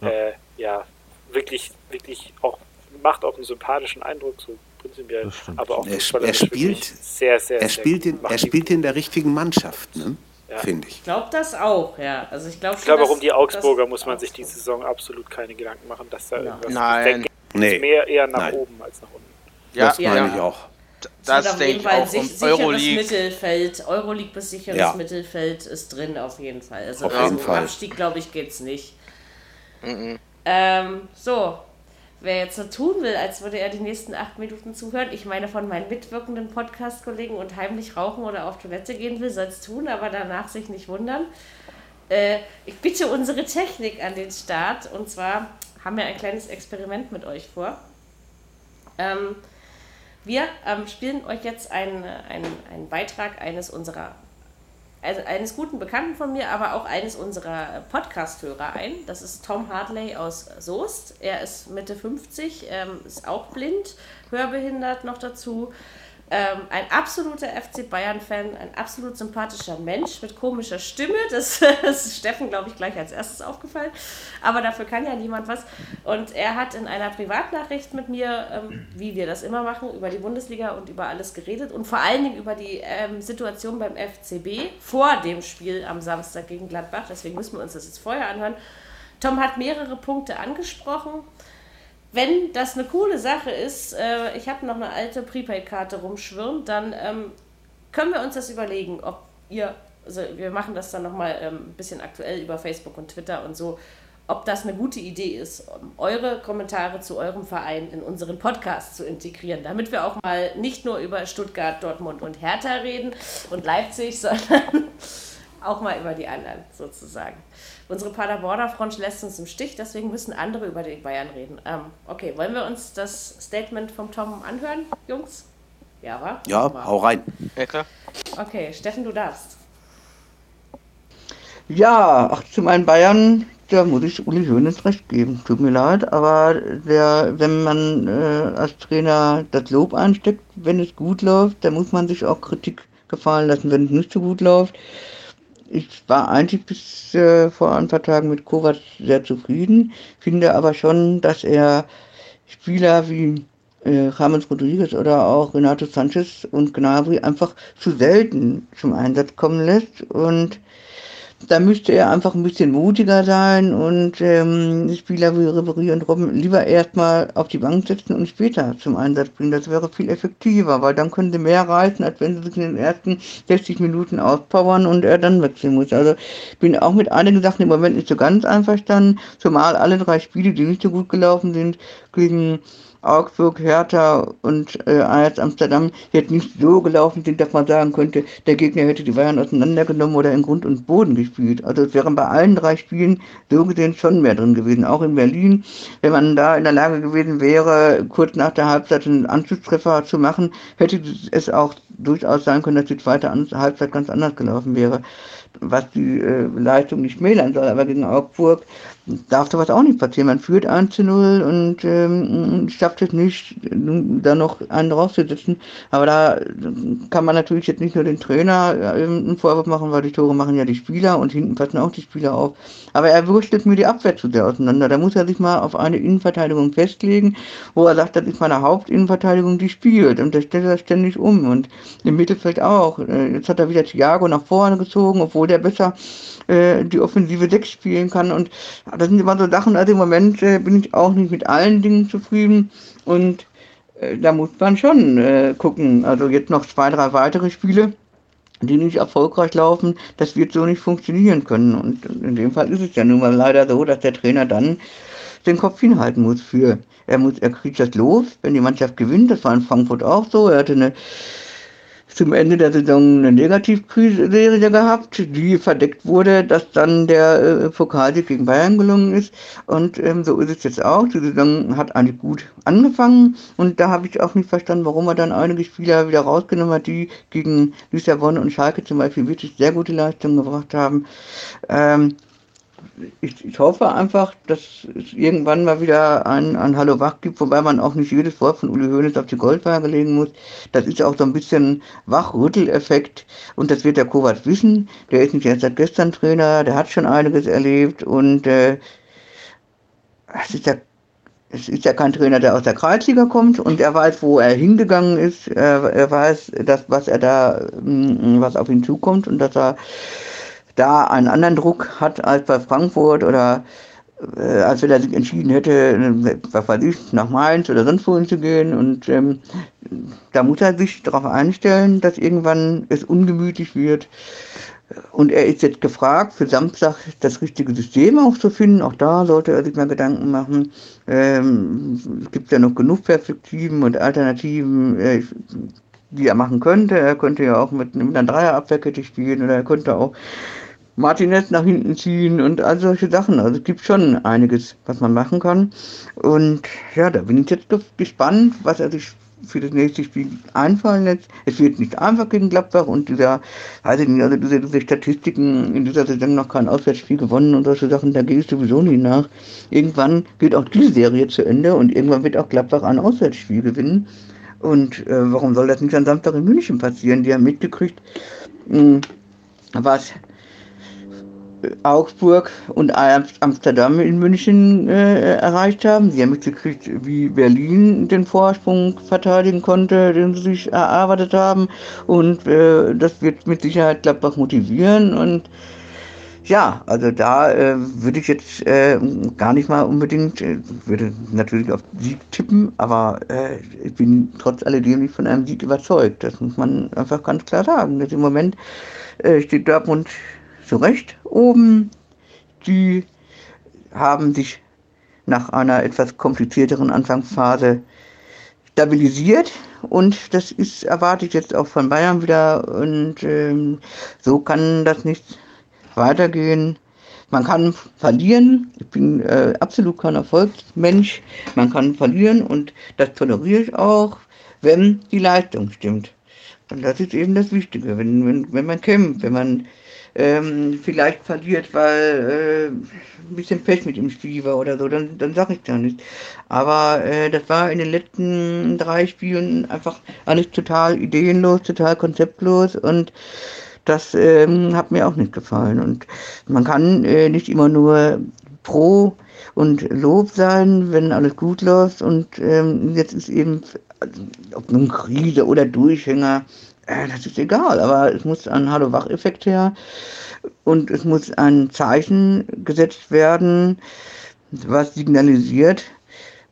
Ja. Äh, ja, wirklich, wirklich auch, macht auch einen sympathischen Eindruck, so prinzipiell, aber auch Er, er spielt, sehr, sehr, er sehr spielt, gut. in, er spielt in der richtigen Mannschaft, ne? Ja. finde ich. Ich glaube das auch, ja. Also ich glaube auch um die Augsburger muss man sich die Saison absolut keine Gedanken machen, dass da Nein. irgendwas Nein. Nee, mehr eher nach Nein. oben als nach unten. Ja, das meine ja. ich auch. Es das auf denke jeden ich Fall auch. sich, sicheres Euroleague, Mittelfeld, Euroleague bis sicheres Ja. Mittelfeld ist drin auf jeden Fall. Also Auf also jeden Fall. Abstieg, glaube ich, geht's nicht. Ähm, so, wer jetzt so tun will, als würde er die nächsten acht Minuten zuhören, ich meine von meinen mitwirkenden Podcast-Kollegen und heimlich rauchen oder auf Toilette gehen will, soll es tun, aber danach sich nicht wundern. Äh, ich bitte unsere Technik an den Start und zwar haben wir ein kleines Experiment mit euch vor. Ähm, wir ähm, spielen euch jetzt einen, einen, einen Beitrag eines unserer, also eines guten Bekannten von mir, aber auch eines unserer Podcast-Hörer ein. Das ist Tom Hartley aus Soest. Er ist Mitte 50, ähm, ist auch blind, hörbehindert noch dazu. Ähm, ein absoluter FC Bayern-Fan, ein absolut sympathischer Mensch mit komischer Stimme. Das, <laughs> ist Steffen, glaube ich, gleich als erstes aufgefallen. Aber dafür kann ja niemand was. Und er hat in einer Privatnachricht mit mir, ähm, wie wir das immer machen, über die Bundesliga und über alles geredet und vor allen Dingen über die ähm, Situation beim FCB vor dem Spiel am Samstag gegen Gladbach. Deswegen müssen wir uns das jetzt vorher anhören. Tom hat mehrere Punkte angesprochen wenn das eine coole Sache ist, äh, ich habe noch eine alte Prepaid-Karte rumschwirren, dann ähm, können wir uns das überlegen, ob ihr, also wir machen das dann nochmal ähm, ein bisschen aktuell über Facebook und Twitter und so, ob das eine gute Idee ist, um eure Kommentare zu eurem Verein in unseren Podcast zu integrieren, damit wir auch mal nicht nur über Stuttgart, Dortmund und Hertha reden und Leipzig, <laughs> sondern auch mal über die anderen sozusagen. Unsere Paderborner Front lässt uns im Stich, deswegen müssen andere über die Bayern reden. Ähm, okay, wollen wir uns das Statement vom Tom anhören, Jungs? Ja, wa? Ja, Wa? hau rein. Ja, klar. Okay, Steffen, du darfst. Ja, ach, zu meinen Bayern, da muss ich Uli Hoeneß recht geben. Tut mir leid, aber der, wenn man äh, als Trainer das Lob einsteckt, wenn es gut läuft, dann muss man sich auch Kritik gefallen lassen, wenn es nicht so gut läuft. Ich war eigentlich bis äh, vor ein paar Tagen mit Kovac sehr zufrieden, finde aber schon, dass er Spieler wie äh, James Rodriguez oder auch Renato Sanchez und Gnabry einfach zu selten zum Einsatz kommen lässt und da müsste er einfach ein bisschen mutiger sein und ähm, Spieler wie Ribery und Robben lieber erstmal auf die Bank setzen und später zum Einsatz bringen. Das wäre viel effektiver, weil dann können sie mehr reißen, als wenn sie sich in den ersten 60 Minuten auspowern und er dann wechseln muss. Also ich bin auch mit einigen Sachen im Moment nicht so ganz einverstanden, zumal alle drei Spiele, die nicht so gut gelaufen sind, gegen Augsburg, Hertha und äh, Ajax Amsterdam jetzt nicht so gelaufen sind, dass man sagen könnte, der Gegner hätte die Bayern auseinandergenommen oder in Grund und Boden gespielt. Also es wären bei allen drei Spielen so gesehen schon mehr drin gewesen. Auch in Berlin, wenn man da in der Lage gewesen wäre, kurz nach der Halbzeit einen Anschlusstreffer zu machen, hätte es auch durchaus sein können, dass die zweite Halbzeit ganz anders gelaufen wäre was die äh, Leistung nicht schmälern soll, aber gegen Augsburg darf sowas auch nicht passieren. Man führt 1 zu 0 und ähm, schafft es nicht, da noch einen draufzusetzen. Aber da kann man natürlich jetzt nicht nur den Trainer äh, einen Vorwurf machen, weil die Tore machen ja die Spieler und hinten passen auch die Spieler auf. Aber er wurstelt mir die Abwehr zu sehr auseinander. Da muss er sich mal auf eine Innenverteidigung festlegen, wo er sagt, das ist meine Hauptinnenverteidigung, die spielt. Und das stellt er ständig um. Und im Mittelfeld auch. Äh, jetzt hat er wieder Thiago nach vorne gezogen, obwohl der besser äh, die Offensive 6 spielen kann. Und das sind immer so Sachen, also im Moment äh, bin ich auch nicht mit allen Dingen zufrieden. Und äh, da muss man schon äh, gucken. Also jetzt noch zwei, drei weitere Spiele die nicht erfolgreich laufen, das wird so nicht funktionieren können. Und in dem Fall ist es ja nun mal leider so, dass der Trainer dann den Kopf hinhalten muss für. Er muss, er kriegt das los, wenn die Mannschaft gewinnt. Das war in Frankfurt auch so. Er hatte eine zum Ende der Saison eine Negativserie gehabt, die verdeckt wurde, dass dann der äh, Pokalsieg gegen Bayern gelungen ist. Und ähm, so ist es jetzt auch. Die Saison hat eigentlich gut angefangen und da habe ich auch nicht verstanden, warum er dann einige Spieler wieder rausgenommen hat, die gegen Lissabon und Schalke zum Beispiel wirklich sehr gute Leistungen gebracht haben. Ähm, ich, ich hoffe einfach, dass es irgendwann mal wieder ein, ein Hallo Wach gibt, wobei man auch nicht jedes Wort von Uli Hoeneß auf die Goldwaage legen muss. Das ist auch so ein bisschen Wachrütteleffekt und das wird der Kovac wissen. Der ist nicht erst seit gestern Trainer, der hat schon einiges erlebt und äh, es ist ja es ist ja kein Trainer, der aus der Kreisliga kommt und er weiß, wo er hingegangen ist. Er, weiß, dass, was er da, was auf ihn zukommt und dass er da einen anderen Druck hat als bei Frankfurt oder äh, als wenn er sich entschieden hätte, was weiß ich, nach Mainz oder sonst wohin zu gehen. Und ähm, da muss er sich darauf einstellen, dass irgendwann es ungemütlich wird. Und er ist jetzt gefragt, für Samstag das richtige System auch zu finden. Auch da sollte er sich mal Gedanken machen. Ähm, es gibt ja noch genug Perspektiven und Alternativen, äh, die er machen könnte. Er könnte ja auch mit, mit einer Dreierabwehrkette spielen oder er könnte auch Martinez nach hinten ziehen und all solche Sachen. Also es gibt schon einiges, was man machen kann. Und ja, da bin ich jetzt gespannt, was er sich für das nächste Spiel einfallen lässt. Es wird nicht einfach gegen Gladbach und dieser, weiß ich nicht, also diese, diese Statistiken in dieser Saison noch kein Auswärtsspiel gewonnen und solche Sachen, da gehe ich sowieso nicht nach. Irgendwann geht auch diese Serie zu Ende und irgendwann wird auch Gladbach ein Auswärtsspiel gewinnen. Und äh, warum soll das nicht am Samstag in München passieren? Die haben mitgekriegt, mh, hm, was Augsburg und Amsterdam in München äh, erreicht haben. Sie haben mitgekriegt, wie Berlin den Vorsprung verteidigen konnte, den sie sich erarbeitet haben. Und äh, das wird mit Sicherheit Gladbach motivieren. Und ja, also da äh, würde ich jetzt äh, gar nicht mal unbedingt, äh, würde natürlich auf Sieg tippen, aber äh, ich bin trotz alledem nicht von einem Sieg überzeugt. Das muss man einfach ganz klar sagen. Dass Im Moment steht Dortmund zu Recht oben. Die haben sich nach einer etwas komplizierteren Anfangsphase stabilisiert und das ist erwarte ich jetzt auch von Bayern wieder und ähm, so kann das nicht weitergehen. Man kann verlieren, ich bin äh, absolut kein Erfolgsmensch, man kann verlieren und das toleriere ich auch, wenn die Leistung stimmt. Und das ist eben das Wichtige, wenn, wenn, wenn man kämpft, wenn man ähm, vielleicht verliert, weil äh, ein bisschen Pech mit dem Spiel war oder so, dann, dann sage ich da nicht. Aber äh, das war in den letzten drei Spielen einfach alles total ideenlos, total konzeptlos und das ähm, hat mir auch nicht gefallen. Und man kann äh, nicht immer nur pro und Lob sein, wenn alles gut läuft. Und ähm, jetzt ist eben, also, ob nun Krise oder Durchhänger, äh, das ist egal, aber es muss ein Hallo-Wach-Effekt her und es muss ein Zeichen gesetzt werden, was signalisiert,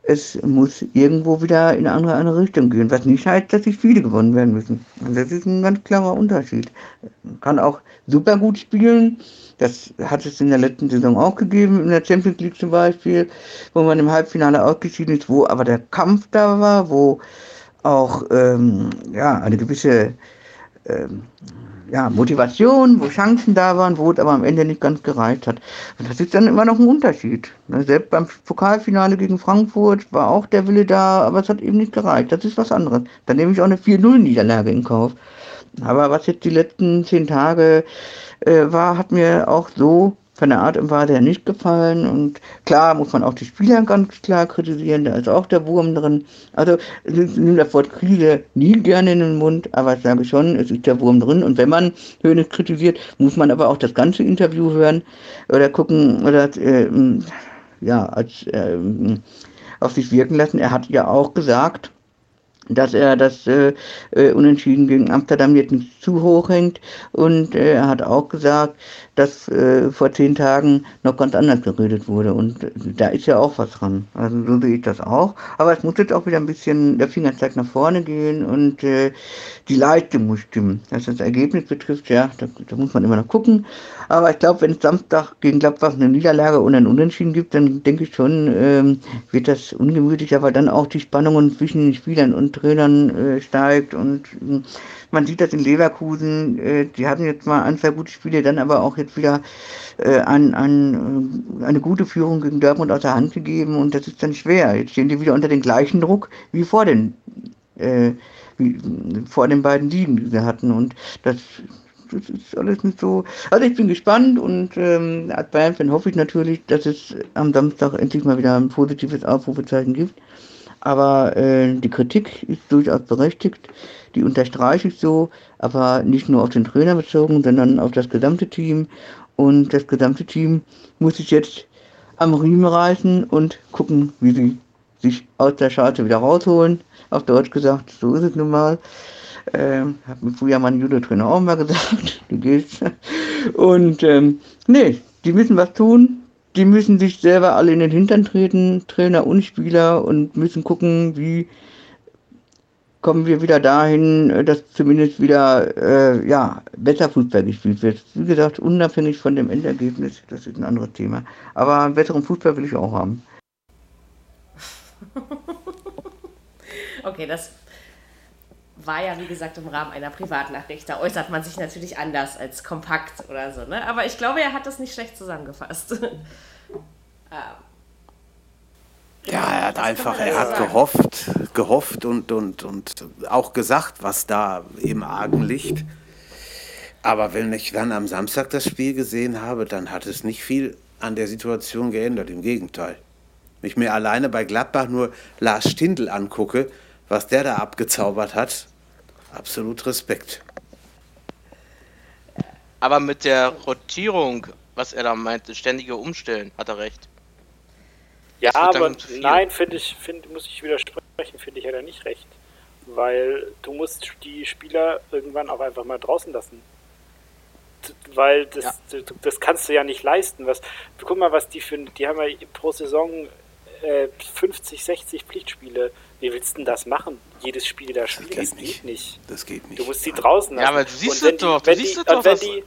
es muss irgendwo wieder in eine andere, Richtung gehen, was nicht heißt, dass sich viele gewonnen werden müssen. Und das ist ein ganz klarer Unterschied. Man kann auch super gut spielen, das hat es in der letzten Saison auch gegeben, in der Champions League zum Beispiel, wo man im Halbfinale ausgeschieden ist, wo aber der Kampf da war, wo auch ähm, ja, eine gewisse ähm, ja, Motivation, wo Chancen da waren, wo es aber am Ende nicht ganz gereicht hat. Und das ist dann immer noch ein Unterschied. Ne, selbst beim Pokalfinale gegen Frankfurt war auch der Wille da, aber es hat eben nicht gereicht. Das ist was anderes. Da nehme ich auch eine 4-0-Niederlage in Kauf. Aber was jetzt die letzten zehn Tage äh, war, hat mir auch so von der Art und Weise her nicht gefallen. Und klar muss man auch die Spieler ganz klar kritisieren, da ist auch der Wurm drin. Also nehme das Wort Krise nie gerne in den Mund, aber ich sage schon, es ist der Wurm drin. Und wenn man Hönes kritisiert, muss man aber auch das ganze Interview hören oder gucken oder äh, ja, als äh, auf sich wirken lassen. Er hat ja auch gesagt, dass er das äh, äh, Unentschieden gegen Amsterdam jetzt nicht zu hoch hängt. Und äh, er hat auch gesagt, dass äh, vor zehn Tagen noch ganz anders geredet wurde. Und äh, da ist ja auch was dran. Also so sehe ich das auch. Aber es muss jetzt auch wieder ein bisschen der Fingerzeig nach vorne gehen und äh, die Leistung muss stimmen. Was das Ergebnis betrifft, ja, da, da muss man immer noch gucken. Aber ich glaube, wenn es Samstag gegen Gladbach eine Niederlage und ein Unentschieden gibt, dann denke ich schon, ähm, wird das ungemütlich, aber dann auch die Spannungen zwischen den Spielern und Trainern äh, steigt und äh, man sieht das in Leverkusen, äh, die hatten jetzt mal ein, zwei gute Spiele, dann aber auch jetzt wieder äh, ein, ein, äh, eine gute Führung gegen Dortmund aus der Hand gegeben und das ist dann schwer. Jetzt stehen die wieder unter den gleichen Druck wie vor den, äh, wie, vor den beiden Ligen, die sie hatten und das das ist alles nicht so. Also ich bin gespannt und ähm, als Bayern-Fan hoffe ich natürlich, dass es am Samstag endlich mal wieder ein positives Aufrufezeichen gibt. Aber äh, die Kritik ist durchaus berechtigt die unterstreiche ich so, aber nicht nur auf den Trainer bezogen, sondern auf das gesamte Team. Und das gesamte Team muss sich jetzt am Riemen reißen und gucken, wie sie sich aus der Scharte wieder rausholen. Auf Deutsch gesagt, so ist es nun mal. Ähm, hat mir früher mein Judo-Trainer auch mal <laughs> gesagt, du gehst. Und ähm, nee, die müssen was tun. Die müssen sich selber alle in den Hintern treten, Trainer und Spieler, und müssen gucken, wie kommen wir wieder dahin, dass zumindest wieder äh, ja, besser Fußball gespielt wird. Wie gesagt, unabhängig von dem Endergebnis, das ist ein anderes Thema. Aber einen besseren Fußball will ich auch haben. <laughs> okay, das war ja wie gesagt im Rahmen einer Privatnachricht. Da äußert man sich natürlich anders als kompakt oder so. Ne? Aber ich glaube, er hat das nicht schlecht zusammengefasst. <laughs> ähm. Ja, er hat einfach, er hat gehofft, gehofft und, und, und auch gesagt, was da im Argen liegt. Aber wenn ich dann am Samstag das Spiel gesehen habe, dann hat es nicht viel an der Situation geändert. Im Gegenteil. Wenn ich mir alleine bei Gladbach nur Lars Stindl angucke, was der da abgezaubert hat, absolut Respekt. Aber mit der Rotierung, was er da meinte, ständige Umstellen, hat er recht. Ja, aber nein, finde ich, find, muss ich widersprechen, finde ich, hat er nicht recht. Weil du musst die Spieler irgendwann auch einfach mal draußen lassen. Weil das, ja. das kannst du ja nicht leisten. Was, guck mal, was die für, die haben ja pro Saison äh, 50, 60 Pflichtspiele. Wie willst du denn das machen? Jedes Spiel da spielen, das, das geht nicht. Das geht nicht. Du musst sie draußen lassen. Ja, aber du siehst du doch, du siehst die, doch, wenn die,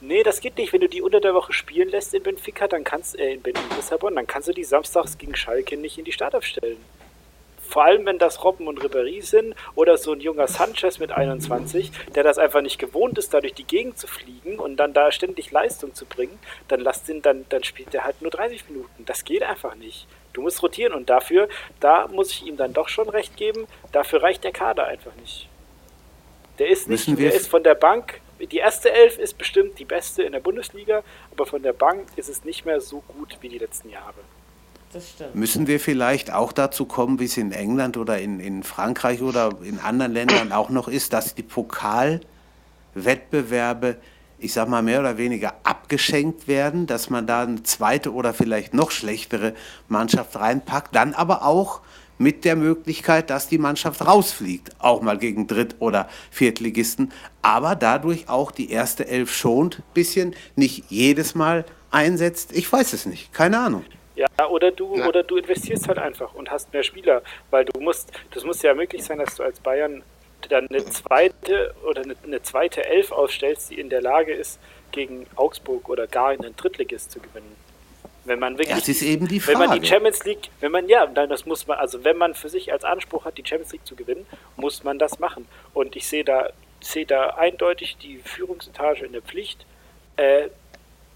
Nee, das geht nicht. Wenn du die unter der Woche spielen lässt in Benfica, dann kannst äh, in Lissabon, dann kannst du die samstags gegen Schalke nicht in die Startelf stellen. Vor allem, wenn das Robben und Ribéry sind oder so ein junger Sanchez mit 21, der das einfach nicht gewohnt ist, da durch die Gegend zu fliegen und dann da ständig Leistung zu bringen, dann lass den, dann, dann spielt der halt nur 30 Minuten. Das geht einfach nicht. Du musst rotieren und dafür, da muss ich ihm dann doch schon recht geben, dafür reicht der Kader einfach nicht. Der ist nicht, der ist von der Bank die erste Elf ist bestimmt die beste in der Bundesliga, aber von der Bank ist es nicht mehr so gut wie die letzten Jahre. Das stimmt. Müssen wir vielleicht auch dazu kommen, wie es in England oder in, in Frankreich oder in anderen Ländern auch noch ist, dass die Pokalwettbewerbe ich sag mal, mehr oder weniger abgeschenkt werden, dass man da eine zweite oder vielleicht noch schlechtere Mannschaft reinpackt, dann aber auch mit der Möglichkeit, dass die Mannschaft rausfliegt, auch mal gegen Dritt- oder Viertligisten, aber dadurch auch die erste Elf schont, bisschen nicht jedes Mal einsetzt. Ich weiß es nicht, keine Ahnung. Ja, oder du, ja. oder du investierst halt einfach und hast mehr Spieler, weil du musst, das muss ja möglich sein, dass du als Bayern dann eine zweite oder eine, eine zweite Elf aufstellst, die in der Lage ist, gegen Augsburg oder gar in den Drittligist zu gewinnen. Wenn man wirklich, das ist eben die Frage. Wenn man die Champions League, wenn man ja, dann das muss man, also wenn man für sich als Anspruch hat, die Champions League zu gewinnen, muss man das machen. Und ich sehe da, sehe da eindeutig die Führungsetage in der Pflicht, äh,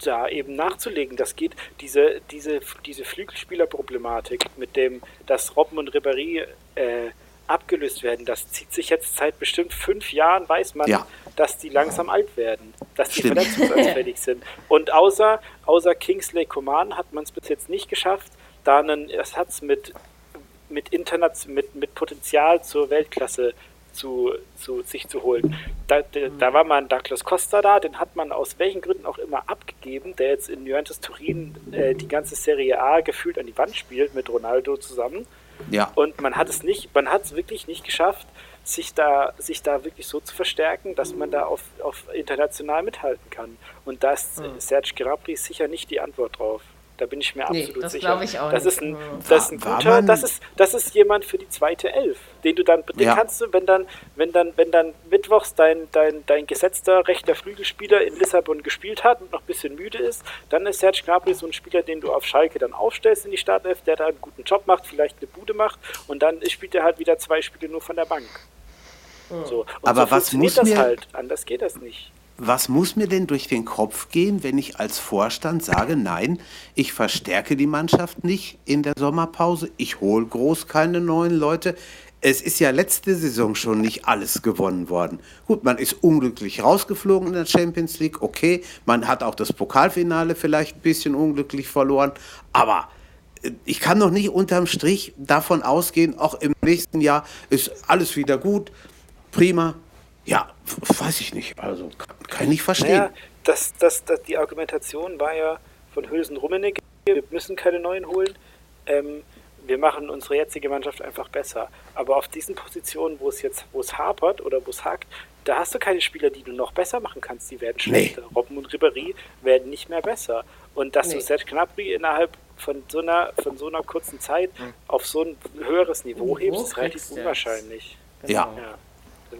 da eben nachzulegen. Das geht, diese, diese, diese Flügelspielerproblematik mit dem, dass Robben und Ribéry äh, abgelöst werden. Das zieht sich jetzt seit bestimmt fünf Jahren, weiß man, ja. dass die langsam alt werden, dass die verletzungsanfällig sind. Und außer, außer Kingsley Coman hat man es bis jetzt nicht geschafft, da einen Ersatz mit, mit, Internet, mit, mit Potenzial zur Weltklasse zu, zu sich zu holen. Da, da war man Douglas Costa da, den hat man aus welchen Gründen auch immer abgegeben, der jetzt in Juventus Turin äh, die ganze Serie A gefühlt an die Wand spielt mit Ronaldo zusammen. Ja. Und man hat es nicht, man hat es wirklich nicht geschafft, sich da, sich da wirklich so zu verstärken, dass man da auf, auf international mithalten kann. Und da ist hm. Serge Gnabry sicher nicht die Antwort drauf. Da bin ich mir nee, absolut das sicher. Ich auch das, ist ein, das ist ein guter, das ist, das ist jemand für die zweite Elf, den du dann, den ja. kannst du, wenn dann, wenn dann, wenn dann mittwochs dein, dein, dein gesetzter rechter Flügelspieler in Lissabon gespielt hat und noch ein bisschen müde ist, dann ist Serge Gnabry so ein Spieler, den du auf Schalke dann aufstellst in die Startelf, der da einen guten Job macht, vielleicht eine Bude macht und dann spielt er halt wieder zwei Spiele nur von der Bank. So. Aber so was muss das mir halt? Anders geht das nicht was muss mir denn durch den Kopf gehen, wenn ich als Vorstand sage, nein, ich verstärke die Mannschaft nicht in der Sommerpause, ich hole groß keine neuen Leute. Es ist ja letzte Saison schon nicht alles gewonnen worden. Gut, man ist unglücklich rausgeflogen in der Champions League, okay, man hat auch das Pokalfinale vielleicht ein bisschen unglücklich verloren, aber äh, ich kann doch nicht unterm Strich davon ausgehen, auch im nächsten Jahr ist alles wieder gut, prima, ja, weiß ich nicht. Also kann ich nicht verstehen. Naja, das, das, das, die Argumentation war ja von Hülsen Rummenigge, wir müssen keine neuen holen. Ähm, wir machen unsere jetzige Mannschaft einfach besser. Aber auf diesen Positionen, wo es jetzt, wo es hapert oder wo es hakt, da hast du keine Spieler, die du noch besser machen kannst. Die werden schlechter. Nee. Robben und Ribéry werden nicht mehr besser. Und dass nee. du Serge Gnabry innerhalb von so einer, von so einer kurzen Zeit mhm. auf so ein höheres Niveau hebst, ist relativ unwahrscheinlich. Ja. ja.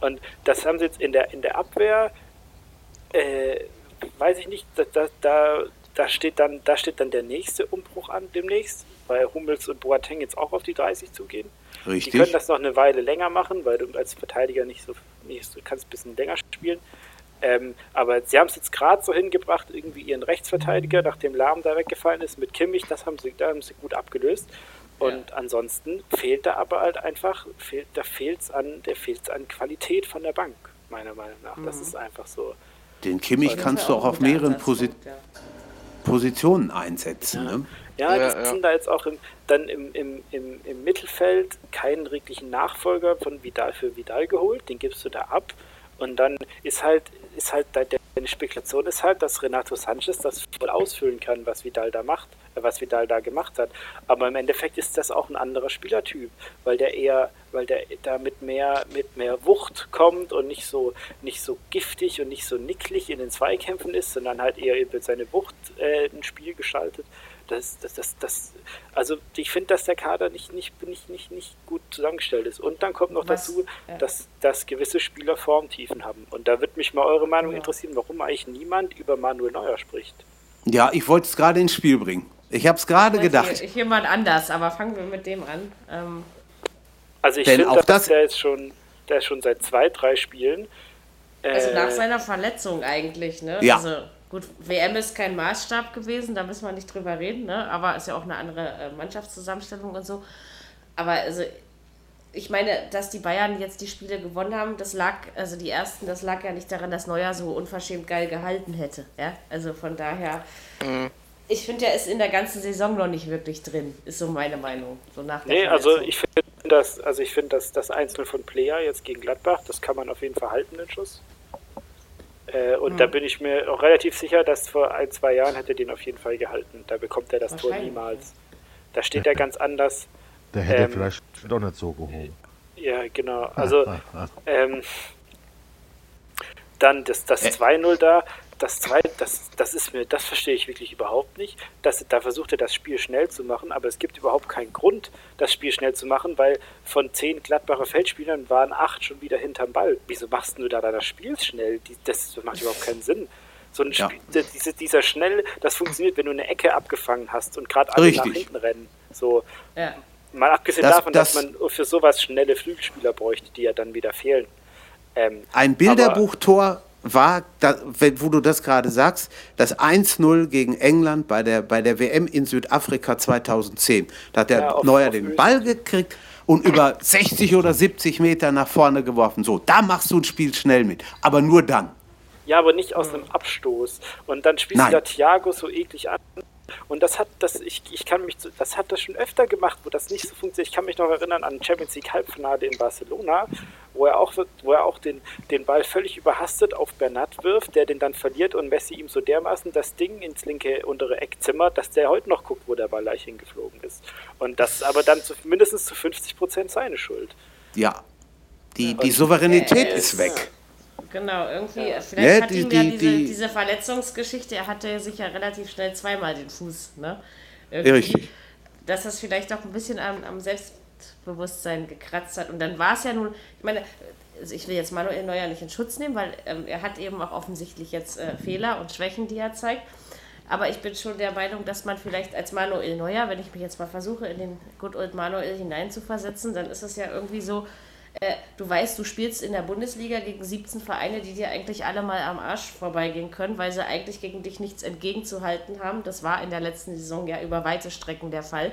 Und das haben sie jetzt in der, in der Abwehr, äh, weiß ich nicht, da, da, da, da, steht dann, da steht dann der nächste Umbruch an demnächst, weil Hummels und Boateng jetzt auch auf die 30 zugehen. Richtig. Die können das noch eine Weile länger machen, weil du als Verteidiger nicht so, nicht so kannst ein bisschen länger spielen. Ähm, aber sie haben es jetzt gerade so hingebracht, irgendwie ihren Rechtsverteidiger, nachdem Lahm da weggefallen ist, mit Kimmich, das haben sie, da haben sie gut abgelöst. Und ja. ansonsten fehlt da aber halt einfach, fehlt, da fehlt es an, an Qualität von der Bank, meiner Meinung nach. Mhm. Das ist einfach so. Den Kimmich kannst du auch auf mehreren Posi ja. Positionen einsetzen. Ja. Ne? Ja, ja, die sind da jetzt auch im, dann im, im, im, im Mittelfeld keinen wirklichen Nachfolger von Vidal für Vidal geholt, den gibst du da ab. Und dann ist halt, ist halt deine Spekulation ist halt, dass Renato Sanchez das voll ausfüllen kann, was Vidal da macht, äh, was Vidal da gemacht hat. Aber im Endeffekt ist das auch ein anderer Spielertyp, weil der eher, weil der da mit mehr, mit mehr Wucht kommt und nicht so, nicht so giftig und nicht so nicklig in den Zweikämpfen ist, sondern halt eher über seine Wucht äh, ein Spiel gestaltet. Das, das, das, das, also ich finde, dass der Kader nicht, nicht, nicht, nicht, nicht gut zusammengestellt ist. Und dann kommt noch Was? dazu, ja. dass, dass gewisse Spieler Formtiefen haben. Und da würde mich mal eure Meinung ja. interessieren, warum eigentlich niemand über Manuel Neuer spricht. Ja, ich wollte es gerade ins Spiel bringen. Ich habe es gerade gedacht. Hier, jemand anders, aber fangen wir mit dem an. Ähm also ich finde, dass das der jetzt schon, der ist schon seit zwei, drei Spielen. also nach äh, seiner Verletzung eigentlich, ne? Ja. Also Gut, WM ist kein Maßstab gewesen, da müssen wir nicht drüber reden, ne? aber ist ja auch eine andere äh, Mannschaftszusammenstellung und so. Aber also, ich meine, dass die Bayern jetzt die Spiele gewonnen haben, das lag, also die ersten, das lag ja nicht daran, dass Neuer so unverschämt geil gehalten hätte. Ja? Also von daher, mhm. ich finde, er ist in der ganzen Saison noch nicht wirklich drin, ist so meine Meinung. So nach nee, also ich finde das, also ich finde, dass das Einzelne von Player jetzt gegen Gladbach, das kann man auf jeden Fall halten, den Schuss. Äh, und hm. da bin ich mir auch relativ sicher, dass vor ein, zwei Jahren hätte den auf jeden Fall gehalten. Da bekommt er das Tor niemals. Da steht er ganz anders. Der hätte ähm, vielleicht doch nicht so gehoben. Ja, genau. Also <laughs> ähm, dann das, das 2-0 da, das zweite, das, das ist mir, das verstehe ich wirklich überhaupt nicht. Das, da versucht er das Spiel schnell zu machen, aber es gibt überhaupt keinen Grund, das Spiel schnell zu machen, weil von zehn Gladbacher Feldspielern waren acht schon wieder hinterm Ball. Wieso machst du da das Spiel schnell? das macht überhaupt keinen Sinn. So ein ja. Spiel, diese, dieser schnell, das funktioniert, wenn du eine Ecke abgefangen hast und gerade alle Richtig. nach hinten rennen. So. Ja. Mal abgesehen das, davon, das, dass man für sowas schnelle Flügelspieler bräuchte, die ja dann wieder fehlen. Ähm, ein Bilderbuchtor war, da, wo du das gerade sagst, das 1-0 gegen England bei der, bei der WM in Südafrika 2010. Da hat der ja, Neuer den Öl. Ball gekriegt und über 60 oder 70 Meter nach vorne geworfen. So, da machst du ein Spiel schnell mit, aber nur dann. Ja, aber nicht aus einem Abstoß. Und dann spielst du da Thiago so eklig an. Und das hat das, ich, ich kann mich, das hat das schon öfter gemacht, wo das nicht so funktioniert. Ich kann mich noch erinnern an Champions League Halbfinale in Barcelona, wo er auch, wo er auch den, den Ball völlig überhastet auf Bernat wirft, der den dann verliert und Messi ihm so dermaßen das Ding ins linke untere Eck zimmert, dass der heute noch guckt, wo der Ball leicht hingeflogen ist. Und das aber dann zu, mindestens zu 50 Prozent seine Schuld. Ja, die, die Souveränität ist, ist weg. Genau, irgendwie, ja. vielleicht ja, hat die, ihm ja diese, die, diese Verletzungsgeschichte, er hatte sich ja relativ schnell zweimal den Fuß, ne? Irgendwie, Richtig. Dass das vielleicht auch ein bisschen am, am Selbstbewusstsein gekratzt hat. Und dann war es ja nun, ich meine, also ich will jetzt Manuel Neuer nicht in Schutz nehmen, weil ähm, er hat eben auch offensichtlich jetzt äh, Fehler und Schwächen, die er zeigt. Aber ich bin schon der Meinung, dass man vielleicht als Manuel Neuer, wenn ich mich jetzt mal versuche, in den Good Old Manuel hineinzuversetzen, dann ist es ja irgendwie so, äh, du weißt, du spielst in der Bundesliga gegen 17 Vereine, die dir eigentlich alle mal am Arsch vorbeigehen können, weil sie eigentlich gegen dich nichts entgegenzuhalten haben. Das war in der letzten Saison ja über weite Strecken der Fall.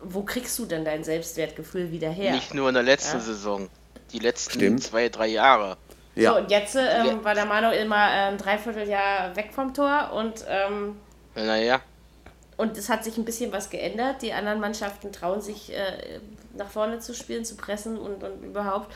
Wo kriegst du denn dein Selbstwertgefühl wieder her? Nicht nur in der letzten ja? Saison, die letzten Stimmt. zwei, drei Jahre. Ja. So, und jetzt ähm, war der Manuel mal äh, ein Dreivierteljahr weg vom Tor und. Ähm, naja. Und es hat sich ein bisschen was geändert. Die anderen Mannschaften trauen sich äh, nach vorne zu spielen, zu pressen und, und überhaupt.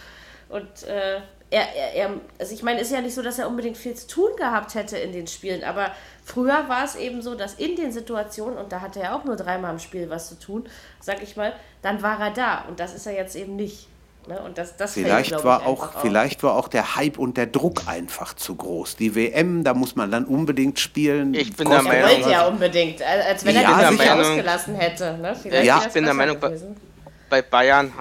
Und äh, er, er, er, also ich meine, es ist ja nicht so, dass er unbedingt viel zu tun gehabt hätte in den Spielen, aber früher war es eben so, dass in den Situationen, und da hatte er auch nur dreimal im Spiel was zu tun, sag ich mal, dann war er da. Und das ist er jetzt eben nicht. Ne? Und das, das vielleicht, fällt, war auch, vielleicht war auch der Hype und der Druck einfach zu groß. Die WM, da muss man dann unbedingt spielen. Ich bin der Meinung. Wollte ja unbedingt, als wenn ja, er den sich ausgelassen hätte. Ne? ja, ich bin der Meinung, gewesen. bei Bayern,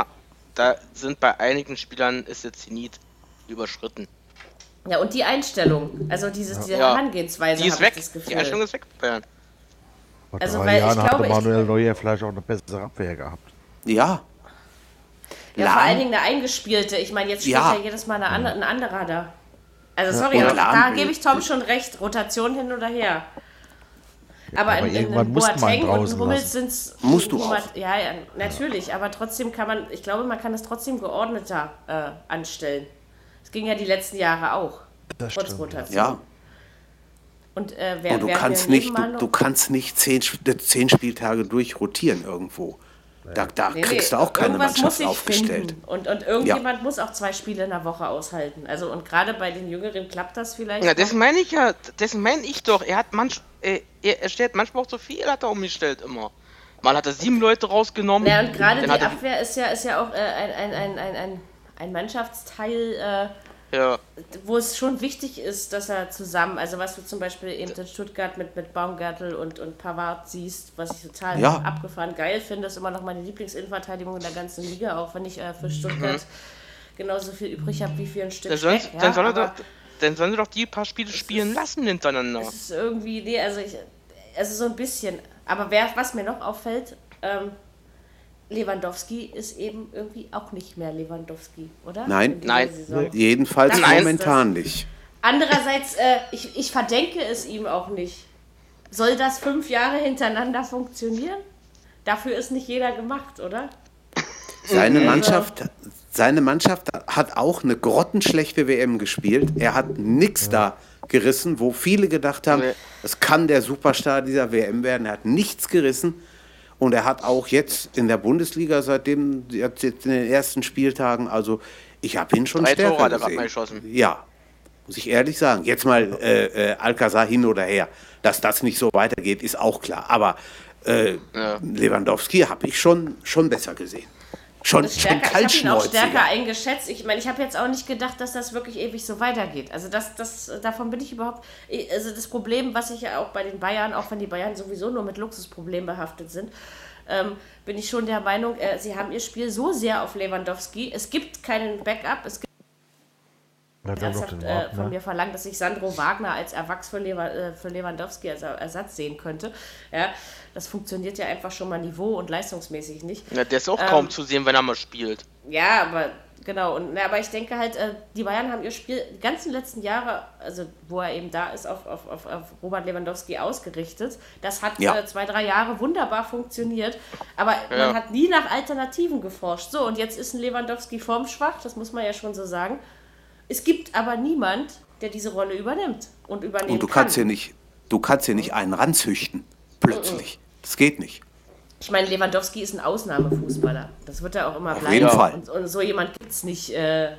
da sind bei einigen Spielern ist der Zenit überschritten. Ja, und die Einstellung, also dieses, diese ja. Herangehensweise. Die ist weg. Die Einstellung ist weg bei Bayern. Vor also, drei weil Jahren ich glaube, hatte Manuel Neuer vielleicht auch eine bessere Abwehr gehabt. Ja, ja, vor allen Dingen eine eingespielte. Ich meine, jetzt spielt ja, ja jedes Mal eine, ein anderer da. Also sorry, aber da gebe ich Tom schon recht. Rotation hin oder her. Aber, aber in, in, in Boateng und Hummels sind es... Musst du auch. Ja, ja, natürlich. Aber trotzdem kann man... Ich glaube, man kann es trotzdem geordneter äh, anstellen. Es ging ja die letzten Jahre auch. Das trotz stimmt. Rotation. Ja. Und, äh, wer, und du, kannst nicht, du, du, kannst nicht zehn, zehn Spieltage durchrotieren irgendwo. Da, da nee, kriegst du auch keine Mannschaft aufgestellt. Und, und irgendjemand ja. muss auch zwei Spiele in der Woche aushalten. Also und gerade bei den Jüngeren klappt das vielleicht. Ja, das meine ich ja, das meine ich doch. Er hat manch, äh, er, er stellt manchmal auch zu viel, hat er umgestellt immer. Mal hat er sieben Leute rausgenommen. Ja, und gerade die Abwehr ist ja, ist ja auch äh, ein, ein, ein, ein, ein, ein Mannschaftsteil, äh, ja. Wo es schon wichtig ist, dass er zusammen, also was du zum Beispiel eben in Stuttgart mit, mit Baumgartel und, und Pavard siehst, was ich total ja. abgefahren geil finde, ist immer noch meine Lieblingsinnenverteidigung in der ganzen Liga, auch wenn ich äh, für Stuttgart mhm. genauso viel übrig habe wie für ein Stück. Dann, soll, ja, dann, soll er doch, dann sollen sie doch die paar Spiele spielen ist, lassen hintereinander. Das ist irgendwie, nee, also ich, also so ein bisschen. Aber wer, was mir noch auffällt, ähm, Lewandowski ist eben irgendwie auch nicht mehr Lewandowski, oder? Nein, nein, Saison. jedenfalls das momentan nicht. Andererseits, äh, ich, ich verdenke es ihm auch nicht. Soll das fünf Jahre hintereinander funktionieren? Dafür ist nicht jeder gemacht, oder? Seine Mannschaft, seine Mannschaft hat auch eine grottenschlechte WM gespielt. Er hat nichts da gerissen, wo viele gedacht haben, es kann der Superstar dieser WM werden. Er hat nichts gerissen. Und er hat auch jetzt in der Bundesliga seitdem jetzt in den ersten Spieltagen, also ich habe ihn schon Drei stärker Tore hat er gesehen. geschossen. Ja. Muss ich ehrlich sagen. Jetzt mal äh, äh, Alcazar hin oder her. Dass das nicht so weitergeht, ist auch klar. Aber äh, ja. Lewandowski habe ich schon, schon besser gesehen. Schon, stärker, schon ich habe ihn auch stärker eingeschätzt. Ich meine, ich habe jetzt auch nicht gedacht, dass das wirklich ewig so weitergeht. Also das, das, davon bin ich überhaupt. Also das Problem, was ich ja auch bei den Bayern, auch wenn die Bayern sowieso nur mit Luxusproblemen behaftet sind, ähm, bin ich schon der Meinung, äh, sie haben ihr Spiel so sehr auf Lewandowski. Es gibt keinen Backup. Es gibt das hat äh, von mir verlangt, dass ich Sandro Wagner als Erwachs für, Lewa äh, für Lewandowski als Ersatz sehen könnte. Ja, das funktioniert ja einfach schon mal niveau- und leistungsmäßig nicht. Ja, der ist auch ähm, kaum zu sehen, wenn er mal spielt. Ja, aber genau. Und, aber ich denke halt, äh, die Bayern haben ihr Spiel die ganzen letzten Jahre, also wo er eben da ist, auf, auf, auf, auf Robert Lewandowski ausgerichtet. Das hat ja. äh, zwei, drei Jahre wunderbar funktioniert. Aber ja. man hat nie nach Alternativen geforscht. So, und jetzt ist ein Lewandowski formschwach, das muss man ja schon so sagen. Es gibt aber niemand, der diese Rolle übernimmt und übernimmt. Und du kann. kannst hier nicht, du kannst hier nicht einen ranzüchten, plötzlich. Das geht nicht. Ich meine, Lewandowski ist ein Ausnahmefußballer. Das wird er auch immer auf bleiben. Jeden Fall. Und, und so jemand gibt es nicht, äh,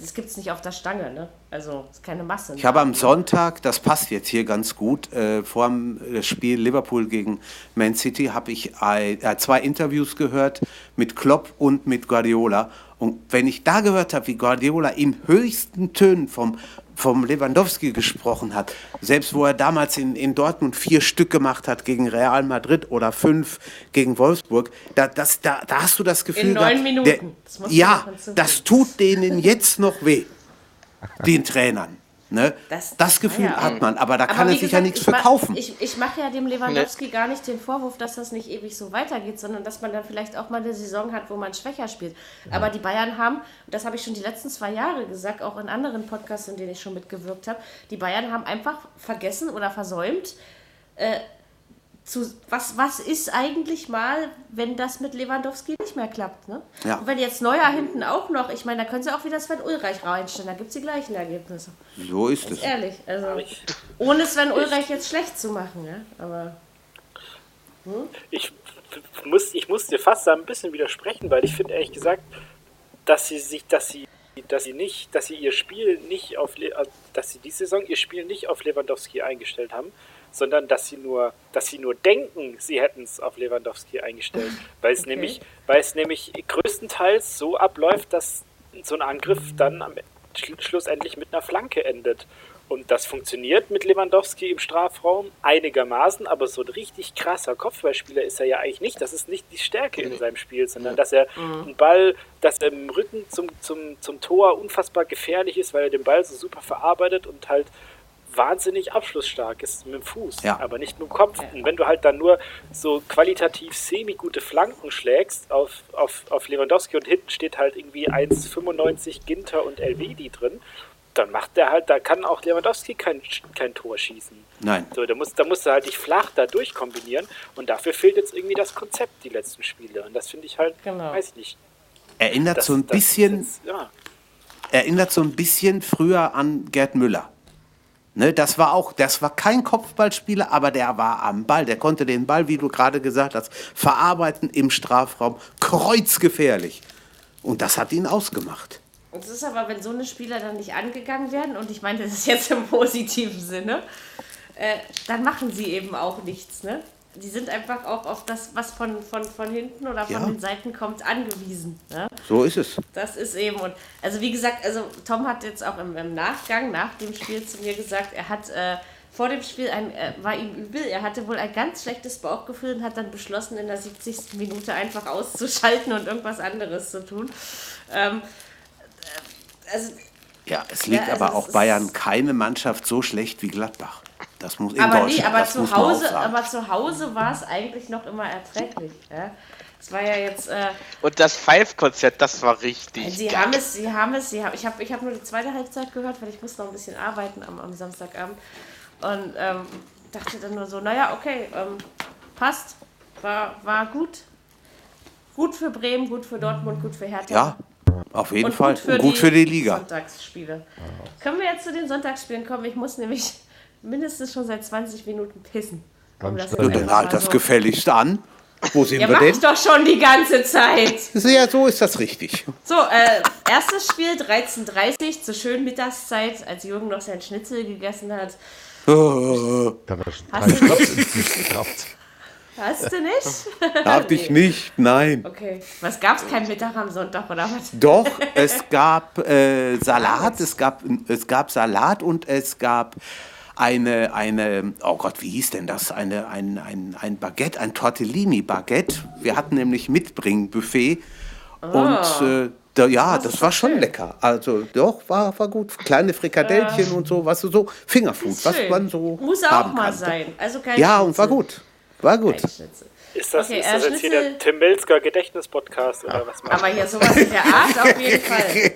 das gibt es nicht auf der Stange. Ne? Also, ist keine Masse. Ich habe am Sonntag, das passt jetzt hier ganz gut, äh, vor dem äh, Spiel Liverpool gegen Man City, habe ich ein, äh, zwei Interviews gehört mit Klopp und mit Guardiola. Und wenn ich da gehört habe, wie Guardiola in höchsten Tönen vom, vom Lewandowski gesprochen hat, selbst wo er damals in, in Dortmund vier Stück gemacht hat gegen Real Madrid oder fünf gegen Wolfsburg, da, das, da, da hast du das Gefühl, in neun Minuten. Der, das ja, das tut denen jetzt noch weh, den Trainern. Ne? Das, das Gefühl ja, hat man, aber da aber kann er sich gesagt, ja nichts verkaufen. Ich, ich mache ja dem Lewandowski nee. gar nicht den Vorwurf, dass das nicht ewig so weitergeht, sondern dass man dann vielleicht auch mal eine Saison hat, wo man schwächer spielt. Ja. Aber die Bayern haben, das habe ich schon die letzten zwei Jahre gesagt, auch in anderen Podcasts, in denen ich schon mitgewirkt habe, die Bayern haben einfach vergessen oder versäumt, äh, zu, was, was ist eigentlich mal, wenn das mit Lewandowski nicht mehr klappt? Ne? Ja. Und wenn jetzt Neuer hinten auch noch, ich meine, da können sie auch wieder Sven Ulreich reinstellen, da gibt es die gleichen Ergebnisse. So ist es. Ehrlich, also ohne Sven Ulreich jetzt schlecht zu machen, ja? aber. Hm? Ich, muss, ich muss dir fast da ein bisschen widersprechen, weil ich finde ehrlich gesagt, dass sie sich, dass sie dass sie nicht, dass sie ihr Spiel nicht auf, dass sie diese Saison ihr Spiel nicht auf Lewandowski eingestellt haben, sondern dass sie nur, dass sie nur denken, sie hätten es auf Lewandowski eingestellt, weil es okay. nämlich, weil es nämlich größtenteils so abläuft, dass so ein Angriff dann am schlussendlich mit einer Flanke endet. Und das funktioniert mit Lewandowski im Strafraum einigermaßen, aber so ein richtig krasser Kopfballspieler ist er ja eigentlich nicht. Das ist nicht die Stärke in seinem Spiel, sondern dass er mhm. einen Ball, dass er im Rücken zum, zum, zum Tor unfassbar gefährlich ist, weil er den Ball so super verarbeitet und halt wahnsinnig abschlussstark ist mit dem Fuß, ja. aber nicht mit dem Kopf. Und wenn du halt dann nur so qualitativ semi-gute Flanken schlägst auf, auf, auf Lewandowski und hinten steht halt irgendwie 1,95 Ginter und Elvedi drin, dann macht der halt, da kann auch Lewandowski kein, kein Tor schießen. Nein. So, da musst, da musst du halt dich flach da durchkombinieren und dafür fehlt jetzt irgendwie das Konzept, die letzten Spiele. Und das finde ich halt, genau. weiß ich nicht. Erinnert das, so ein bisschen, jetzt, ja. erinnert so ein bisschen früher an Gerd Müller. Ne, das war auch, das war kein Kopfballspieler, aber der war am Ball. Der konnte den Ball, wie du gerade gesagt hast, verarbeiten im Strafraum. Kreuzgefährlich. Und das hat ihn ausgemacht. Es ist aber, wenn so eine Spieler dann nicht angegangen werden, und ich meine das ist jetzt im positiven Sinne, äh, dann machen sie eben auch nichts. Ne? Die sind einfach auch auf das, was von, von, von hinten oder von ja. den Seiten kommt, angewiesen. Ne? So ist es. Das ist eben. Und also wie gesagt, also Tom hat jetzt auch im, im Nachgang, nach dem Spiel zu mir gesagt, er hat äh, vor dem Spiel ein, äh, war ihm übel, er hatte wohl ein ganz schlechtes Bauchgefühl und hat dann beschlossen, in der 70. Minute einfach auszuschalten und irgendwas anderes zu tun. Ähm, äh, also, ja, es liegt ja, also aber auch Bayern keine Mannschaft so schlecht wie Gladbach. Das muss in aber nee, aber zu Hause, aber zu Hause war es eigentlich noch immer erträglich. Ja? Es war ja jetzt. Äh, und das Five-Konzert, das war richtig. Sie geil. haben es, sie haben es, sie haben, ich habe ich hab nur die zweite Halbzeit gehört, weil ich musste noch ein bisschen arbeiten am, am Samstagabend. Und ähm, dachte dann nur so, naja, okay, ähm, passt. War, war gut. Gut für Bremen, gut für Dortmund, gut für Hertha. Ja, auf jeden und Fall. Gut für, und gut die für die Liga. Sonntagsspiele. Können wir jetzt zu den Sonntagsspielen kommen? Ich muss nämlich <laughs> mindestens schon seit 20 Minuten pissen. Um das, dann halt das so. gefälligst an. Wo sind Ja, wir denn? ich doch schon die ganze Zeit. <laughs> Ja, so ist das richtig. So, äh, erstes Spiel 13.30 zur schönen Mittagszeit, als Jürgen noch sein Schnitzel gegessen hat. Oh, Da war schon Hast drei? Schnaps ins gehabt. Hast du nicht? <laughs> hab ich nicht, nein. Okay. Was gab's kein Mittag am Sonntag oder was? Doch, es <laughs> gab äh, Salat, es gab, es gab Salat und es gab eine, eine, oh Gott, wie hieß denn das? Eine, ein, ein, ein Baguette, ein Tortellini-Baguette. Wir hatten nämlich Mitbringbuffet und äh, da, ja, das, war schon schön. lecker. Also doch, war, war gut. Kleine Frikadellchen und so, was so, Fingerfood, was man so Muss auch haben mal kann. sein. Also kein Ja, Schnitzel. und war gut. War gut. Ist das, Okay, ist äh, das jetzt hier der Tim Milsker Gedächtnis-Podcast oder was? Aber hier sowas in der Art auf jeden Fall.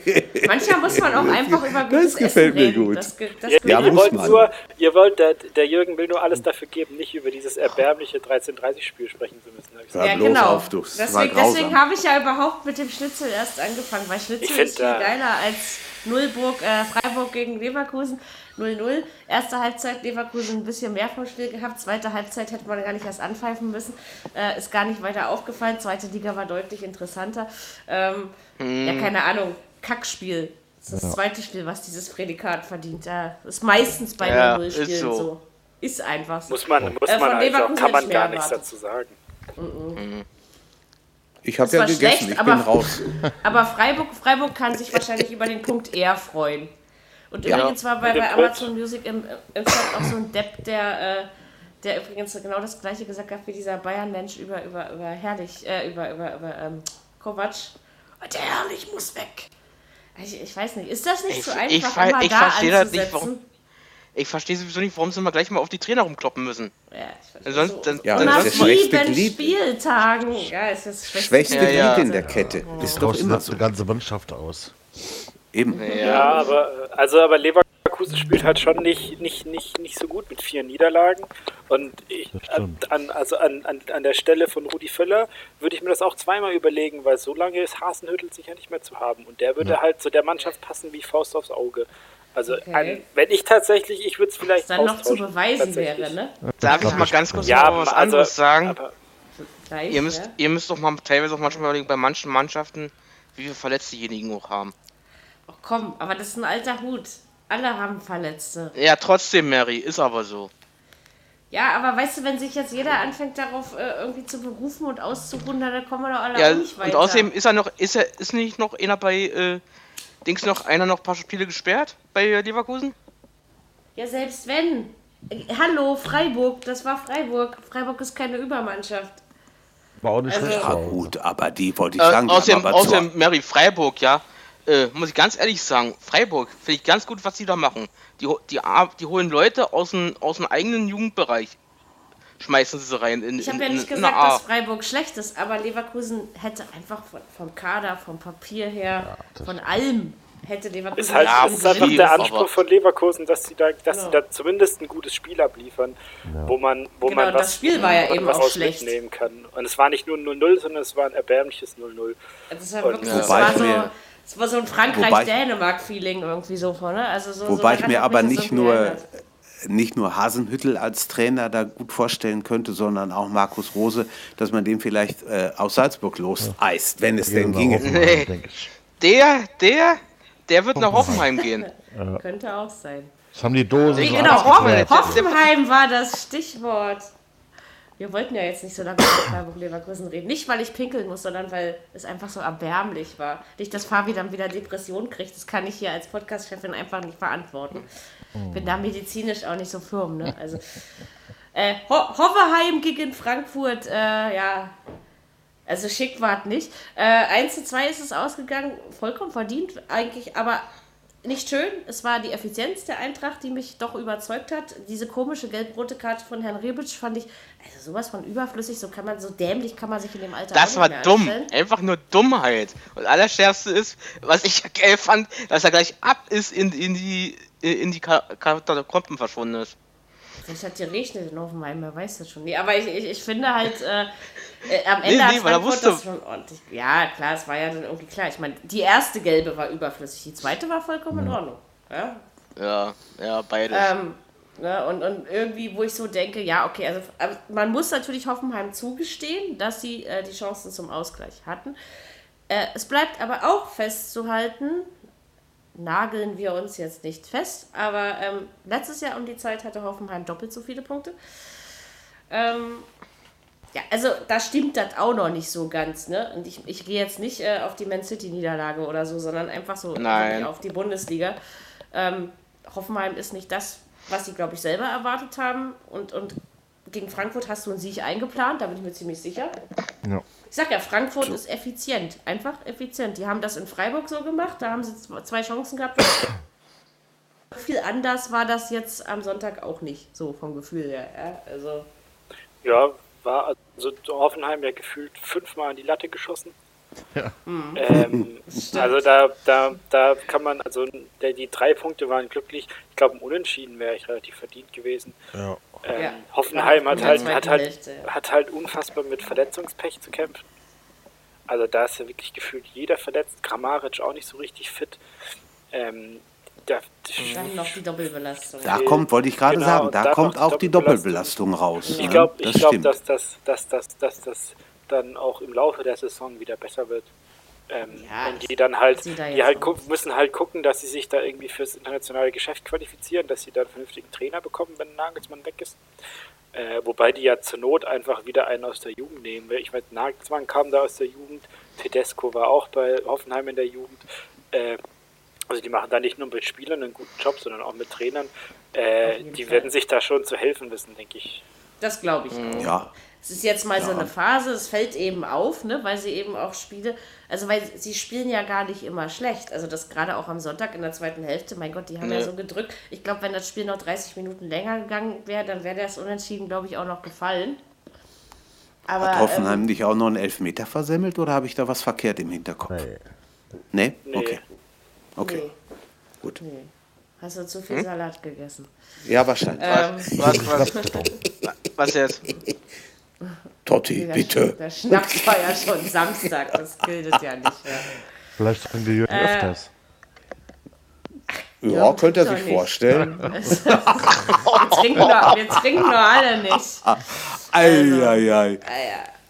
Manchmal muss man auch einfach über gutes gefällt Essen mir reden. gut. Das, das ge- Ja, ihr wollt man. nur, ihr wollt, der, der Jürgen will nur alles dafür geben, nicht über dieses erbärmliche 13:30-Spiel sprechen zu müssen. ich Ja, ja, genau. auf. Das deswegen deswegen habe ich ja überhaupt mit dem Schnitzel erst angefangen, weil Schnitzel Ich find, ist viel äh, geiler als Nullburg, äh, Freiburg gegen Leverkusen 0-0. Erste Halbzeit Leverkusen ein bisschen mehr vom Spiel gehabt, zweite Halbzeit hätte man gar nicht erst anpfeifen müssen, äh, ist gar nicht weiter aufgefallen, zweite Liga war deutlich interessanter. Ähm, Ja, keine Ahnung, Kackspiel. Das ist das zweite Spiel, was dieses Prädikat verdient. Ja, ist meistens bei Ja, 0-0 ist so. so. Ist einfach so. Muss man, muss Äh, man von also, Leverkusen kann man gar mehr nichts dazu sagen. Ich habe ja gegessen, schlecht, ich aber- bin raus. <laughs> Aber Freiburg, Freiburg kann sich wahrscheinlich über den Punkt eher freuen. Und Ja. übrigens war bei, bei. Amazon Music im, im Chat auch so ein Depp, der, äh, der übrigens genau das gleiche gesagt hat wie dieser Bayern-Mensch über, über, über Herrlich, äh, über, über, über ähm, Kovac. Der Herrlich muss weg. Ich, ich weiß nicht, ist das nicht Ich- so ich einfach, ver- immer ich da verstehe das nicht, anzusetzen? Ich verstehe sowieso nicht, warum sie immer gleich mal auf die Trainer rumkloppen müssen. Ja, ich verstehe Sonst- so. dann- Ja, Und das ist das schwächste Glied. Spieltagen. Ja, ist das schwächste, Schwächste Ja, ja. Glied in der Kette. Ist doch immer so. die ganze Mannschaft aus. Eben. Ja, aber äh, also aber Leverkusen spielt halt schon nicht, nicht, nicht, nicht so gut mit vier Niederlagen. Und ich, Das an, also an, an, an der Stelle von Rudi Völler würde ich mir das auch zweimal überlegen, weil so lange ist Hasenhüttel sicher nicht mehr zu haben. Und der würde halt zu der Mannschaft passen wie Faust aufs Auge. Also Okay. an, wenn ich tatsächlich, ich würde es vielleicht Was dann noch zu beweisen wäre, ne? Darf ich mal ganz kurz Ja, noch was also, anderes sagen? aber Gleich, Ihr müsst, ja? ihr müsst doch mal teilweise auch manchmal überlegen, bei manchen Mannschaften, wie viele Verletzte diejenigen auch haben. Komm, aber das ist ein alter Hut. Alle haben Verletzte. Ja, trotzdem, Mary, ist aber so. Ja, aber weißt du, wenn sich jetzt jeder anfängt, darauf äh, irgendwie zu berufen und auszuruhen, dann kommen wir doch alle Ja, auch nicht weiter. und außerdem ist er noch, ist er, ist nicht noch einer bei, äh, Dings noch einer noch ein paar Spiele gesperrt bei äh, Leverkusen? Ja, selbst wenn. Hallo, Freiburg, das war Freiburg. Freiburg ist keine Übermannschaft. War auch nicht Also-. Ja, aber- gut, aber die wollte ich Äh, sagen. außerdem, außerdem Mary Freiburg, ja. Äh, muss ich ganz ehrlich sagen, Freiburg finde ich ganz gut, was sie da machen. Die, die, die holen Leute aus dem, aus dem eigenen Jugendbereich. Schmeißen sie sie rein in, Ich habe ja nicht in gesagt, dass Freiburg schlecht ist, aber Leverkusen hätte einfach von, vom Kader, vom Papier her, von allem hätte Leverkusen ist halt Ja, ist einfach der Anspruch von Leverkusen, dass sie da, dass Genau. sie da zumindest ein gutes Spiel abliefern, wo man, wo Genau, man das was, Spiel war ja eben was auch schlecht. mitnehmen kann. Und es war nicht nur ein 0-0, sondern es war ein erbärmliches 0-0. Also es war wirklich, Ja. es Wobei war ich so, es war so ein Frankreich-Dänemark-Feeling irgendwie so von, ne? Also so, so Wobei ich daran mir aber nicht nur, nicht nur Hasenhüttel als Trainer da gut vorstellen könnte, sondern auch Markus Rose, dass man den vielleicht äh, aus Salzburg loseist, wenn es denn Gehen wir ginge. Nee. ich. Der, der, der wird nach Hoffenheim gehen. Könnte auch sein. Das haben die Dosen Wie so genau, Hoffenheim war das Stichwort. Wir wollten ja jetzt nicht so lange über Freiburg Leverkusen reden. Nicht, weil ich pinkeln muss, sondern weil es einfach so erbärmlich war. Nicht, dass Fabi dann wieder Depression kriegt. Das kann ich hier als Podcast-Chefin einfach nicht verantworten. Bin da medizinisch auch nicht so firm. Ne? Also, äh, Ho Hoffenheim gegen Frankfurt, äh, ja. Also schick war es nicht. Äh, 1 zu 2 ist es ausgegangen, vollkommen verdient eigentlich, aber nicht schön. Es war die Effizienz der Eintracht, die mich doch überzeugt hat. Diese komische gelb-rote Karte von Herrn Rebic fand ich, also sowas von überflüssig, so kann man, so dämlich kann man sich in dem Alter Das war dumm. anstellen. Einfach nur Dummheit. Und allerschärfste ist, was ich geil fand, dass er gleich ab ist in, in die in die Ka- Katakomben verschwunden ist. Vielleicht hat geregnet in Hoffenheim, wer weiß das schon. Nee, aber ich, ich, ich finde halt, äh, äh, am Nee, Ende hat nee, weil er Frankfurt wusste- das schon ordentlich. Ja, klar, es war ja dann irgendwie klar. Ich meine, die erste gelbe war überflüssig, die zweite war vollkommen in Ordnung. Ja, Ja, ja, beides. Ähm, Ne? Und, und irgendwie, wo ich so denke, ja, okay, also, also man muss natürlich Hoffenheim zugestehen, dass sie äh, die Chancen zum Ausgleich hatten. Äh, es bleibt aber auch festzuhalten, nageln wir uns jetzt nicht fest, aber ähm, letztes Jahr um die Zeit hatte Hoffenheim doppelt so viele Punkte. Ähm, ja, also da stimmt das auch noch nicht so ganz, ne? Und ich, ich gehe jetzt nicht äh, auf die Man City-Niederlage oder so, sondern einfach so auf die Bundesliga. Ähm, Hoffenheim ist nicht das, was sie, glaube ich, selber erwartet haben. Und, und gegen Frankfurt hast du einen Sieg eingeplant, da bin ich mir ziemlich sicher. Ja. Ich sag ja, Frankfurt so. ist effizient, einfach effizient. Die haben das in Freiburg so gemacht, da haben sie zwei Chancen gehabt. <coughs> Viel anders war das jetzt am Sonntag auch nicht, so vom Gefühl her. Ja, also. ja war also Hoffenheim ja gefühlt fünfmal an die Latte geschossen. Ja. Ähm, also da, da, da kann man, also der, die drei Punkte waren glücklich. Ich glaube, ein Unentschieden wäre ich relativ verdient gewesen. Ja. Ähm, ja. Hoffenheim hat halt, hat, halt, hat halt unfassbar mit Verletzungspech zu kämpfen. Also da ist ja wirklich gefühlt jeder verletzt. Grammaric auch nicht so richtig fit. Ähm, da, Dann noch die Doppelbelastung. Da kommt, wollte ich gerade genau, sagen, da kommt auch die Doppelbelastung raus. Ich glaube, das glaub, dass, dass, dass, dass, dass das dann auch im Laufe der Saison wieder besser wird. Ähm, ja, und die dann halt, die halt müssen halt gucken, dass sie sich da irgendwie fürs internationale Geschäft qualifizieren, dass sie da einen vernünftigen Trainer bekommen, wenn Nagelsmann weg ist. Äh, wobei die ja zur Not einfach wieder einen aus der Jugend nehmen. Ich meine, Nagelsmann kam da aus der Jugend, Tedesco war auch bei Hoffenheim in der Jugend. Äh, also die machen da nicht nur mit Spielern einen guten Job, sondern auch mit Trainern. Äh, die Fall. werden sich da schon zu helfen wissen, denke ich. Das glaube ich auch. Ja. Es ist jetzt mal ja. so eine Phase, es fällt eben auf, ne, weil sie eben auch Spiele, also weil sie spielen ja gar nicht immer schlecht. Also das gerade auch am Sonntag in der zweiten Hälfte, mein Gott, die haben nee. ja so gedrückt. Ich glaube, wenn das Spiel noch 30 Minuten länger gegangen wäre, dann wäre das Unentschieden, glaube ich, auch noch gefallen. Aber, Hat Hoffenheim ähm, dich auch noch einen Elfmeter versemmelt oder habe ich da was verkehrt im Hinterkopf? Nee. Nee? Okay. Okay. Nee. Gut. Nee. Hast du zu viel hm? Salat gegessen? Ja, wahrscheinlich. Ähm, was, was, <laughs> was jetzt? Totti, der bitte. Der Schnaps war ja schon Samstag, das gilt ja nicht mehr. Vielleicht trinken die Jürgen äh, öfters. Ja, ja könnte er sich nicht. vorstellen. <laughs> wir, trinken nur, wir trinken nur alle nicht. Eieiei. Also, ei, ei.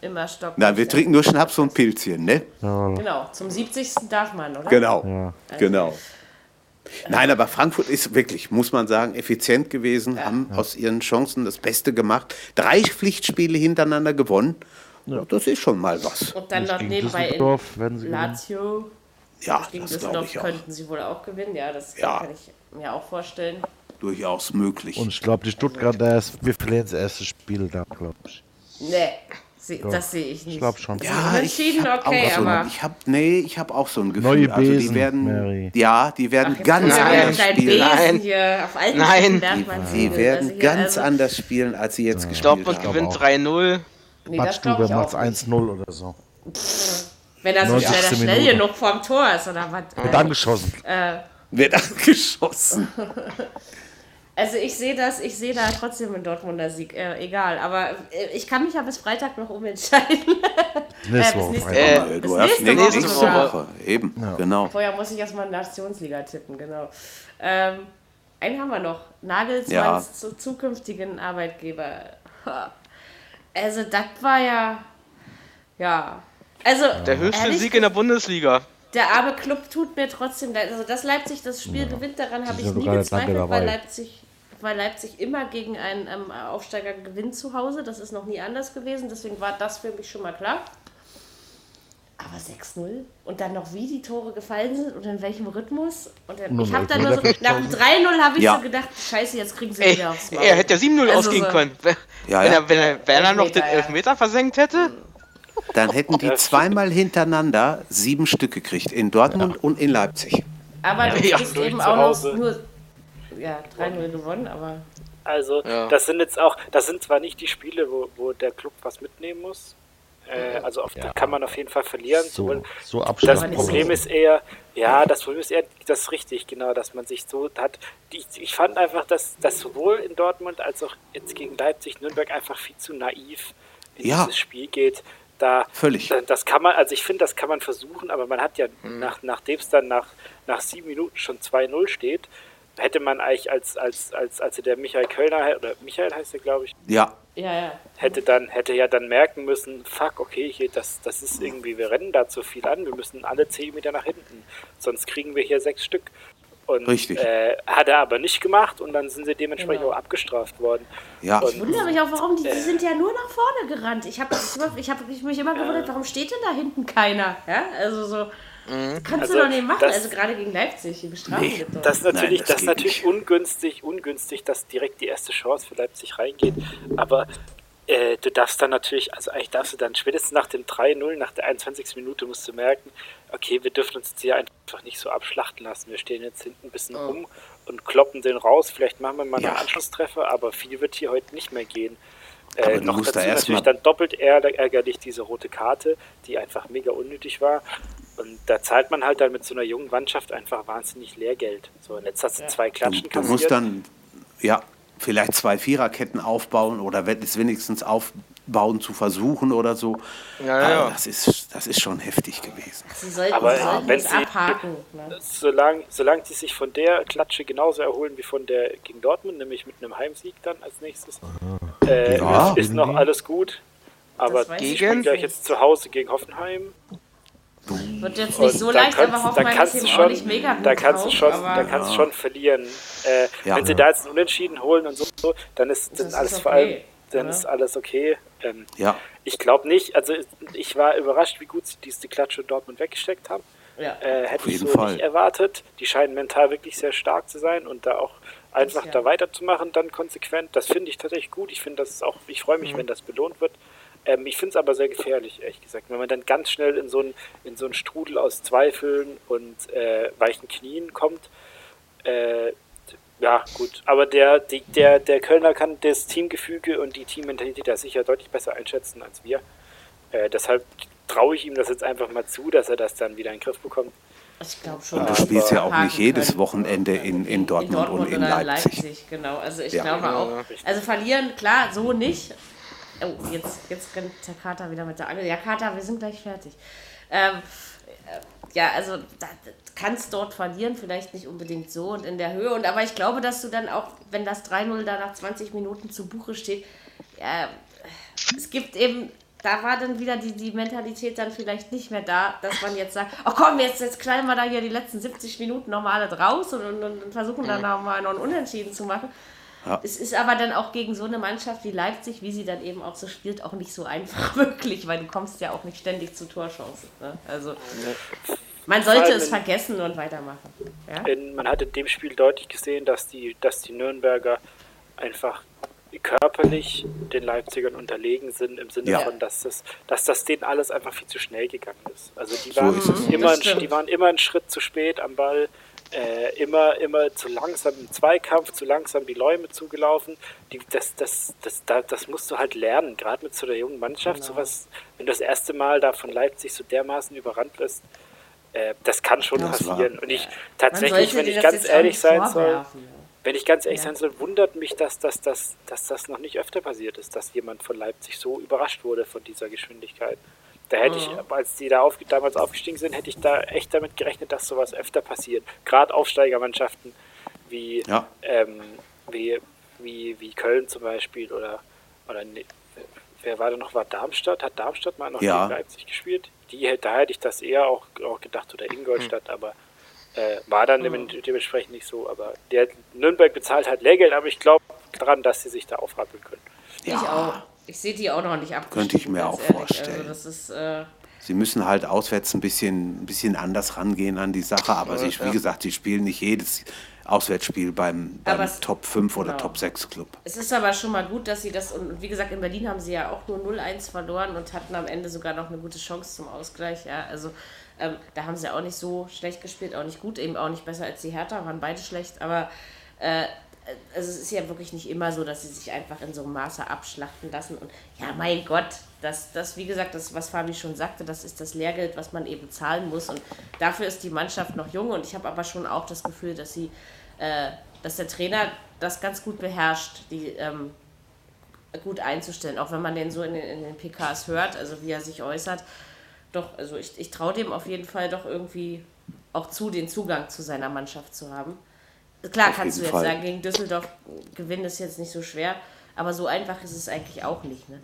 Immer Stock. Nein, wir trinken nur Schnaps und Pilzchen, ne? Ja. Genau, zum 70. darf man, oder? Genau, ja. also, genau. Nein, aber Frankfurt ist wirklich, muss man sagen, effizient gewesen, ja. haben aus ihren Chancen das Beste gemacht. Drei Pflichtspiele hintereinander gewonnen. Ja. Das ist schon mal was. Und dann noch nebenbei in Lazio. Ja, gegen das glaube ich auch. könnten sie wohl auch gewinnen. Ja, das ja. kann ich mir auch vorstellen. Durchaus möglich. Und ich glaube, die Stuttgarter, wir verlieren das erste Spiel da, glaube ich. Nee, das sehe ich nicht. Ich glaube schon. Ja, ich habe okay, so ein, ich habe nee, ich habe auch so ein Gefühl, Neue Besen, also die werden Mary. ja, die werden Ach, ganz anders spielen. Nein. Hier auf Nein, die, die werden also ganz also anders spielen, als sie jetzt ja. gespielt haben. Ich glaube, man gewinnt 3-0. Nee, Badstube macht 1-0 oder so. Wenn er so schnell, schnell genug vorm Tor ist oder was. Wird angeschossen. Äh, Wird angeschossen. <laughs> Also ich sehe das, ich sehe da trotzdem einen Dortmunder Sieg, äh, egal. Aber äh, ich kann mich ja bis Freitag noch umentscheiden. <laughs> Nächste Woche. Äh, bis nächste Woche. Äh, du hast nächste, nächste, nächste Woche. Woche. Eben, ja. genau. Vorher muss ich erstmal Nationsliga tippen, genau. Ähm, einen haben wir noch. Nagelsmanns ja. zukünftigen Arbeitgeber. Also das war ja, ja. Also, der höchste Sieg in der Bundesliga der arme Club tut mir trotzdem leid. Also, dass Leipzig das Spiel ja. gewinnt, daran habe ich nie gezweifelt, weil Leipzig weil Leipzig immer gegen einen ähm, Aufsteiger gewinnt zu Hause. Das ist noch nie anders gewesen. Deswegen war das für mich schon mal klar. Aber 6-0 und dann noch wie die Tore gefallen sind und in welchem Rhythmus. Und dann, ich habe dann nur so, nach dem 3-0 habe ich ja. so gedacht, scheiße, jetzt kriegen sie Ey, wieder aufs Maul. Er hätte ja 7-0 also ausgehen so können. Wenn, ja, ja. er, wenn, er, wenn er noch den Elfmeter versenkt hätte. Dann hätten die zweimal hintereinander sieben Stück gekriegt. In Dortmund und in Leipzig. Aber du ja, kriegst eben auch noch nur ja, 3-0 gewonnen, aber. Also, ja. das sind jetzt auch, das sind zwar nicht die Spiele, wo, wo der Club was mitnehmen muss. Äh, also auf, ja. kann man auf jeden Fall verlieren. So, so das Problem ist eher, ja, das Problem ist eher, das ist richtig, genau, dass man sich so hat. Die, ich fand einfach, dass das sowohl in Dortmund als auch jetzt gegen Leipzig, Nürnberg einfach viel zu naiv in ja. dieses Spiel geht. Da, Völlig. Das kann man, also ich finde, das kann man versuchen, aber man hat ja, mhm. nach, nachdem es dann nach, nach sieben Minuten schon 2-0 steht, hätte man eigentlich als, als, als, als der Michael Kölner, oder Michael heißt er, glaube ich. Ja. Ja, ja. Hätte dann, hätte ja dann merken müssen, fuck, okay, hier, das, das ist irgendwie, wir rennen da zu viel an, wir müssen alle 10 Meter nach hinten, sonst kriegen wir hier sechs Stück. Und, Richtig. Äh, hat er aber nicht gemacht und dann sind sie dementsprechend Genau. auch abgestraft worden. Ja. Und, Ich wundere mich auch, warum die, die sind ja nur nach vorne gerannt. Ich habe ich hab mich immer gewundert, warum steht denn da hinten keiner? Ja, also so. Das kannst Also, du doch nicht machen. das- also gerade gegen Leipzig, die bestrafen Nee. Das ist natürlich, Nein, das das natürlich ungünstig, ungünstig, dass direkt die erste Chance für Leipzig reingeht. Aber äh, du darfst dann natürlich, also eigentlich darfst du dann spätestens nach dem 3-0, nach der 21. Minute musst du merken, okay, wir dürfen uns jetzt hier einfach nicht so abschlachten lassen. Wir stehen jetzt hinten ein bisschen rum und kloppen den raus. Vielleicht machen wir mal Ja. einen Anschlusstreffer, aber viel wird hier heute nicht mehr gehen. Aber Äh, du noch musst dazu da erst natürlich dann doppelt ärger- ärgerlich diese rote Karte, die einfach mega unnötig war. Und da zahlt man halt dann mit so einer jungen Mannschaft einfach wahnsinnig Lehrgeld. So, und jetzt hast du zwei Du, Klatschen du kassiert. musst dann, ja, vielleicht zwei Viererketten aufbauen oder wenn- es aufbauen zu versuchen oder so. Ja, ja. Das, ist, das ist schon heftig gewesen. Sie sollten, Aber sie sollten wenn sie- abhaken. Ne? solange, solange die sich von der Klatsche genauso erholen wie von der gegen Dortmund, nämlich mit einem Heimsieg dann als nächstes, äh, Ja. ist, noch alles gut. Aber die ich spielen Gegen- gleich jetzt zu Hause gegen Hoffenheim. Wird jetzt Und nicht so da leicht, kannst- aber Hoffenheim kannst ist du eben schon, auch nicht mega gut da kannst du drauf, schon, aber da kannst du schon verlieren. Äh, Ja. wenn sie da jetzt einen Unentschieden holen und so, so dann ist dann ist alles okay, vor allem, dann oder? ist alles okay. Ähm, Ja. ich glaube nicht, also ich war überrascht, wie gut sie diese Klatsche in Dortmund weggesteckt haben. ja. Äh, hätte ich jeden so Fall. nicht erwartet. Die scheinen mental wirklich sehr stark zu sein und da auch einfach Ja. da weiterzumachen, dann konsequent. Das finde ich tatsächlich gut. Ich finde das ist auch, ich freue Mhm. mich, wenn das belohnt wird. Ähm, ich finde es aber sehr gefährlich, ehrlich gesagt. Wenn man dann ganz schnell in so einen in so einen Strudel aus Zweifeln und äh, weichen Knien kommt, äh, ja, gut. Aber der, die, der, der Kölner kann das Teamgefüge und die Teammentalität da sicher deutlich besser einschätzen als wir. Äh, deshalb traue ich ihm das jetzt einfach mal zu, dass er das dann wieder in den Griff bekommt. Ich glaube schon. Und du spielst ja auch nicht jedes können. Wochenende in, in Dortmund, und in oder Leipzig. Genau, also ich Ja. glaube Ja, auch. Also verlieren, klar, so nicht. Oh, jetzt, jetzt rennt der Kater wieder mit der Angel. Ja, Kater, wir sind gleich fertig. Ähm, äh, ja, also da, kannst dort verlieren, vielleicht nicht unbedingt so und in der Höhe. Und aber ich glaube, dass du dann auch, wenn das 3-0 da nach 20 Minuten zu Buche steht, ja, es gibt eben, da war dann wieder die, die Mentalität dann vielleicht nicht mehr da, dass man jetzt sagt, oh komm, jetzt, jetzt knallen wir da hier die letzten 70 Minuten nochmal alle draus und, und, und versuchen dann nochmal noch einen Unentschieden zu machen. Es ist aber dann auch gegen so eine Mannschaft wie Leipzig, wie sie dann eben auch so spielt, auch nicht so einfach <laughs> wirklich, weil du kommst ja auch nicht ständig zu Torchancen. Ne? Also man sollte es vergessen und weitermachen. Ja? In, man hat in dem Spiel deutlich gesehen, dass die, dass die Nürnberger einfach körperlich den Leipzigern unterlegen sind, im Sinne Ja. von, dass das, dass das denen alles einfach viel zu schnell gegangen ist. Also die So waren, ist es. immer, ein, die waren immer einen Schritt zu spät am Ball, äh, immer, immer zu langsam im Zweikampf, zu langsam die Läume zugelaufen. Die, das, das, das, da, das musst du halt lernen, gerade mit so einer jungen Mannschaft. Genau. Sowas, wenn du das erste Mal da von Leipzig so dermaßen überrannt wirst, äh, das kann schon Das war- passieren. Und ich tatsächlich, wenn ich das ganz ehrlich sein soll, wenn ich ganz ehrlich Ja. sein soll, wundert mich, dass, dass, dass, dass das noch nicht öfter passiert ist, dass jemand von Leipzig so überrascht wurde von dieser Geschwindigkeit. Da hätte ich, als die da auf, damals aufgestiegen sind, hätte ich da echt damit gerechnet, dass sowas öfter passiert. Gerade Aufsteigermannschaften wie, Ja. ähm, wie, wie, wie Köln zum Beispiel oder, oder ne, wer war da noch? War Darmstadt? Hat Darmstadt mal noch Ja. gegen Leipzig gespielt? Die, da hätte ich das eher auch, auch gedacht oder Ingolstadt, aber äh, war dann dem, dementsprechend nicht so. Aber der Nürnberg bezahlt halt Lehrgeld, aber ich glaube daran, dass sie sich da aufrappeln können. Ich auch. Ich sehe die auch noch nicht abgestiegen. Könnte ich mir auch ehrlich. vorstellen. Also das ist, äh, Sie müssen halt auswärts ein bisschen, ein bisschen anders rangehen an die Sache, aber sie, wie gesagt, sie spielen nicht jedes Auswärtsspiel beim, beim es- Top 5 oder genau. Top 6 Club. Es ist aber schon mal gut, dass sie das, und wie gesagt, in Berlin haben sie ja auch nur 0-1 verloren und hatten am Ende sogar noch eine gute Chance zum Ausgleich. Ja, also ähm, da haben sie auch nicht so schlecht gespielt, auch nicht gut, eben auch nicht besser als die Hertha, waren beide schlecht, aber äh, also es ist ja wirklich nicht immer so, dass sie sich einfach in so einem Maße abschlachten lassen. Und ja, mein Gott, das, das, wie gesagt, das, was Fabi schon sagte, das ist das Lehrgeld, was man eben zahlen muss. Und dafür ist die Mannschaft noch jung und ich habe aber schon auch das Gefühl, dass sie, äh, dass der Trainer das ganz gut beherrscht, die ähm, gut einzustellen, auch wenn man den so in den, in den PKs hört, also wie er sich äußert. Doch, also ich, ich traue dem auf jeden Fall doch irgendwie auch zu, den Zugang zu seiner Mannschaft zu haben. Klar kannst du jetzt Fall. sagen, gegen Düsseldorf gewinnen ist jetzt nicht so schwer, aber so einfach ist es eigentlich auch nicht. Ne?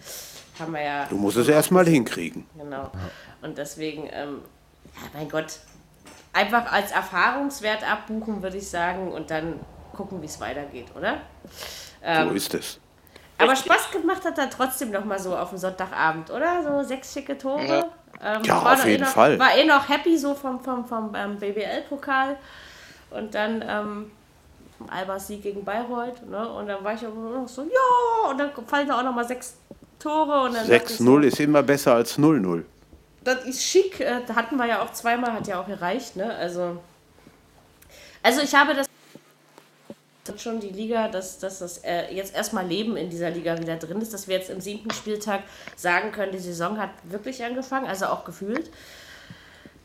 Haben wir ja. Du musst es erstmal hinkriegen. Genau. Und deswegen, ähm, ja, mein Gott, einfach als Erfahrungswert abbuchen, würde ich sagen, und dann gucken, wie es weitergeht, oder? Ähm, so ist es. Aber Spaß gemacht hat er trotzdem noch mal so auf dem Sonntagabend, oder? So sechs schicke Tore. Ja, ähm, ja auf jeden eh noch, Fall. War eh noch happy so vom, vom, vom ähm, BBL-Pokal. Und dann ähm, Albers Sieg gegen Bayreuth. Ne? Und dann war ich auch noch so, ja, und dann fallen da auch noch mal sechs Tore. 6-0 so, ist immer besser als 0-0. Das ist schick. Äh, da hatten wir ja auch zweimal, hat ja auch gereicht. Ne? Also, also ich habe das schon die Liga, dass, dass das äh, jetzt erstmal Leben in dieser Liga wieder drin ist, dass wir jetzt im siebten Spieltag sagen können, die Saison hat wirklich angefangen, also auch gefühlt.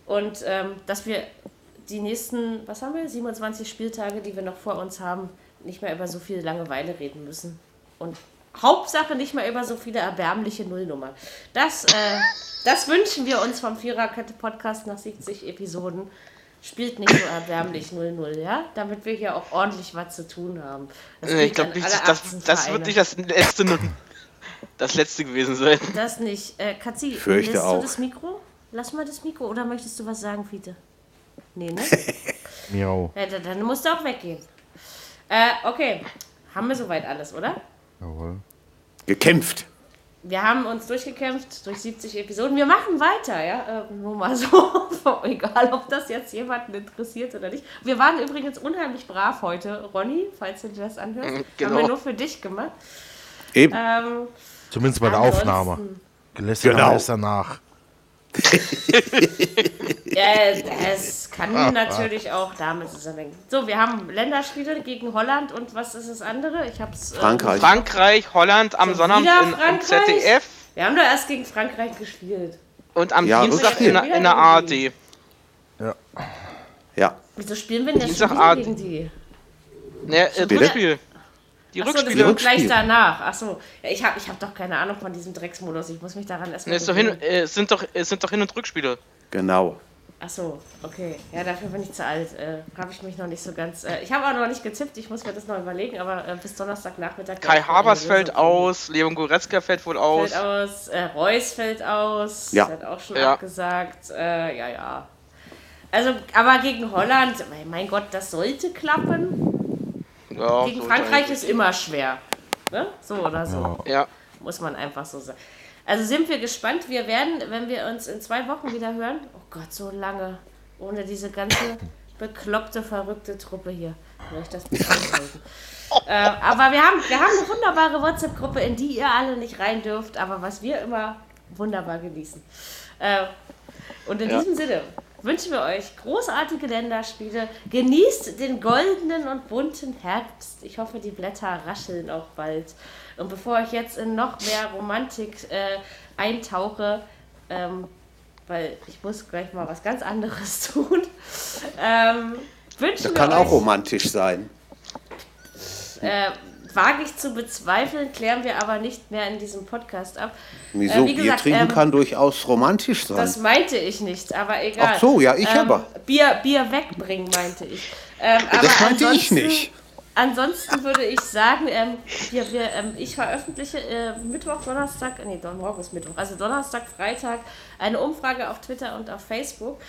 Und ähm, dass wir die nächsten, was haben wir, 27 Spieltage, die wir noch vor uns haben, nicht mehr über so viel Langeweile reden müssen. Und Hauptsache nicht mehr über so viele erbärmliche Nullnummer. Das, äh, das wünschen wir uns vom Viererkette-Podcast nach 70 Episoden. Spielt nicht so erbärmlich 0-0, ja? Damit wir hier auch ordentlich was zu tun haben. ich glaube nicht, das, das wird nicht das letzte, das letzte gewesen sein. Das nicht. Äh, Katzi, Fürchte lässt auch. du das Mikro? Lass mal das Mikro. Oder möchtest du was sagen, Fiete? Nee, ne? <laughs> Miau. Ja, dann musst du auch weggehen. Äh, okay. Haben wir soweit alles, oder? Jawohl. Gekämpft. Wir haben uns durchgekämpft durch 70 Episoden. Wir machen weiter, ja. Äh, nur mal so. <laughs> Egal, ob das jetzt jemanden interessiert oder nicht. Wir waren übrigens unheimlich brav heute, Ronny, falls du dir das anhörst. Genau. Haben wir genau. nur für dich gemacht. Eben. Ähm, Zumindest bei der Aufnahme. Gelästert genau. alles danach. <laughs> ja, das kann ah, natürlich auch damit zusammenhängen. So, wir haben Länderspiele gegen Holland und was ist das andere? Ich hab's. Äh, Frankreich. Frankreich, Holland am Sonnabend im ZDF. Wir haben doch erst gegen Frankreich gespielt. Und am ja, Dienstag in, in, der ARD. Ja. Ja. Wieso spielen wir denn jetzt gegen die? Ne, äh, Rückspiel. Die Achso, Rückspiele. Das gleich danach. Achso, ja, ich habe ich hab doch keine Ahnung von diesem Drecksmodus. Ich muss mich daran erstmal. Es äh, sind, doch, äh, sind doch Hin- und Rückspiele. Genau. Achso, okay. Ja, dafür bin ich zu alt. Äh, habe ich mich noch nicht so ganz. Äh, ich habe auch noch nicht gezippt, ich muss mir das noch überlegen, aber äh, bis Donnerstagnachmittag. Kai Habers fällt aus, Leon Goretzka fällt wohl aus. Fällt aus, äh, Reus fällt aus. Ja. Hat auch schon ja. abgesagt. Äh, ja, ja. Also, aber gegen Holland, mein Gott, das sollte klappen. Ja, Gegen so Frankreich ist immer schwer. Ne? So oder so. Ja. Muss man einfach so sagen. Also sind wir gespannt. Wir werden, wenn wir uns in zwei Wochen wieder hören, oh Gott, so lange, ohne diese ganze bekloppte, verrückte Truppe hier. Ich das <laughs> äh, aber wir haben, wir haben eine wunderbare WhatsApp-Gruppe, in die ihr alle nicht rein dürft, aber was wir immer wunderbar genießen. Äh, und in ja. diesem Sinne, wünschen wir euch großartige Länderspiele. Genießt den goldenen und bunten Herbst. Ich hoffe, die Blätter rascheln auch bald. Und bevor ich jetzt in noch mehr Romantik äh, eintauche, ähm, weil ich muss gleich mal was ganz anderes <laughs> tun, ähm, wünschen das kann euch, auch romantisch sein. Äh, wage ich zu bezweifeln, klären wir aber nicht mehr in diesem Podcast ab. Wieso? Äh, wie gesagt, Bier trinken ähm, kann durchaus romantisch sein. Das meinte ich nicht, aber egal. Ach so, ja, ich ähm, aber. Bier, Bier wegbringen, meinte ich. Ähm, das meinte ich nicht. Ansonsten würde ich sagen, ähm, wir, wir, ähm, ich veröffentliche äh, Mittwoch, Donnerstag, nee, morgen ist Mittwoch, also Donnerstag, Freitag eine Umfrage auf Twitter und auf Facebook.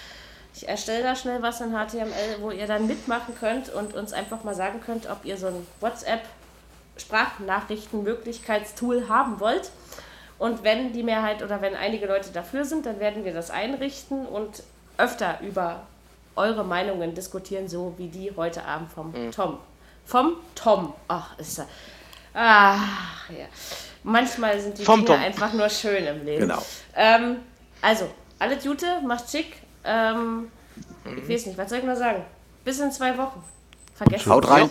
Ich erstelle da schnell was in HTML, wo ihr dann mitmachen könnt und uns einfach mal sagen könnt, ob ihr so ein WhatsApp Sprachnachrichtenmöglichkeitstool haben wollt. Und wenn die Mehrheit oder wenn einige Leute dafür sind, dann werden wir das einrichten und öfter über eure Meinungen diskutieren, so wie die heute Abend vom mhm. Tom. Vom Tom. Ach, ist er. Ach, ja. Manchmal sind die vom Dinge Tom. einfach nur schön im Leben. Genau. Ähm, also, alle Jute, macht schick. Ähm, mhm. Ich weiß nicht, was soll ich noch sagen? Bis in zwei Wochen. Vergesst Haut rein.